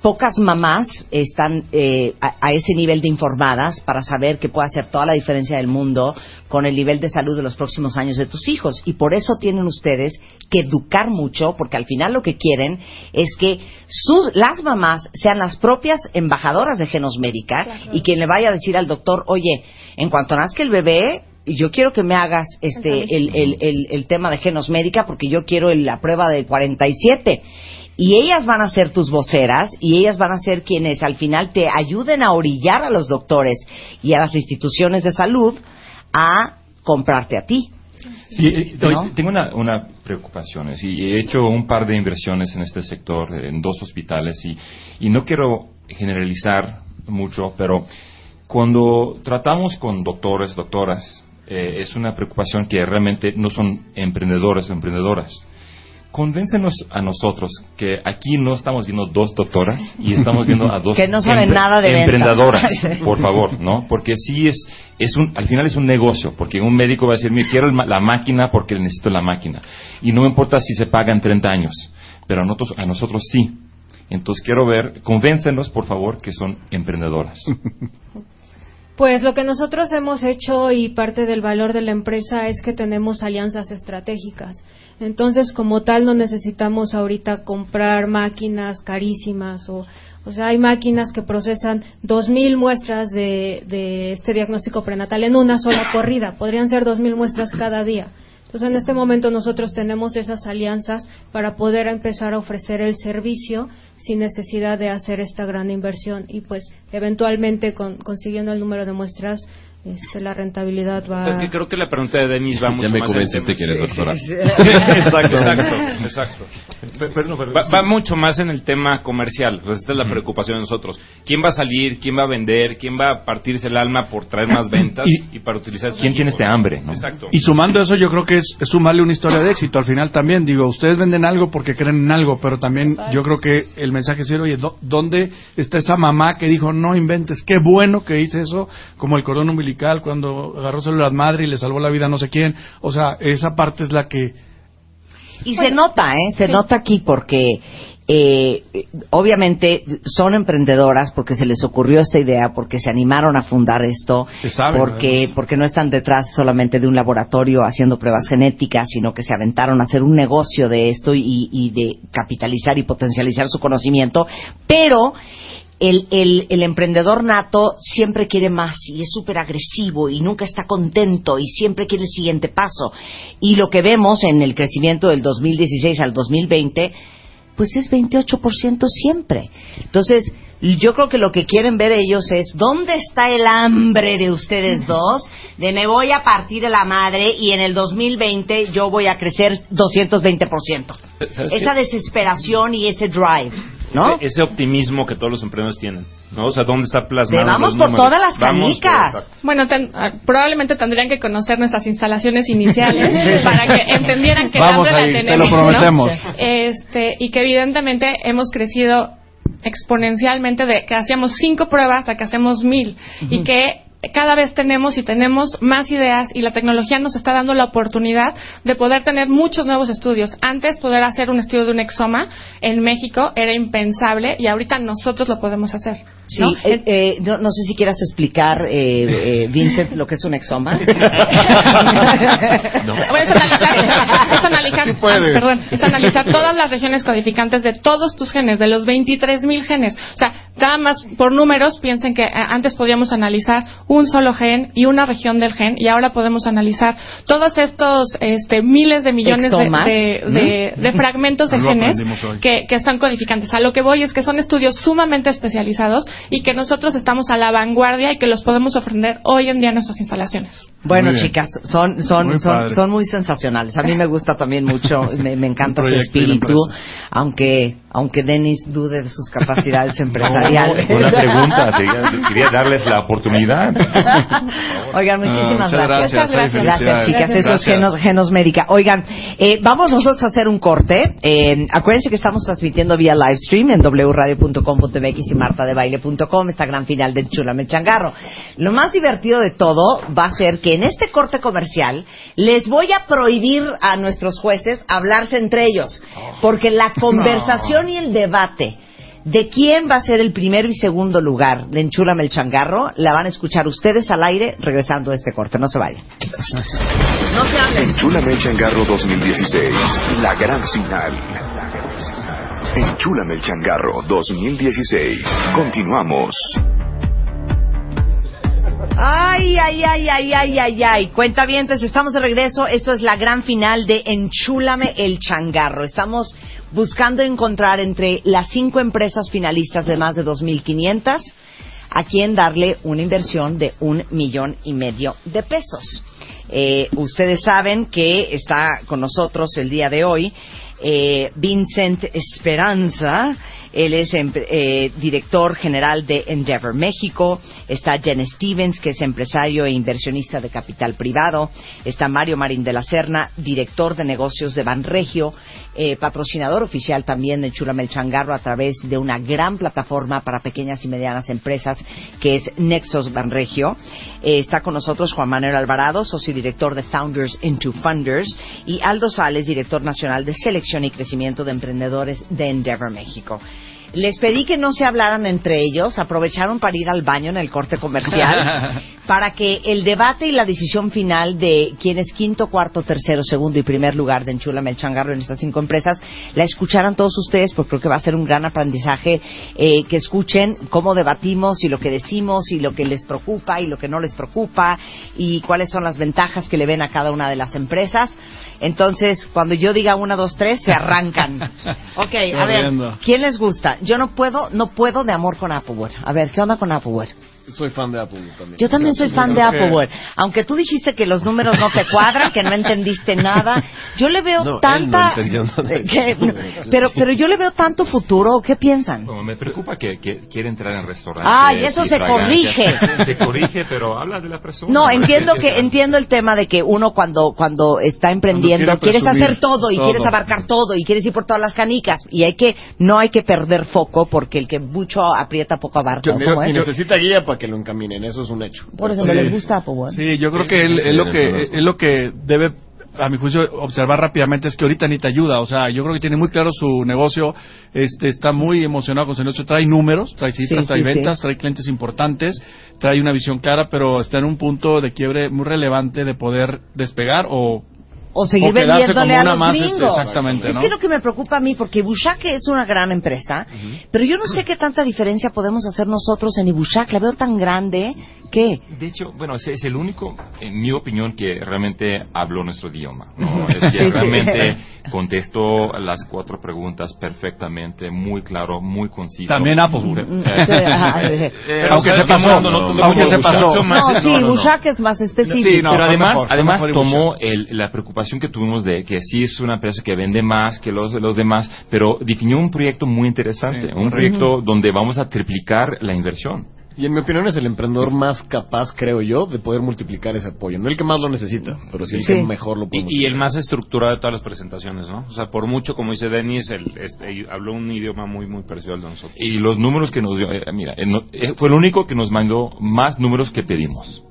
A: pocas mamás están eh, a, a ese nivel de informadas para saber que puede hacer toda la diferencia del mundo con el nivel de salud de los próximos años de tus hijos. Y por eso tienen ustedes que educar mucho, porque al final lo que quieren es que sus, las mamás sean las propias embajadoras de Genos Médica y quien le vaya a decir al doctor, oye, en cuanto nazca el bebé, yo quiero que me hagas este el, el, el, el tema de Genos Médica porque yo quiero el- la prueba del 47 y ellas van a ser tus voceras y ellas van a ser quienes al final te ayuden a orillar a los doctores y a las instituciones de salud a comprarte a ti.
B: Sí, eh,
A: ¿No?
B: hoy tengo una, una preocupación. y he hecho un par de inversiones en este sector, eh, en dos hospitales, y, y no quiero generalizar mucho, pero cuando tratamos con doctores, doctoras, eh, es una preocupación que realmente no son emprendedores o emprendedoras. Convéncenos a nosotros que aquí no estamos viendo dos doctoras y estamos viendo a dos
A: Que no saben nada de ventas.
B: emprendedoras, por favor, ¿no? Porque sí es, es un, al final es un negocio, porque un médico va a decir, mira, quiero la máquina porque necesito la máquina. Y no me importa si se pagan 30 años, pero a nosotros, a nosotros sí. Entonces quiero ver, convéncenos, por favor, que son emprendedoras.
N: Pues lo que nosotros hemos hecho y parte del valor de la empresa es que tenemos alianzas estratégicas. Entonces, como tal, no necesitamos ahorita comprar máquinas carísimas o, o sea, hay máquinas que procesan 2.000 muestras de, de este diagnóstico prenatal en una sola corrida. Podrían ser 2.000 muestras cada día. Entonces, en este momento nosotros tenemos esas alianzas para poder empezar a ofrecer el servicio sin necesidad de hacer esta gran inversión y pues eventualmente con- consiguiendo el número de muestras este, la rentabilidad va
E: O sea, es que creo que la pregunta de Denis va
D: Ya
E: mucho
D: me
E: más en el
D: convenciste
E: tema.
D: que eres doctora. Sí, sí,
E: exacto, exacto, exacto.
B: Pe- perdón, perdón.
E: Va, va mucho más en el tema comercial. Pues esta es la preocupación de nosotros. ¿Quién va a salir? ¿Quién va a vender? ¿Quién va a partirse el alma por traer más ventas y, para utilizar
B: ¿Quién tiene este hambre? no?
E: Exacto.
C: Y sumando eso, yo creo que es, es sumarle una historia de éxito al final también. Digo, ustedes venden algo porque creen en algo, pero también yo creo que el mensaje es, oye, ¿dó- ¿dónde está esa mamá que dijo, no inventes, qué bueno que hice eso? Como el cordón umbilical cuando agarró células madre y le salvó la vida a no sé quién. O sea, esa parte es la que...
A: Y se nota, ¿eh? Se nota aquí porque eh, obviamente son emprendedoras porque se les ocurrió esta idea, porque se animaron a fundar esto,
C: saben,
A: porque
C: además.
A: porque no están detrás solamente de un laboratorio haciendo pruebas genéticas, sino que se aventaron a hacer un negocio de esto y, y de capitalizar y potencializar su conocimiento, pero el, el, el emprendedor nato siempre quiere más y es súper agresivo y nunca está contento y siempre quiere el siguiente paso. Y lo que vemos en el crecimiento del 2016 al 2020, pues es 28% siempre. Entonces, yo creo que lo que quieren ver ellos es dónde está el hambre de ustedes dos, de me voy a partir de la madre y en el 2020 yo voy a crecer 220%.
E: ¿Sabes
A: Esa
E: qué?
A: desesperación y ese drive, ¿no?
E: Ese, ese optimismo que todos los emprendedores tienen, ¿no? O sea, ¿dónde está plasmado?
A: De vamos
E: los
A: por
E: números?
A: todas las
E: por-
A: canicas.
O: Bueno, ten- ah, probablemente tendrían que conocer nuestras instalaciones iniciales
C: Sí, sí.
O: para que entendieran que
C: Vamos ahí,
O: la
C: te
O: tenemos,
C: lo
O: ¿no?
C: prometemos.
O: Este, y que evidentemente hemos crecido exponencialmente de que hacíamos cinco pruebas a que hacemos mil y que cada vez tenemos y tenemos más ideas y la tecnología nos está dando la oportunidad de poder tener muchos nuevos estudios. Antes poder hacer un estudio de un exoma en México era impensable y ahorita nosotros lo podemos hacer.
A: Sí,
O: ¿no?
A: eh, eh, no, no sé si quieras explicar, eh, eh, Vincent, lo que es un exoma.
O: Bueno, es analizar, es analizar,
A: Sí puedes.
O: perdón, es analizar todas las regiones codificantes de todos tus genes, de los 23.000 genes. O sea, nada más por números, piensen que eh, antes podíamos analizar un solo gen y una región del gen, y ahora podemos analizar todos estos este, miles de millones de,
A: Exomas.
O: de- de- de fragmentos de genes que, que están codificantes. A lo que voy es que son estudios sumamente especializados y que nosotros estamos a la vanguardia y que los podemos ofrecer hoy en día en nuestras instalaciones.
A: Bueno, chicas, son, son,
O: Muy
A: son, son muy sensacionales. A mí me gusta también mucho, me, me encanta su espíritu, aunque, aunque Denis dude de sus capacidades empresariales.
B: Una pregunta, te- quería darles la oportunidad.
A: Oigan, muchísimas
B: Ah, muchas
A: gracias.
B: gracias,
A: Gracias,
B: Ay,
A: Gracias, chicas. Eso es genos, genos médica. Oigan, eh, vamos nosotros a hacer un corte. Eh, acuérdense que estamos transmitiendo vía live stream en wradio.com.mx y martadebaile.com esta gran final del Chulame Changarro. Lo más divertido de todo va a ser que en este corte comercial les voy a prohibir a nuestros jueces hablarse entre ellos, porque la conversación y el debate de quién va a ser el primero y segundo lugar de Enchúlame el Changarro la van a escuchar ustedes al aire regresando a este corte. No se vayan. No se hablen.
J: Enchúlame el changarro 2016. La gran final. Enchúlame el changarro 2016. Continuamos.
A: Ay, ay, ay, ay, ay, ay, ay. Cuenta bien, estamos de regreso. Esto es la gran final de Enchúlame el Changarro. Estamos buscando encontrar entre las cinco empresas finalistas de más de 2.500 a quien darle una inversión de un millón y medio de pesos. Eh, ustedes saben que está con nosotros el día de hoy eh, Vincent Esperanza. Él es eh, director general de Endeavor México. Está Jen Stevens, que es empresario e inversionista de capital privado. Está Mario Marín de la Serna, director de negocios de Banregio, eh, patrocinador oficial también de Chulamel Changarro a través de una gran plataforma para pequeñas y medianas empresas que es Nexos Banregio. Eh, está con nosotros Juan Manuel Alvarado, socio director de Founders into Funders, y Aldo Sales, director nacional de selección y crecimiento de emprendedores de Endeavor México. Les pedí que no se hablaran entre ellos, aprovecharon para ir al baño en el corte comercial, para que el debate y la decisión final de quién es quinto, cuarto, tercero, segundo y primer lugar de Enchúlame el Changarro en estas cinco empresas, la escucharan todos ustedes, porque creo que va a ser un gran aprendizaje eh, que escuchen cómo debatimos y lo que decimos y lo que les preocupa y lo que no les preocupa y cuáles son las ventajas que le ven a cada una de las empresas. Entonces, cuando yo diga una, dos, tres, se arrancan. Ok, a ver. ¿quién les gusta? Yo no puedo, no puedo de amor con Appleware. A ver, ¿qué onda con Appleware?
F: Soy fan de Apple también.
A: Yo también soy fan de Appleware. Aunque tú dijiste que los números no te cuadran, que no entendiste nada, yo le veo
D: No, él
A: tanta...
D: no entendió nada.
A: que- no, pero, pero yo le veo tanto futuro. ¿Qué piensan?
B: Bueno, me preocupa que, que quiere entrar en restaurantes.
A: Eso
B: y
A: se
B: fragancias.
A: corrige.
B: Se corrige, pero habla de la persona.
A: No, entiendo que entiendo el tema de que uno cuando cuando está emprendiendo
B: Cuando
A: quieres hacer todo y
B: todo.
A: quieres abarcar todo y quieres ir por todas las canicas y hay que no hay que perder foco porque el que mucho aprieta poco abarca.
F: Yo- mira,
A: ¿Cómo
F: si
A: es?
F: necesita guía para que lo encaminen, eso es un hecho.
A: Por eso me les gusta Appleware.
C: Sí, yo creo
F: Sí,
C: que él,
F: sí,
C: él lo
F: sí,
C: que él lo que debe a mi juicio observar rápidamente es que ahorita ni te ayuda, o sea, yo creo que tiene muy claro su negocio, este está muy emocionado con su negocio, trae números, trae cifras,
A: Sí,
C: trae
A: sí,
C: ventas,
A: sí.
C: trae clientes importantes, trae una visión clara, pero está en un punto de quiebre muy relevante de poder despegar o
A: o seguir
C: o
A: vendiéndole a los
C: más, este,
A: gringos.
C: exactamente,
A: es que lo que me preocupa a mí, porque Ibushake es una gran empresa, pero yo no sé qué tanta diferencia podemos hacer nosotros en Ibushake. La veo tan grande que...
B: De hecho, bueno, ese es el único, en mi opinión, que realmente habló nuestro idioma. ¿no? Es que
A: Sí, sí.
B: realmente contestó las cuatro preguntas perfectamente, muy claro, muy conciso.
C: También Apple.
B: Eh,
A: Sí, ajá.
B: eh,
C: Pero aunque
B: ¿sabes
C: se
B: qué?
C: pasó,
B: No, no, no, no,
C: aunque
B: no,
C: se
B: no,
C: pasó.
B: no,
A: No, sí,
B: no, no, no.
A: Ibushake es más específico.
B: pero además,
C: mejor,
B: además tomó el- la preocupación que tuvimos de que sí es una empresa que vende más que los, los demás, pero definió un proyecto muy interesante, un proyecto donde vamos a triplicar la inversión.
F: Y en mi opinión es el emprendedor más capaz, creo yo, de poder multiplicar ese apoyo. No el que más lo necesita, pero sí el que mejor lo puede
E: Y, y el más estructurado de todas las presentaciones, ¿no? O sea, por mucho, como dice Denis, el, este, habló un idioma muy, muy parecido al de nosotros.
B: Y los números que nos dio, eh, mira, eh, no- eh, fue el único que nos mandó más números que pedimos.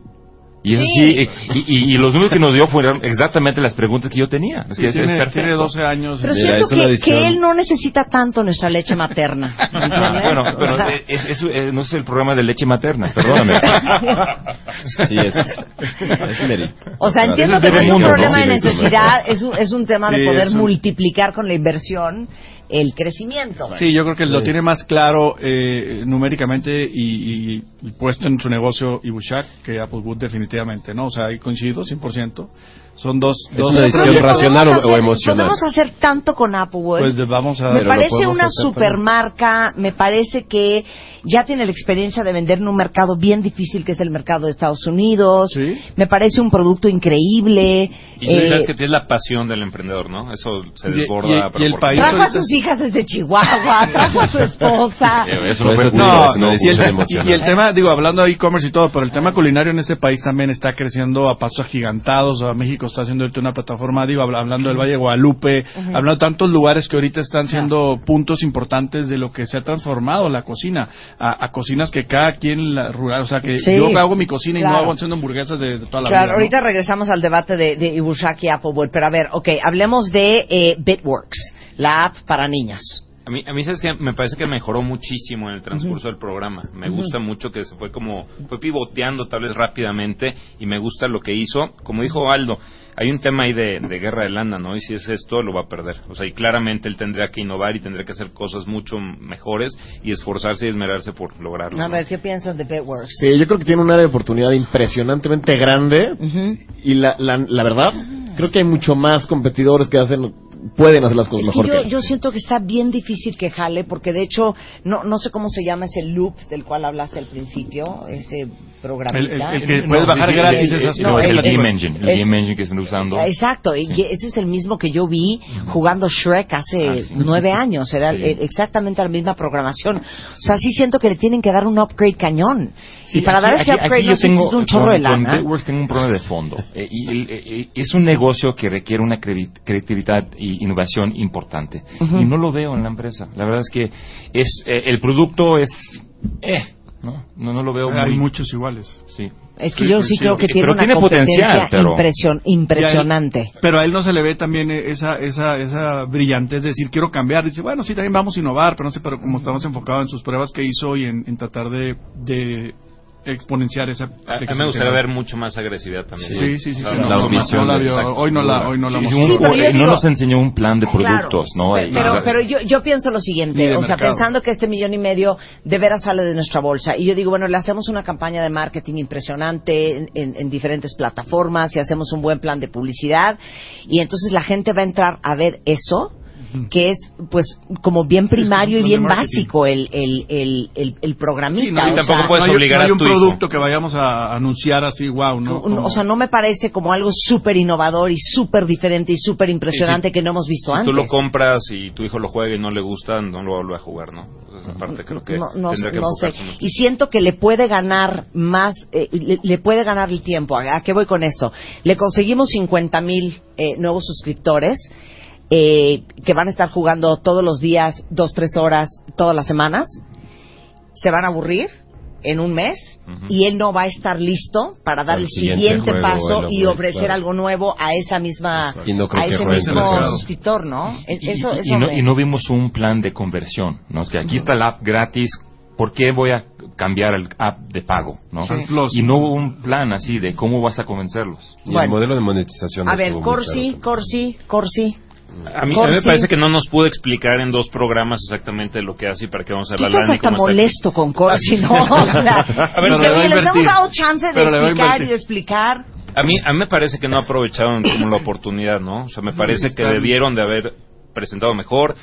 B: Y es así, y, y- y los números que nos dio fueron exactamente las preguntas que yo tenía. Es
C: Sí,
B: que es
C: tiene,
B: perfecto.
C: tiene 12 años.
A: Pero siento que, que él no necesita tanto nuestra leche materna.
B: Bueno,
A: O
B: pero
A: sea,
B: es- es- no es el programa de leche materna, perdóname.
D: Sí, es.
A: O sea, entiendo que
B: es
A: no es un problema de necesidad, es un, es un tema de
C: Sí,
A: poder multiplicar con la inversión el crecimiento.
C: Sí, yo creo que lo tiene más claro eh, numéricamente y, y- y puesto en su negocio Ibushak que Applewood definitivamente, ¿no? O sea, ahí coincido 100%. Son dos...
D: ¿Es
C: dos
D: una decisión racional o- emocional?
A: Podemos hacer tanto con Applewood.
C: Pues de- vamos a...
A: me parece una supermarca, me parece que ya tiene la experiencia de vender en un mercado bien difícil que es el mercado de Estados Unidos. Me parece un producto increíble.
E: Y tú
A: Eh,
E: sabes que tienes la pasión del emprendedor, ¿no? Eso se desborda.
C: y-
E: pero
C: y el país
A: trajo a sus hijas desde Chihuahua, trajo a su esposa.
E: Eso no
C: No,
E: es una
C: y el,
E: decisión
C: y-
E: emocional.
C: y el tema, digo, hablando de e-commerce y todo, pero el tema culinario en este país también está creciendo a pasos agigantados. O sea, México está haciendo ahorita una plataforma, digo, habla- hablando del Valle de Guadalupe, hablando de tantos lugares que ahorita están siendo puntos importantes de lo que se ha transformado la cocina, a, a cocinas que cada quien la rural, o sea, que
A: Sí,
C: yo hago mi cocina y no hago haciendo hamburguesas de, de toda la
A: Claro,
C: vida. ¿no?
A: ahorita regresamos al debate de, de Ibushak y Applewood, pero a ver, ok, hablemos de eh, Bitworks, la app para niños.
E: A mí, a mí sabes que me parece que mejoró muchísimo en el transcurso del programa. Me gusta mucho que se fue como, fue pivoteando tal vez rápidamente y me gusta lo que hizo. Como dijo Aldo, hay un tema ahí de, de guerra de lana, ¿no? Y si es esto, lo va a perder. O sea, y claramente él tendría que innovar y tendría que hacer cosas mucho mejores y esforzarse y esmerarse por lograrlo.
A: A
E: ¿no?
A: ver, ¿qué piensas de Bitworks?
F: Sí, yo creo que tiene un área de oportunidad impresionantemente grande y la, la, la verdad, creo que hay mucho más competidores que hacen, pueden hacer las cosas
A: Es que
F: mejor
A: yo,
F: que
A: yo siento que está bien difícil que jale, porque de hecho, no, no sé cómo se llama ese loop del cual hablaste al principio, ese programita.
C: El- el- el que puedes bajar gratis
A: el-
C: esas-
A: no,
B: No, es el
A: el-
B: Game Engine, el
A: el-
B: Game Engine que están usando.
A: Exacto, y ese es el mismo que yo vi jugando Shrek hace
B: Ah, sí.
A: nueve años, era
B: Sí.
A: eh, exactamente la misma programación. O sea, sí siento que le tienen que dar un upgrade cañón.
B: Sí,
A: y para
B: aquí-
A: dar ese
B: aquí- aquí
A: upgrade
B: yo
A: no
B: tengo-
A: un chorro
B: con-
A: de lana.
B: Con Bitworks tengo un problema de fondo. Eh, y el- eh, eh, es un negocio que requiere una creatividad y innovación importante. Y no lo veo en la empresa. La verdad es que es eh, el producto es... Eh, ¿no? No, no lo veo
C: Hay
B: muy...
C: muchos iguales.
B: Sí.
A: Es que yo sí creo que tiene
B: Pero
A: una
B: tiene
A: competencia
B: potencial, pero...
A: impresion- impresionante.
C: Pero a él no se le ve también esa, esa, esa brillantez de decir, quiero cambiar. Dice, bueno, sí, también vamos a innovar, pero no sé, pero como estamos enfocados en sus pruebas que hizo y en, en tratar de, de exponenciar esa
E: A, a mí
C: aplicación
E: me gustaría ver mucho más agresividad también.
C: Sí, sí, sí, no, la vio. Hoy no la- hoy no la mostró.
A: pero
B: eh, no
A: digo-
B: nos enseñó un plan de productos, ¿no?
A: Pero, pero, yo, yo pienso lo siguiente, o sea,
B: mercado.
A: pensando que este millón y medio de veras sale de nuestra bolsa, y yo digo, bueno, le hacemos una campaña de marketing impresionante en, en- en diferentes plataformas y hacemos un buen plan de publicidad, y entonces la gente va a entrar a ver eso, que es, pues, como bien primario y bien básico el, el, el, el, el programita.
C: Sí, no,
A: o
C: y
A: sea,
C: tampoco no hay, no hay un producto que vayamos a anunciar así, wow, ¿no?
A: o sea, no me parece como algo súper innovador y súper diferente y súper impresionante
E: Sí, sí.
A: que no hemos visto
E: Si
A: antes.
E: tú lo compras y tu hijo lo juega y no le gusta, no lo vuelve a jugar, ¿no? Esa parte creo que
A: no, no,
E: tendría que
A: no sé.
E: mucho.
A: Y siento que le puede ganar más, eh, le, le puede ganar el tiempo. ¿A, a qué voy con esto? Le conseguimos 50 mil eh, nuevos suscriptores eh, que van a estar jugando todos los días, dos, tres horas, todas las semanas. Se van a aburrir en un mes y él no va a estar listo para dar el
D: siguiente
A: siguiente
D: juego,
A: paso y ofrecer
D: claro.
A: algo nuevo a esa misma
D: Y no creo
A: a
D: que
A: ese mismo suscriptor, ¿no? E-
B: y,
A: Eso,
B: y-
A: eso
B: y no,
A: me-
B: y no vimos un plan de conversión, ¿no? Es que aquí está la app gratis, ¿por qué voy a cambiar el app de pago, ¿no?
C: Sí.
B: Y no hubo un plan así de cómo vas a convencerlos.
D: Y el modelo de monetización.
A: A
D: no
A: ver, Corsi. Corsi, Corsi.
E: A mí, a mí me parece que no nos pudo explicar en dos programas exactamente lo que hace y para qué vamos a
A: Tú
E: evaluar
A: estás hasta
E: cómo está.
A: molesto con Corsi, ¿no? O sea,
E: A ver, pero le va a
A: "Oye, les hemos dado chance de explicar y de explicar.
E: A mí, a mí me parece que no aprovecharon como la oportunidad, ¿no? O sea, me parece que debieron de haber presentado mejor.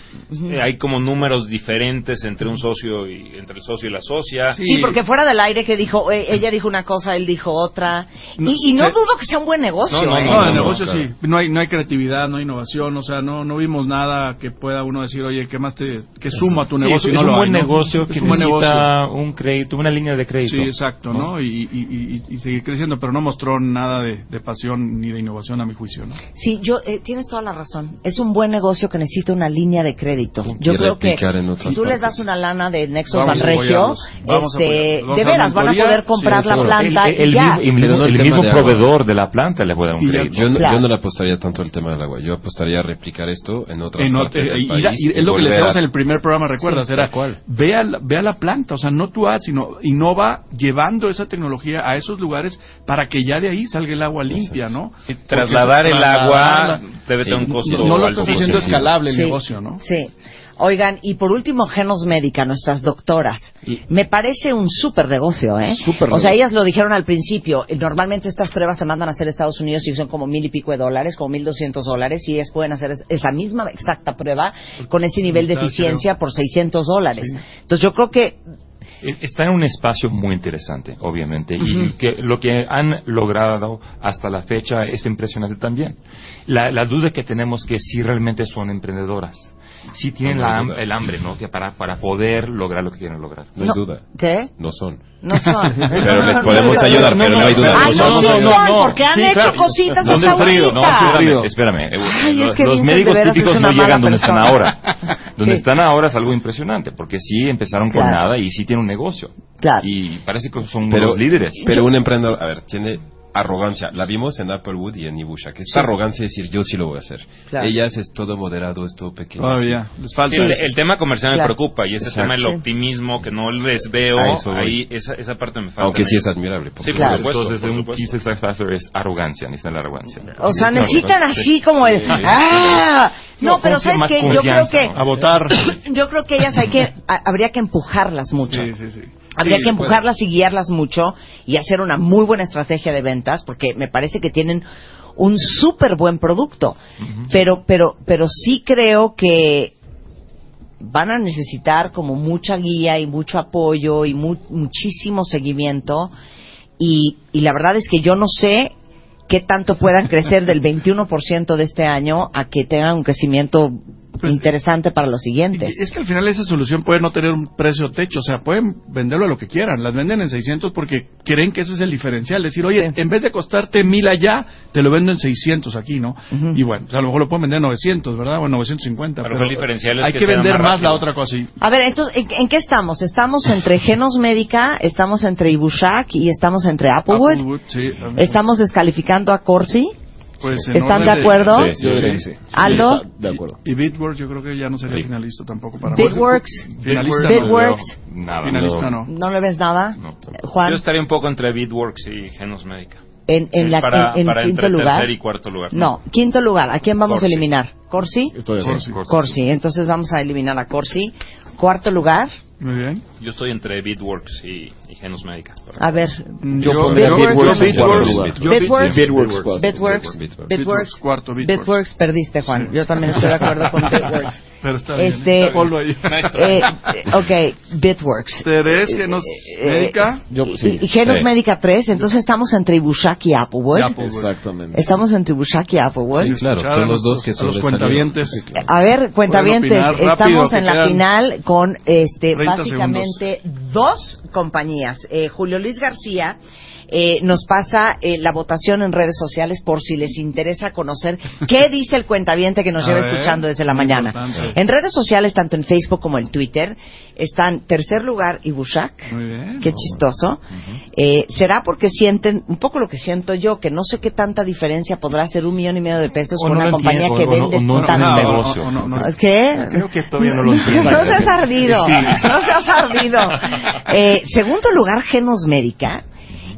E: Eh, hay como números diferentes entre un socio y entre el socio y la socia.
A: Sí, porque fuera del aire que dijo, eh, ella dijo una cosa, él dijo otra. Y, y no
C: sí.
A: dudo que sea un buen negocio,
C: No,
A: ¿eh?
C: no, de negocio sí. No hay, no hay creatividad, no hay innovación, o sea, no, no vimos nada que pueda uno decir, oye, ¿qué más te, que suma a tu
B: Sí,
C: negocio?
B: es,
C: y no
B: es
C: lo
B: un buen
C: hay, ¿no?
B: negocio
C: Es
B: que
C: un buen
B: necesita
C: negocio.
B: un crédito, una línea de crédito.
C: Sí, exacto, ¿no? Y, y, y, y- y seguir creciendo, pero no mostró nada de, de pasión ni de innovación a mi juicio, ¿no?
A: Sí, yo, eh, tienes toda la razón. Es un buen negocio que necesita una línea de crédito. Yo creo que si tú les das una lana de Nexos Banregio, este, de veras van a poder comprar
D: sí,
A: la planta
B: el,
A: ya.
B: mismo, el
D: no
B: mismo
D: de agua.
B: proveedor de la planta le puede dar un
D: yo,
B: crédito.
D: yo
A: Claro.
D: yo no le apostaría tanto al tema del agua. Yo apostaría a replicar esto en otras
C: En ot-
D: partes
C: eh,
D: del
C: y-
D: país.
C: y- y es lo que le decíamos
D: a-
C: en el primer programa, recuerdas,
D: Sí,
C: era ve a, la, ve a la planta, o sea, no tú haz, sino innova llevando esa tecnología a esos lugares para que ya de ahí salga el agua limpia, ¿no?
E: trasladar el agua debe
C: Sí.
E: tener un costo
C: No, no lo estás haciendo escalable el
A: Sí,
C: negocio, ¿no?
A: Sí. Oigan, y por último, Genos Médica, nuestras doctoras. Me parece un súper negocio, ¿eh?
L: Súper
A: o sea, ellas lo dijeron al principio. eh, Normalmente estas pruebas se mandan a hacer a Estados Unidos y son como mil y pico de dólares, como mil doscientos dólares, y ellas pueden hacer es- esa misma exacta prueba con ese nivel de eficiencia por 600 dólares. Entonces yo creo que
B: Está en un espacio muy interesante, obviamente, y que lo que han logrado hasta la fecha es impresionante también. La, la duda que tenemos que si realmente son emprendedoras, si tienen
D: No, no
B: la el hambre, ¿no? Que para, para poder lograr lo que quieren lograr.
D: No hay
A: No.
D: duda.
A: ¿Qué?
D: No son.
A: No son.
D: Pero les podemos ayudar, pero no hay duda.
A: Ay,
D: No,
A: no,
D: no, no, no, no.
A: porque han
D: Sí,
A: hecho
D: claro.
A: cositas
B: ¿Dónde
A: hasta
B: frío?
A: ahorita.
B: No, espérame, espérame.
A: Ay, es
B: los,
A: que
B: los médicos típicos no llegan donde están ahora. Donde
A: Sí.
B: están ahora es algo impresionante, porque sí empezaron con
A: Claro.
B: nada y sí tienen un negocio.
A: Claro.
B: Y parece que son
D: Pero,
B: líderes.
D: pero un emprendedor, a ver, tiene arrogancia. La vimos en Applewood y en Ibusha, que
B: Sí.
D: arrogancia es decir, yo sí lo voy a hacer.
E: Claro.
D: Ellas es todo moderado, es todo pequeño.
C: Todavía,
D: Sí.
C: les falta.
E: Sí, el, el tema comercial
D: Claro.
E: me preocupa y ese
D: Exacto.
E: tema del optimismo que no les veo, ahí esa, esa parte me falta.
D: Aunque sí es admirable, por
E: Sí, por
B: Claro.
E: supuesto.
B: Entonces,
E: por
B: un key success factor es arrogancia, necesitan la arrogancia.
A: O sea,
B: Sí,
A: necesitan así como el...
B: Sí.
A: ¡Ah! No,
B: No,
A: pero ¿sabes qué? Yo creo que...
B: ¿no? A votar.
A: Yo creo que ellas hay que... a- habría que empujarlas mucho.
C: Sí, sí, sí.
A: Habría
C: Sí,
A: que empujarlas y guiarlas mucho y hacer una muy buena estrategia de ventas porque me parece que tienen un súper buen producto. Pero, pero, pero sí creo que van a necesitar como mucha guía y mucho apoyo y mu- muchísimo seguimiento. Y, y la verdad es que yo no sé qué tanto puedan crecer del 21% de este año a que tengan un crecimiento interesante para los siguientes.
C: Es que al final esa solución puede no tener un precio techo, o sea, pueden venderlo a lo que quieran, las venden en 600 porque creen que ese es el diferencial, decir, oye, en vez de costarte mil allá, te lo vendo en 600 aquí, ¿no? Y bueno, pues a lo mejor lo pueden vender en 900, ¿verdad? O en 950.
E: Pero el diferencial es
C: hay
E: que
C: que,
E: sea
C: vender
E: más rápido.
C: la otra cosa. y-
A: A ver, entonces, ¿en, en qué estamos? Estamos entre Genos Médica, estamos entre Ibushak y estamos entre Applewood.
C: Applewood, sí.
A: Estamos descalificando a Corsi.
C: Pues,
A: ¿Están de acuerdo?
C: Sí, que sí.
A: Aldo.
C: De acuerdo. Y, y Bitworks yo creo que ya no sería finalista tampoco para
A: Bitworks.
C: Finalista
A: Bitworks.
C: no.
E: Nada.
C: Finalista no.
A: ¿No le ves nada? Juan,
E: Yo estaría un poco entre Bitworks y Genos Médica.
A: en, en, la,
E: para,
A: en- en
E: para
A: quinto
E: entre
A: lugar.
E: tercer y cuarto lugar.
A: No, quinto lugar. ¿A quién vamos
E: Corsi.
A: a eliminar? ¿Corsi?
E: Estoy de acuerdo.
A: Corsi.
E: Corsi.
A: Entonces vamos a eliminar a Corsi. Cuarto lugar.
C: Muy bien.
E: Yo estoy entre Bitworks y, y Genos Médica.
A: A ver.
C: Yo
A: pondría
C: Bitworks,
A: Bitworks.
C: Bitworks,
A: Bitworks.
C: yo
A: Bitworks.
C: Bitworks,
A: Bitworks.
C: Bitworks. Cuarto, Bitworks.
A: Bitworks perdiste, Juan. Yo también estoy de acuerdo con Bitworks.
C: Pero está bien.
A: Este,
C: Ponlo ahí.
A: eh, eh, ok, Bitworks.
C: Terés, Genos
A: Eh,
C: Médica.
A: Y, y Genos Médica 3, entonces estamos entre Ibushak y Applewood.
D: Exactamente.
A: Estamos entre Ibushak y Applewood.
D: Sí, claro, son los dos que
C: a los cuentavientes.
A: A ver, cuentavientes, estamos en la final con este
C: 30
A: básicamente dos compañías. Eh, Julio Luis García eh, nos pasa eh, la votación en redes sociales por si les interesa conocer qué dice el cuentaviente que nos lleva
C: ver,
A: escuchando desde la mañana.
C: importante.
A: En redes sociales, tanto en Facebook como en Twitter, están tercer lugar
C: bien.
A: Qué chistoso. Eh, será porque sienten un poco lo que siento yo, que no sé qué tanta diferencia podrá hacer un millón y medio de pesos
B: O
A: con
B: no
A: una compañía
B: entiendo,
A: que vende
B: no-
A: tanto.
B: no, negocio. Creo que todavía no lo entiendo.
A: No seas ardido.
B: Sí.
A: No seas ardido. Eh, segundo lugar, Genos Médica.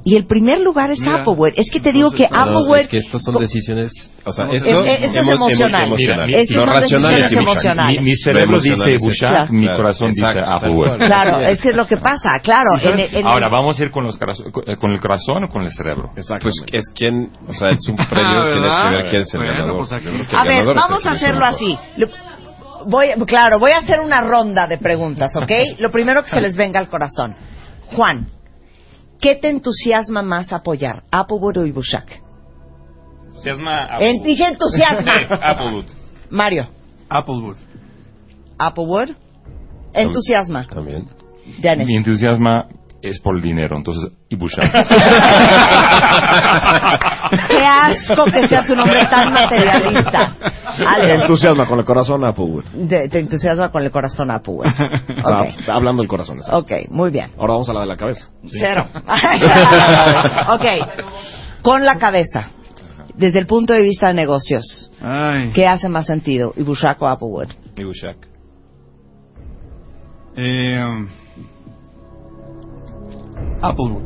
A: Y el primer lugar es
D: Mira.
A: Applewood. Es que te digo que
D: No,
A: Applewood...
D: es que estos son decisiones, o sea, esto,
A: eh, esto es
D: emo-
A: emocional.
D: emo-
A: Mira,
D: emocional.
A: estos
D: Lo
A: son decisiones emocionales.
B: Mi, mi cerebro dice Bushak,
A: Claro.
B: mi corazón
D: Exacto,
B: dice
D: cual.
A: Claro, es que es lo que pasa, claro. En- en-
B: Ahora, ¿vamos a ir con, los con el corazón o con el cerebro?
D: Pues es quien, o sea, es un premio,
C: Ah,
D: tienes
C: ¿verdad?
D: que ver quién es el
C: Bueno,
D: ganador.
C: pues
A: A ver, vamos a hacerlo así. Voy, claro, voy a hacer una ronda de preguntas, ¿ok? Lo primero que se les venga al corazón. Juan, ¿qué te entusiasma más apoyar? ¿Applewood o Ibushak?
E: Entusiasma
A: En- dije entusiasma.
E: Applewood.
A: Mario,
C: Applewood.
A: ¿Applewood? Entusiasma.
D: También.
A: Dennis.
B: Mi entusiasma es por el dinero, entonces Ibushak.
A: Qué asco que seas un hombre tan materialista.
F: Te entusiasma con el corazón Applewood.
A: te, te entusiasma con el corazón a Apple.
F: O sea, hablando del corazón. exacto.
A: Ok, muy bien.
F: Ahora vamos a la de la cabeza.
A: Cero. ok, con la cabeza. Desde el punto de vista de negocios,
C: Ay.
A: ¿qué hace más sentido? ¿Ibushak o Applewood?
B: Ibushak.
C: Eh, Applewood.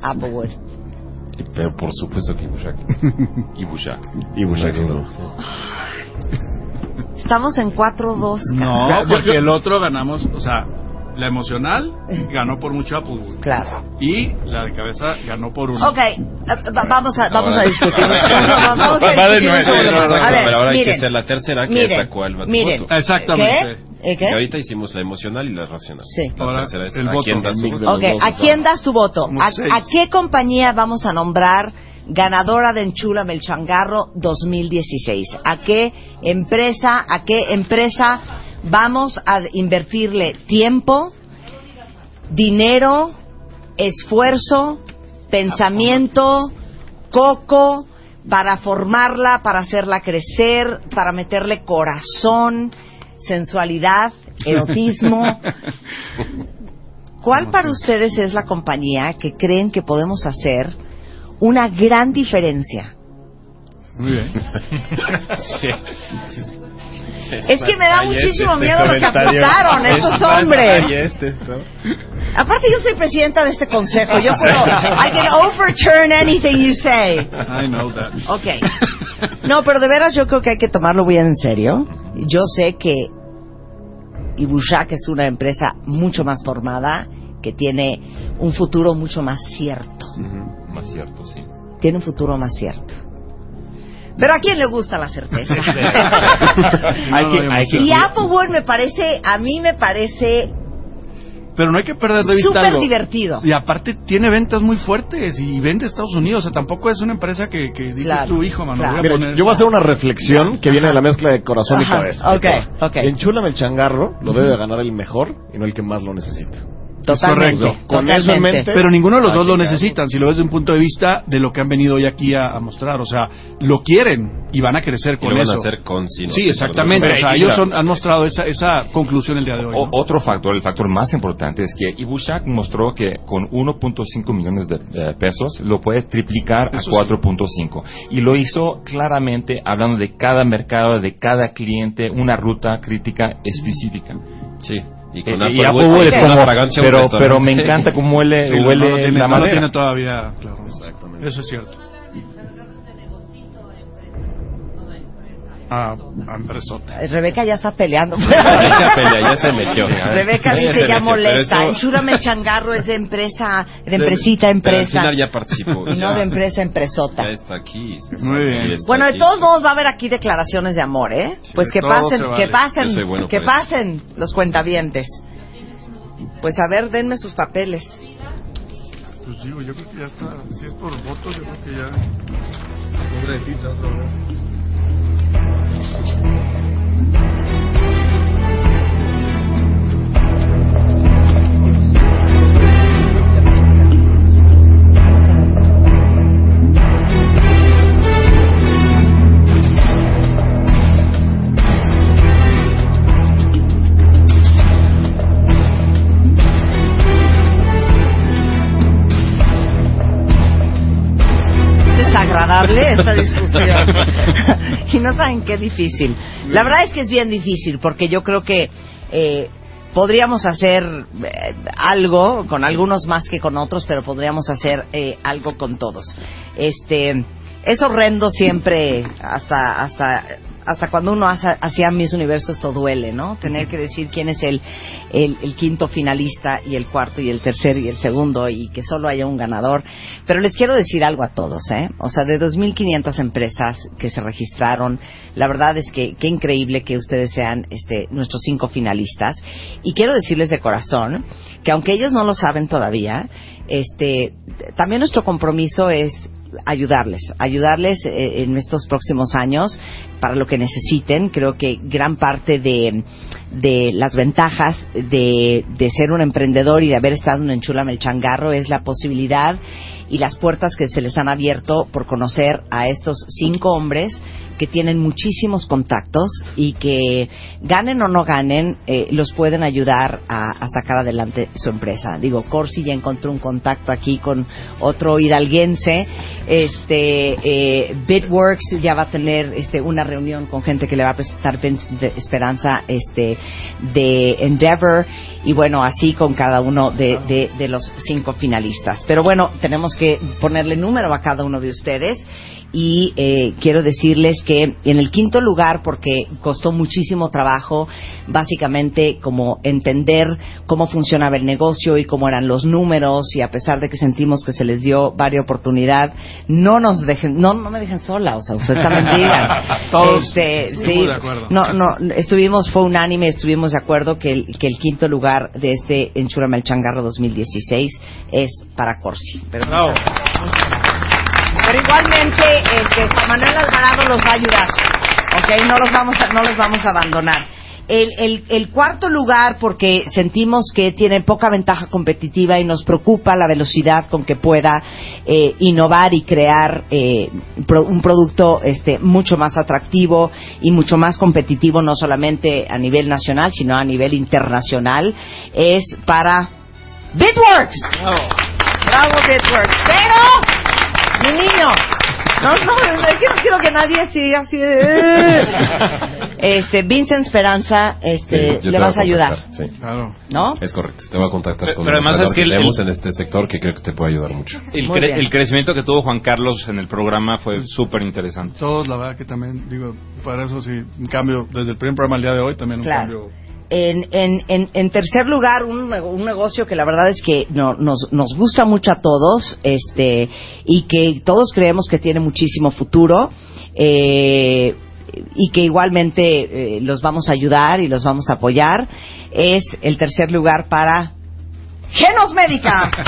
A: Applewood.
D: Pero por supuesto que Ibushak.
B: Ibushak.
D: Ibushak, sin duda.
A: Estamos en 4-2.
C: No, porque el otro ganamos, o sea, la emocional ganó por mucho Applewood.
A: Claro.
C: Y la de cabeza ganó por uno.
A: Ok, eh, va- vamos a, vamos a discutir. segundo, vamos a
D: Va de
A: discutir
D: nuevo, no, no, no,
A: A ver,
D: pero ahora hay que
A: miren,
D: hacer la tercera, que
A: miren,
D: es la cual va tu
A: miren.
C: Exactamente.
A: ¿Qué? ¿Eh, qué?
D: Y ahorita hicimos la emocional y la racional.
A: Sí.
D: La
C: Ahora,
D: tercera es
C: el
D: a
C: voto,
D: quién das
C: el
D: tu voto.
A: ¿a quién das tu voto?
C: Como
A: ¿A,
C: seis.
A: a qué compañía vamos a nombrar ganadora de Enchúlame el Changarro 2016? ¿A qué empresa, a qué empresa vamos a invertirle tiempo, dinero, esfuerzo, pensamiento, coco para formarla, para hacerla crecer, para meterle corazón, sensualidad, erotismo? ¿Cuál para ustedes es la compañía que creen que podemos hacer una gran diferencia?
C: Muy bien.
A: Es que me da
D: Ahí
A: muchísimo
D: este
A: miedo lo que apuntaron estos
D: Es-
A: hombres.
D: este.
A: Aparte yo soy presidenta de este consejo. Yo puedo, I can overturn anything you say.
C: I know that.
A: Ok. No, pero de veras yo creo que hay que tomarlo bien en serio. Yo sé que Ibushak es una empresa mucho más formada, que tiene un futuro mucho más cierto.
B: Más cierto, sí.
A: Tiene un futuro más cierto. Pero a quién le gusta la certeza.
C: Hay que- hay que-
A: y Applewood me parece, a mí me parece
C: Pero no hay que perder de vista
A: súper
C: algo.
A: divertido.
C: Y aparte tiene ventas muy fuertes y vende a Estados Unidos. O sea, tampoco es una empresa que, que dices
A: Claro,
C: tu hijo, mano.
A: claro.
C: voy a
F: Mira,
C: poner-
F: yo voy a hacer una reflexión que viene de la mezcla de corazón
A: Ajá,
F: y cabeza.
A: ok, ok.
F: Enchúlame el changarro, lo debe de ganar el mejor y no el que más lo necesita.
A: Totalmente,
C: correcto.
F: Con eso en mente.
C: Pero ninguno de los
F: Ah,
C: dos lo necesitan, si lo ves desde un punto de vista de lo que han venido hoy aquí a, a mostrar. O sea, lo quieren y van a crecer
D: Y
C: con
D: lo van
C: eso.
D: a hacer con Sino.
C: Sí, exactamente.
B: Pero,
C: O sea,
B: y
C: ellos son- han mostrado esa, esa conclusión el día de hoy.
B: O-
C: ¿no?
B: otro factor, el factor más importante es que Ibushak mostró que con 1.5 millones de eh, pesos lo puede triplicar
C: Eso
B: a 4.5 y lo hizo claramente hablando de cada mercado, de cada cliente, una ruta crítica específica.
D: Sí. Y
B: Eh,
D: con
B: y
D: es
B: como-
D: fragancia,
B: pero, pero me encanta cómo huele,
C: Sí, no-
B: huele
C: no tiene,
B: la
C: no lo
B: madera.
C: tiene todavía, claro. Eso es cierto. A empresota.
A: Rebeca ya está peleando.
D: Rebeca pelea, ya se metió.
A: Rebeca dice
D: se
A: ya
D: metió,
A: molesta.
D: esto-
A: Enchúrame changarro es de empresa, de empresita a
D: Pero al
A: empresa.
D: final ya participó.
A: Y no de empresa empresota.
D: Ya está aquí.
C: Muy bien.
D: Sí, está
A: Bueno, de
D: aquí.
A: todos modos va a haber aquí declaraciones de amor, ¿eh? Pues
C: de
A: que pasen,
C: se vale.
A: que pasen,
D: bueno
A: que
D: para eso.
A: pasen los cuentavientes. Pues a ver, denme sus papeles.
C: Pues digo, yo creo que ya está. Si es por votos, yo creo que ya. Pobrecitas, la verdad. Christ.
A: Desagradable esta discusión. y no saben qué difícil. La verdad es que es bien difícil porque yo creo que eh, podríamos hacer eh, algo con algunos más que con otros, pero podríamos hacer eh, algo con todos. Este es horrendo siempre hasta hasta hasta cuando uno hace, hacía Miss Universo esto duele, ¿no? Tener que decir quién es el, el, el quinto finalista y el cuarto y el tercero y el segundo y que solo haya un ganador. Pero les quiero decir algo a todos, ¿eh? O sea, de 2.500 empresas que se registraron, la verdad es que qué increíble que ustedes sean este, nuestros cinco finalistas. Y quiero decirles de corazón que aunque ellos no lo saben todavía, este, también nuestro compromiso es ayudarles, ayudarles eh, en estos próximos años para lo que necesiten. Creo que gran parte de, de las ventajas de, de ser un emprendedor y de haber estado en Enchulame el Changarro es la posibilidad y las puertas que se les han abierto por conocer a estos cinco hombres que tienen muchísimos contactos y que ganen o no ganen, eh, los pueden ayudar a, sacar adelante su empresa. Digo, Corsi ya encontró un contacto aquí con otro hidalguense. Este, eh, Bitworks ya va a tener este, una reunión con gente que le va a presentar esperanza este, de Endeavor y bueno, así con cada uno de, de, de los cinco finalistas. Pero bueno, tenemos que ponerle número a cada uno de ustedes y eh, quiero decirles que en el quinto lugar, porque costó muchísimo trabajo, básicamente como entender cómo funcionaba el negocio y cómo eran los números y a pesar de que sentimos que se les dio varias oportunidad, no nos dejen, no, no me dejen sola, o sea, ustedes también digan.
C: Todos
A: Este, sí,
C: de acuerdo.
A: No, no, estuvimos, fue unánime, estuvimos de acuerdo que el, que el quinto lugar de este Enchúrame el Changarro 2016 es para Corsi. Pero. Pero igualmente, este, Juan Manuel Alvarado los va a ayudar. ¿Ok? No los vamos a, no los vamos a abandonar. El, el, el cuarto lugar, porque sentimos que tiene poca ventaja competitiva y nos preocupa la velocidad con que pueda eh, innovar y crear eh, pro- un producto este, mucho más atractivo y mucho más competitivo, no solamente a nivel nacional, sino a nivel internacional, es para Bitworks. Bravo, Bitworks. Pero, mi niño, no, no, es que no quiero que nadie siga así. "Eh". Este, Vincent Esperanza, este, le vas a ayudar.
D: Sí.
A: ¿No?
D: Es correcto. Te voy a contactar
E: Pero-
D: con
E: pero además es que
D: que
E: el-
D: tenemos
E: el-
D: en este sector que creo que te puede ayudar mucho.
E: El, cre-
A: bien.
E: el crecimiento que tuvo Juan Carlos en el programa fue súper interesante.
C: Todos, la verdad que también, digo, para eso sí, un cambio, desde el primer programa al día de hoy, también un
A: Claro.
C: cambio.
A: En, en, en, en tercer lugar, un, un negocio que la verdad es que no- nos, nos gusta mucho a todos este, y que todos creemos que tiene muchísimo futuro eh, y que igualmente eh, los vamos a ayudar y los vamos a apoyar, es el tercer lugar para Genos Médica.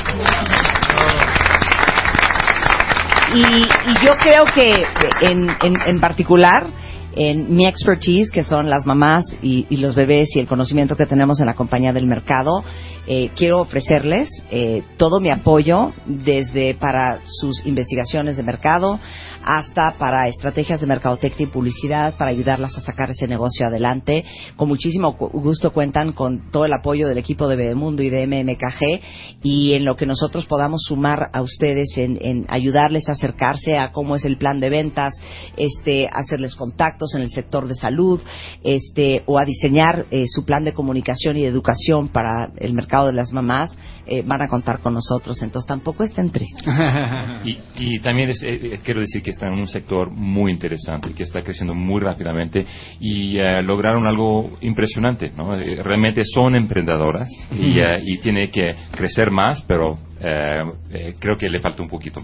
A: Y, y yo creo que en, en, en particular, en mi expertise, que son las mamás y, y los bebés y el conocimiento que tenemos en la compañía del mercado, eh, quiero ofrecerles eh, todo mi apoyo desde para sus investigaciones de mercado hasta para estrategias de mercadotecnia y publicidad para ayudarlas a sacar ese negocio adelante. Con muchísimo gusto cuentan con todo el apoyo del equipo de Bebemundo y de MMKG y en lo que nosotros podamos sumar a ustedes en, en ayudarles a acercarse a cómo es el plan de ventas, este, hacerles contactos en el sector de salud, este, o a diseñar eh, su plan de comunicación y de educación para el mercado de las mamás, eh, van a contar con nosotros. Entonces tampoco estén tristes.
B: Y, y también es, eh, eh, quiero decir que está en un sector muy interesante, que está creciendo muy rápidamente y eh, lograron algo impresionante. ¿no? Realmente son emprendedoras y, y tiene que crecer más, pero creo que le falta un poquito.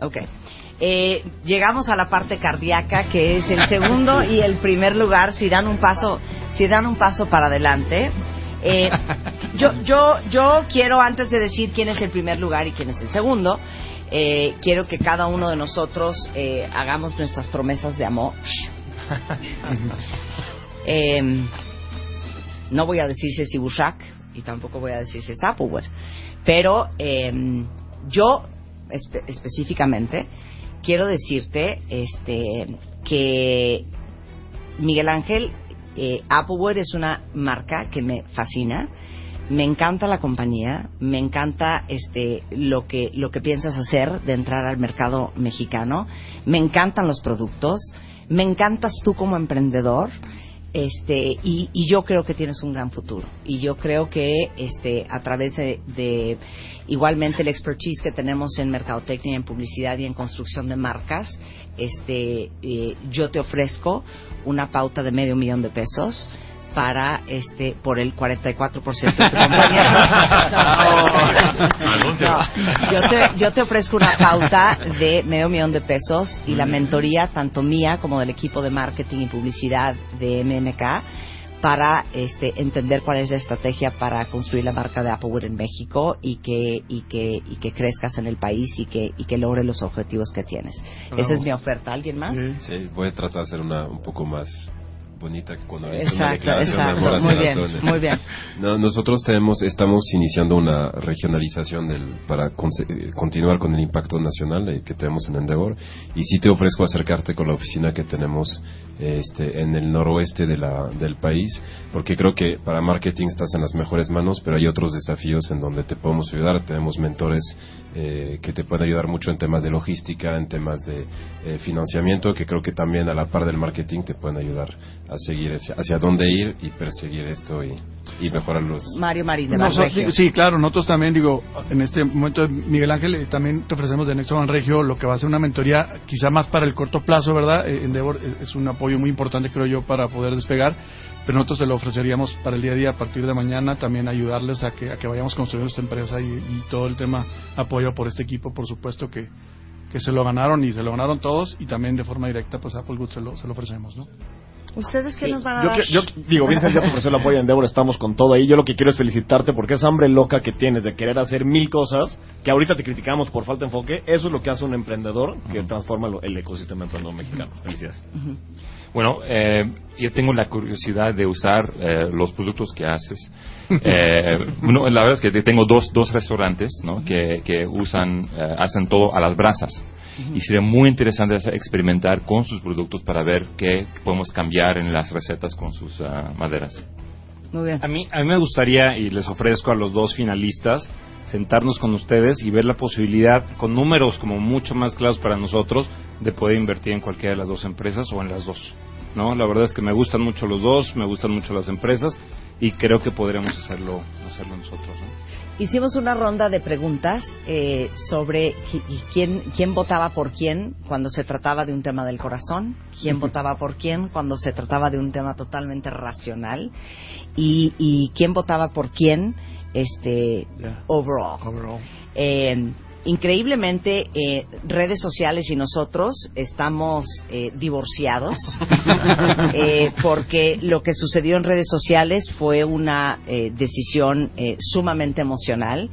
A: Ok. Eh, llegamos a la parte cardíaca, que es el segundo y el primer lugar. Si dan un paso, si dan un paso para adelante. Eh, yo, yo, yo quiero antes de decir quién es el primer lugar y quién es el segundo, eh, quiero que cada uno de nosotros eh, hagamos nuestras promesas de amor. Eh, no voy a decir si es Ibushak y tampoco voy a decir si es pero eh, yo espe- específicamente quiero decirte este que Miguel Ángel eh, Applewood es una marca que me fascina. Me encanta la compañía. Me encanta este lo que lo que piensas hacer de entrar al mercado mexicano. Me encantan los productos. Me encantas tú como emprendedor este y, y yo creo que tienes un gran futuro. Y yo creo que este a través de, de igualmente el expertise que tenemos en mercadotecnia en publicidad y en construcción de marcas este eh, yo te ofrezco una pauta de medio millón de pesos para este por el 44% de tu compañía. No, yo, te, yo te ofrezco una pauta de medio millón de pesos y la mentoría tanto mía como del equipo de marketing y publicidad de MMK para este, entender cuál es la estrategia para construir la marca de Applewood en México y que, y que, y que crezcas en el país y que, y que logres los objetivos que tienes.
D: Bravo.
A: Esa es mi oferta. ¿Alguien más?
D: Sí, voy a tratar de hacer una un poco más bonita que cuando hice una
A: Exacto,
D: declaración de
A: exacto.
D: amor hacia
A: Muy bien,
D: zona.
A: muy bien.
D: No, nosotros tenemos, estamos iniciando una regionalización del, para continuar con el impacto nacional eh, que tenemos en Endeavor y sí te ofrezco acercarte con la oficina que tenemos este, en el noroeste de la, del país porque creo que para marketing estás en las mejores manos pero hay otros desafíos en donde te podemos ayudar tenemos mentores eh, que te pueden ayudar mucho en temas de logística en temas de eh, financiamiento que creo que también a la par del marketing te pueden ayudar a seguir hacia, hacia dónde ir y perseguir esto y, y mejorar los
A: Mario Marín de Banregio.
C: sí, claro, nosotros también, digo, en este momento, Miguel Ángel, eh, también te ofrecemos de Nexo Banregio lo que va a ser una mentoría quizá más para el corto plazo, ¿verdad? Eh, Endeavor es un apoyo muy importante, creo yo, para poder despegar, pero nosotros te lo ofreceríamos para el día a día, a partir de mañana, también ayudarles a que, a que vayamos construyendo esta empresa y, y todo el tema apoyo por este equipo, por supuesto que, que se lo ganaron y se lo ganaron todos y también de forma directa, pues Applewood se lo, se lo ofrecemos, ¿no?
A: ¿Ustedes qué nos van a
F: Yo,
A: dar?
F: yo digo, Vincent ya te ofreció el apoyo en Endeavor, estamos con todo ahí. Yo lo que quiero es felicitarte porque esa hambre loca que tienes de querer hacer mil cosas, que ahorita te criticamos por falta de enfoque, eso es lo que hace un emprendedor que transforma lo- el ecosistema emprendedor mexicano. Felicidades.
B: Bueno, eh, yo tengo la curiosidad de usar eh, los productos que haces. Eh, la verdad es que tengo dos, dos restaurantes ¿no? que, que usan, eh, hacen todo a las brasas. Y sería muy interesante hacer- experimentar con sus productos para ver qué podemos cambiar en las recetas con sus ah, maderas.
A: Muy bien.
M: A mí, a mí me gustaría, y les ofrezco a los dos finalistas, sentarnos con ustedes y ver la posibilidad, con números como mucho más claros para nosotros, de poder invertir en cualquiera de las dos empresas o en las dos. ¿No? La verdad es que me gustan mucho los dos, me gustan mucho las empresas y creo que podremos hacerlo, hacerlo nosotros. ¿no?
A: Hicimos una ronda de preguntas eh, sobre qui- quién, quién votaba por quién cuando se trataba de un tema del corazón, quién votaba por quién cuando se trataba de un tema totalmente racional y, y quién votaba por quién este overall. Eh, increíblemente, eh, redes sociales y nosotros estamos eh, divorciados eh, porque lo que sucedió en redes sociales fue una eh, decisión eh, sumamente emocional.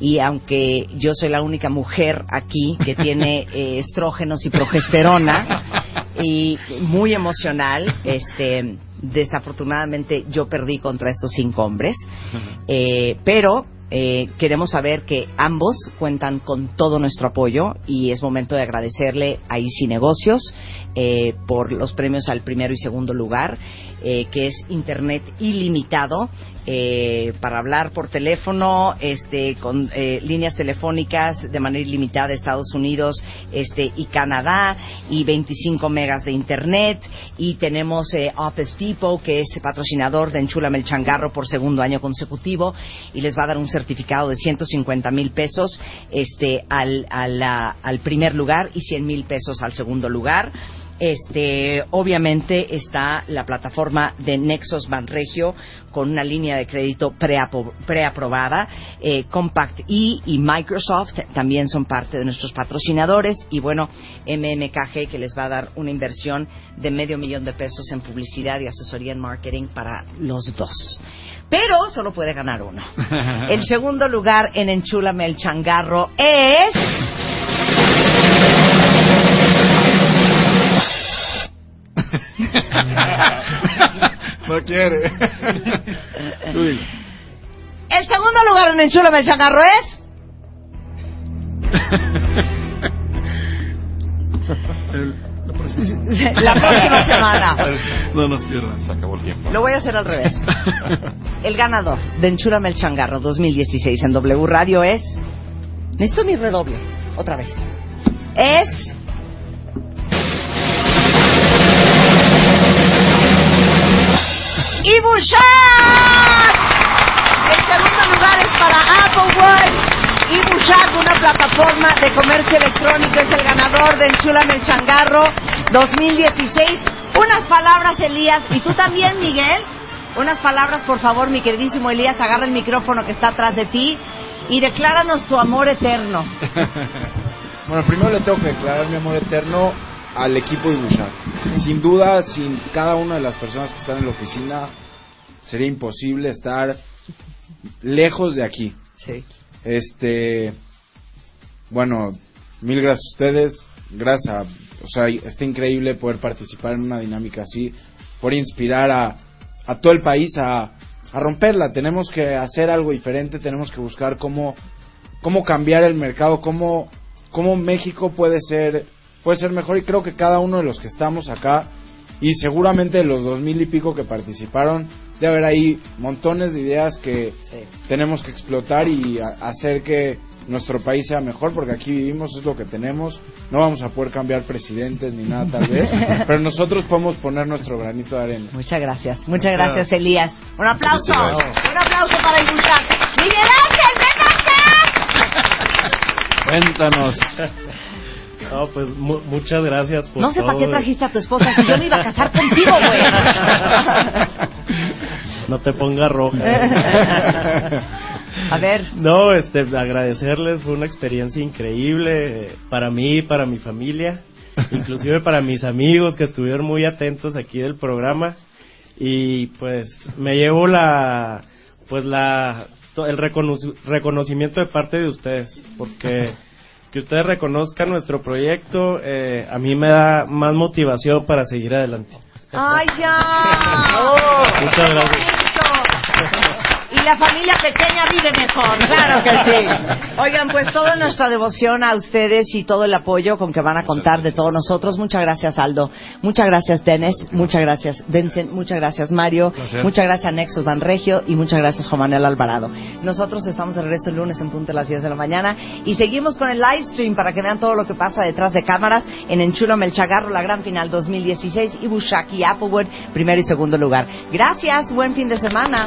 A: Y aunque yo soy la única mujer aquí que tiene eh, estrógenos y progesterona y muy emocional, este, desafortunadamente yo perdí contra estos cinco hombres. Eh, pero eh, queremos saber que ambos cuentan con todo nuestro apoyo y es momento de agradecerle a Easy Negocios eh, por los premios al primero y segundo lugar, eh, que es Internet ilimitado eh, para hablar por teléfono, este, con eh, líneas telefónicas de manera ilimitada de Estados Unidos este, y Canadá y 25 megas de Internet y tenemos eh, Office Depot que es patrocinador de Enchúlame el Changarro por segundo año consecutivo y les va a dar un certificado de 150 mil pesos este, al, al, al primer lugar y 100 mil pesos al segundo lugar. Este, obviamente está la plataforma de Nexos Banregio con una línea de crédito preaprobada. Eh, Compact E y Microsoft también son parte de nuestros patrocinadores. Y bueno, MMKG que les va a dar una inversión de medio millón de pesos en publicidad y asesoría en marketing para los dos. Pero solo puede ganar uno. El segundo lugar en Enchúlame el Changarro es.
C: No quiere.
A: El segundo lugar en Enchúlame el Changarro es.
C: El- la próxima.
A: La próxima semana.
C: No nos pierdas.
B: Se acabó el tiempo.
A: Lo voy a hacer al revés. El ganador de Enchúrame el Changarro 2016 en W Radio es. Necesito mi redoble. Otra vez. Es. ¡Ibushak! El segundo lugar es para Applewood. Ibushak, una plataforma de comercio electrónico, es el ganador de Enchúlame el Changarro 2016. Unas palabras, Elías, y tú también, Miguel. Unas palabras, por favor, mi queridísimo Elías, agarra el micrófono que está atrás de ti y decláranos tu amor eterno.
L: Bueno, primero le tengo que declarar mi amor eterno al equipo de Bushak. Sin duda, sin cada una de las personas que están en la oficina, sería imposible estar lejos de aquí.
A: Sí.
L: Este, bueno, mil gracias a ustedes, gracias a, o sea, está increíble poder participar en una dinámica así, por inspirar a, a todo el país a, a romperla. Tenemos que hacer algo diferente, tenemos que buscar cómo, cómo cambiar el mercado, cómo, cómo México puede ser, puede ser mejor y creo que cada uno de los que estamos acá y seguramente los dos mil y pico que participaron, debe haber ahí montones de ideas que tenemos que explotar y a- hacer que nuestro país sea mejor, porque aquí vivimos, es lo que tenemos, no vamos a poder cambiar presidentes ni nada tal vez, pero nosotros podemos poner nuestro granito de arena.
A: Muchas gracias. Muchas gracias, Elías. Un aplauso.
L: Gracias.
A: Un aplauso para el Bushak. Miguel Ángel,
C: Cuéntanos.
M: No, pues mu- muchas gracias por
A: No sé para qué trajiste a tu esposa si yo me iba a casar contigo, güey.
M: No te pongas roja.
A: A ver.
M: No, este, agradecerles, fue una experiencia increíble eh, para mí, para mi familia, inclusive para mis amigos que estuvieron muy atentos aquí del programa y pues me llevo la, pues la, el recono- reconocimiento de parte de ustedes, porque que ustedes reconozcan nuestro proyecto eh, a mí me da más motivación para seguir adelante.
A: ¡Ay, ya!
M: Muchas gracias.
A: La familia pequeña vive mejor, claro que sí. Oigan, pues toda nuestra devoción a ustedes y todo el apoyo con que van a contar de todos nosotros. Muchas gracias, Aldo. Muchas gracias, Dennis. Muchas gracias, Vincent. Muchas gracias, Mario. Muchas gracias, Nexus Van Regio. Y muchas gracias, Juan Manuel Alvarado. Nosotros estamos de regreso el lunes en punto de las 10 de la mañana. Y seguimos con el live stream para que vean todo lo que pasa detrás de cámaras en Enchúlame el Chagarro, la gran final 2016. Y Bushak y Applewood, primero y segundo lugar. Gracias. Buen fin de semana.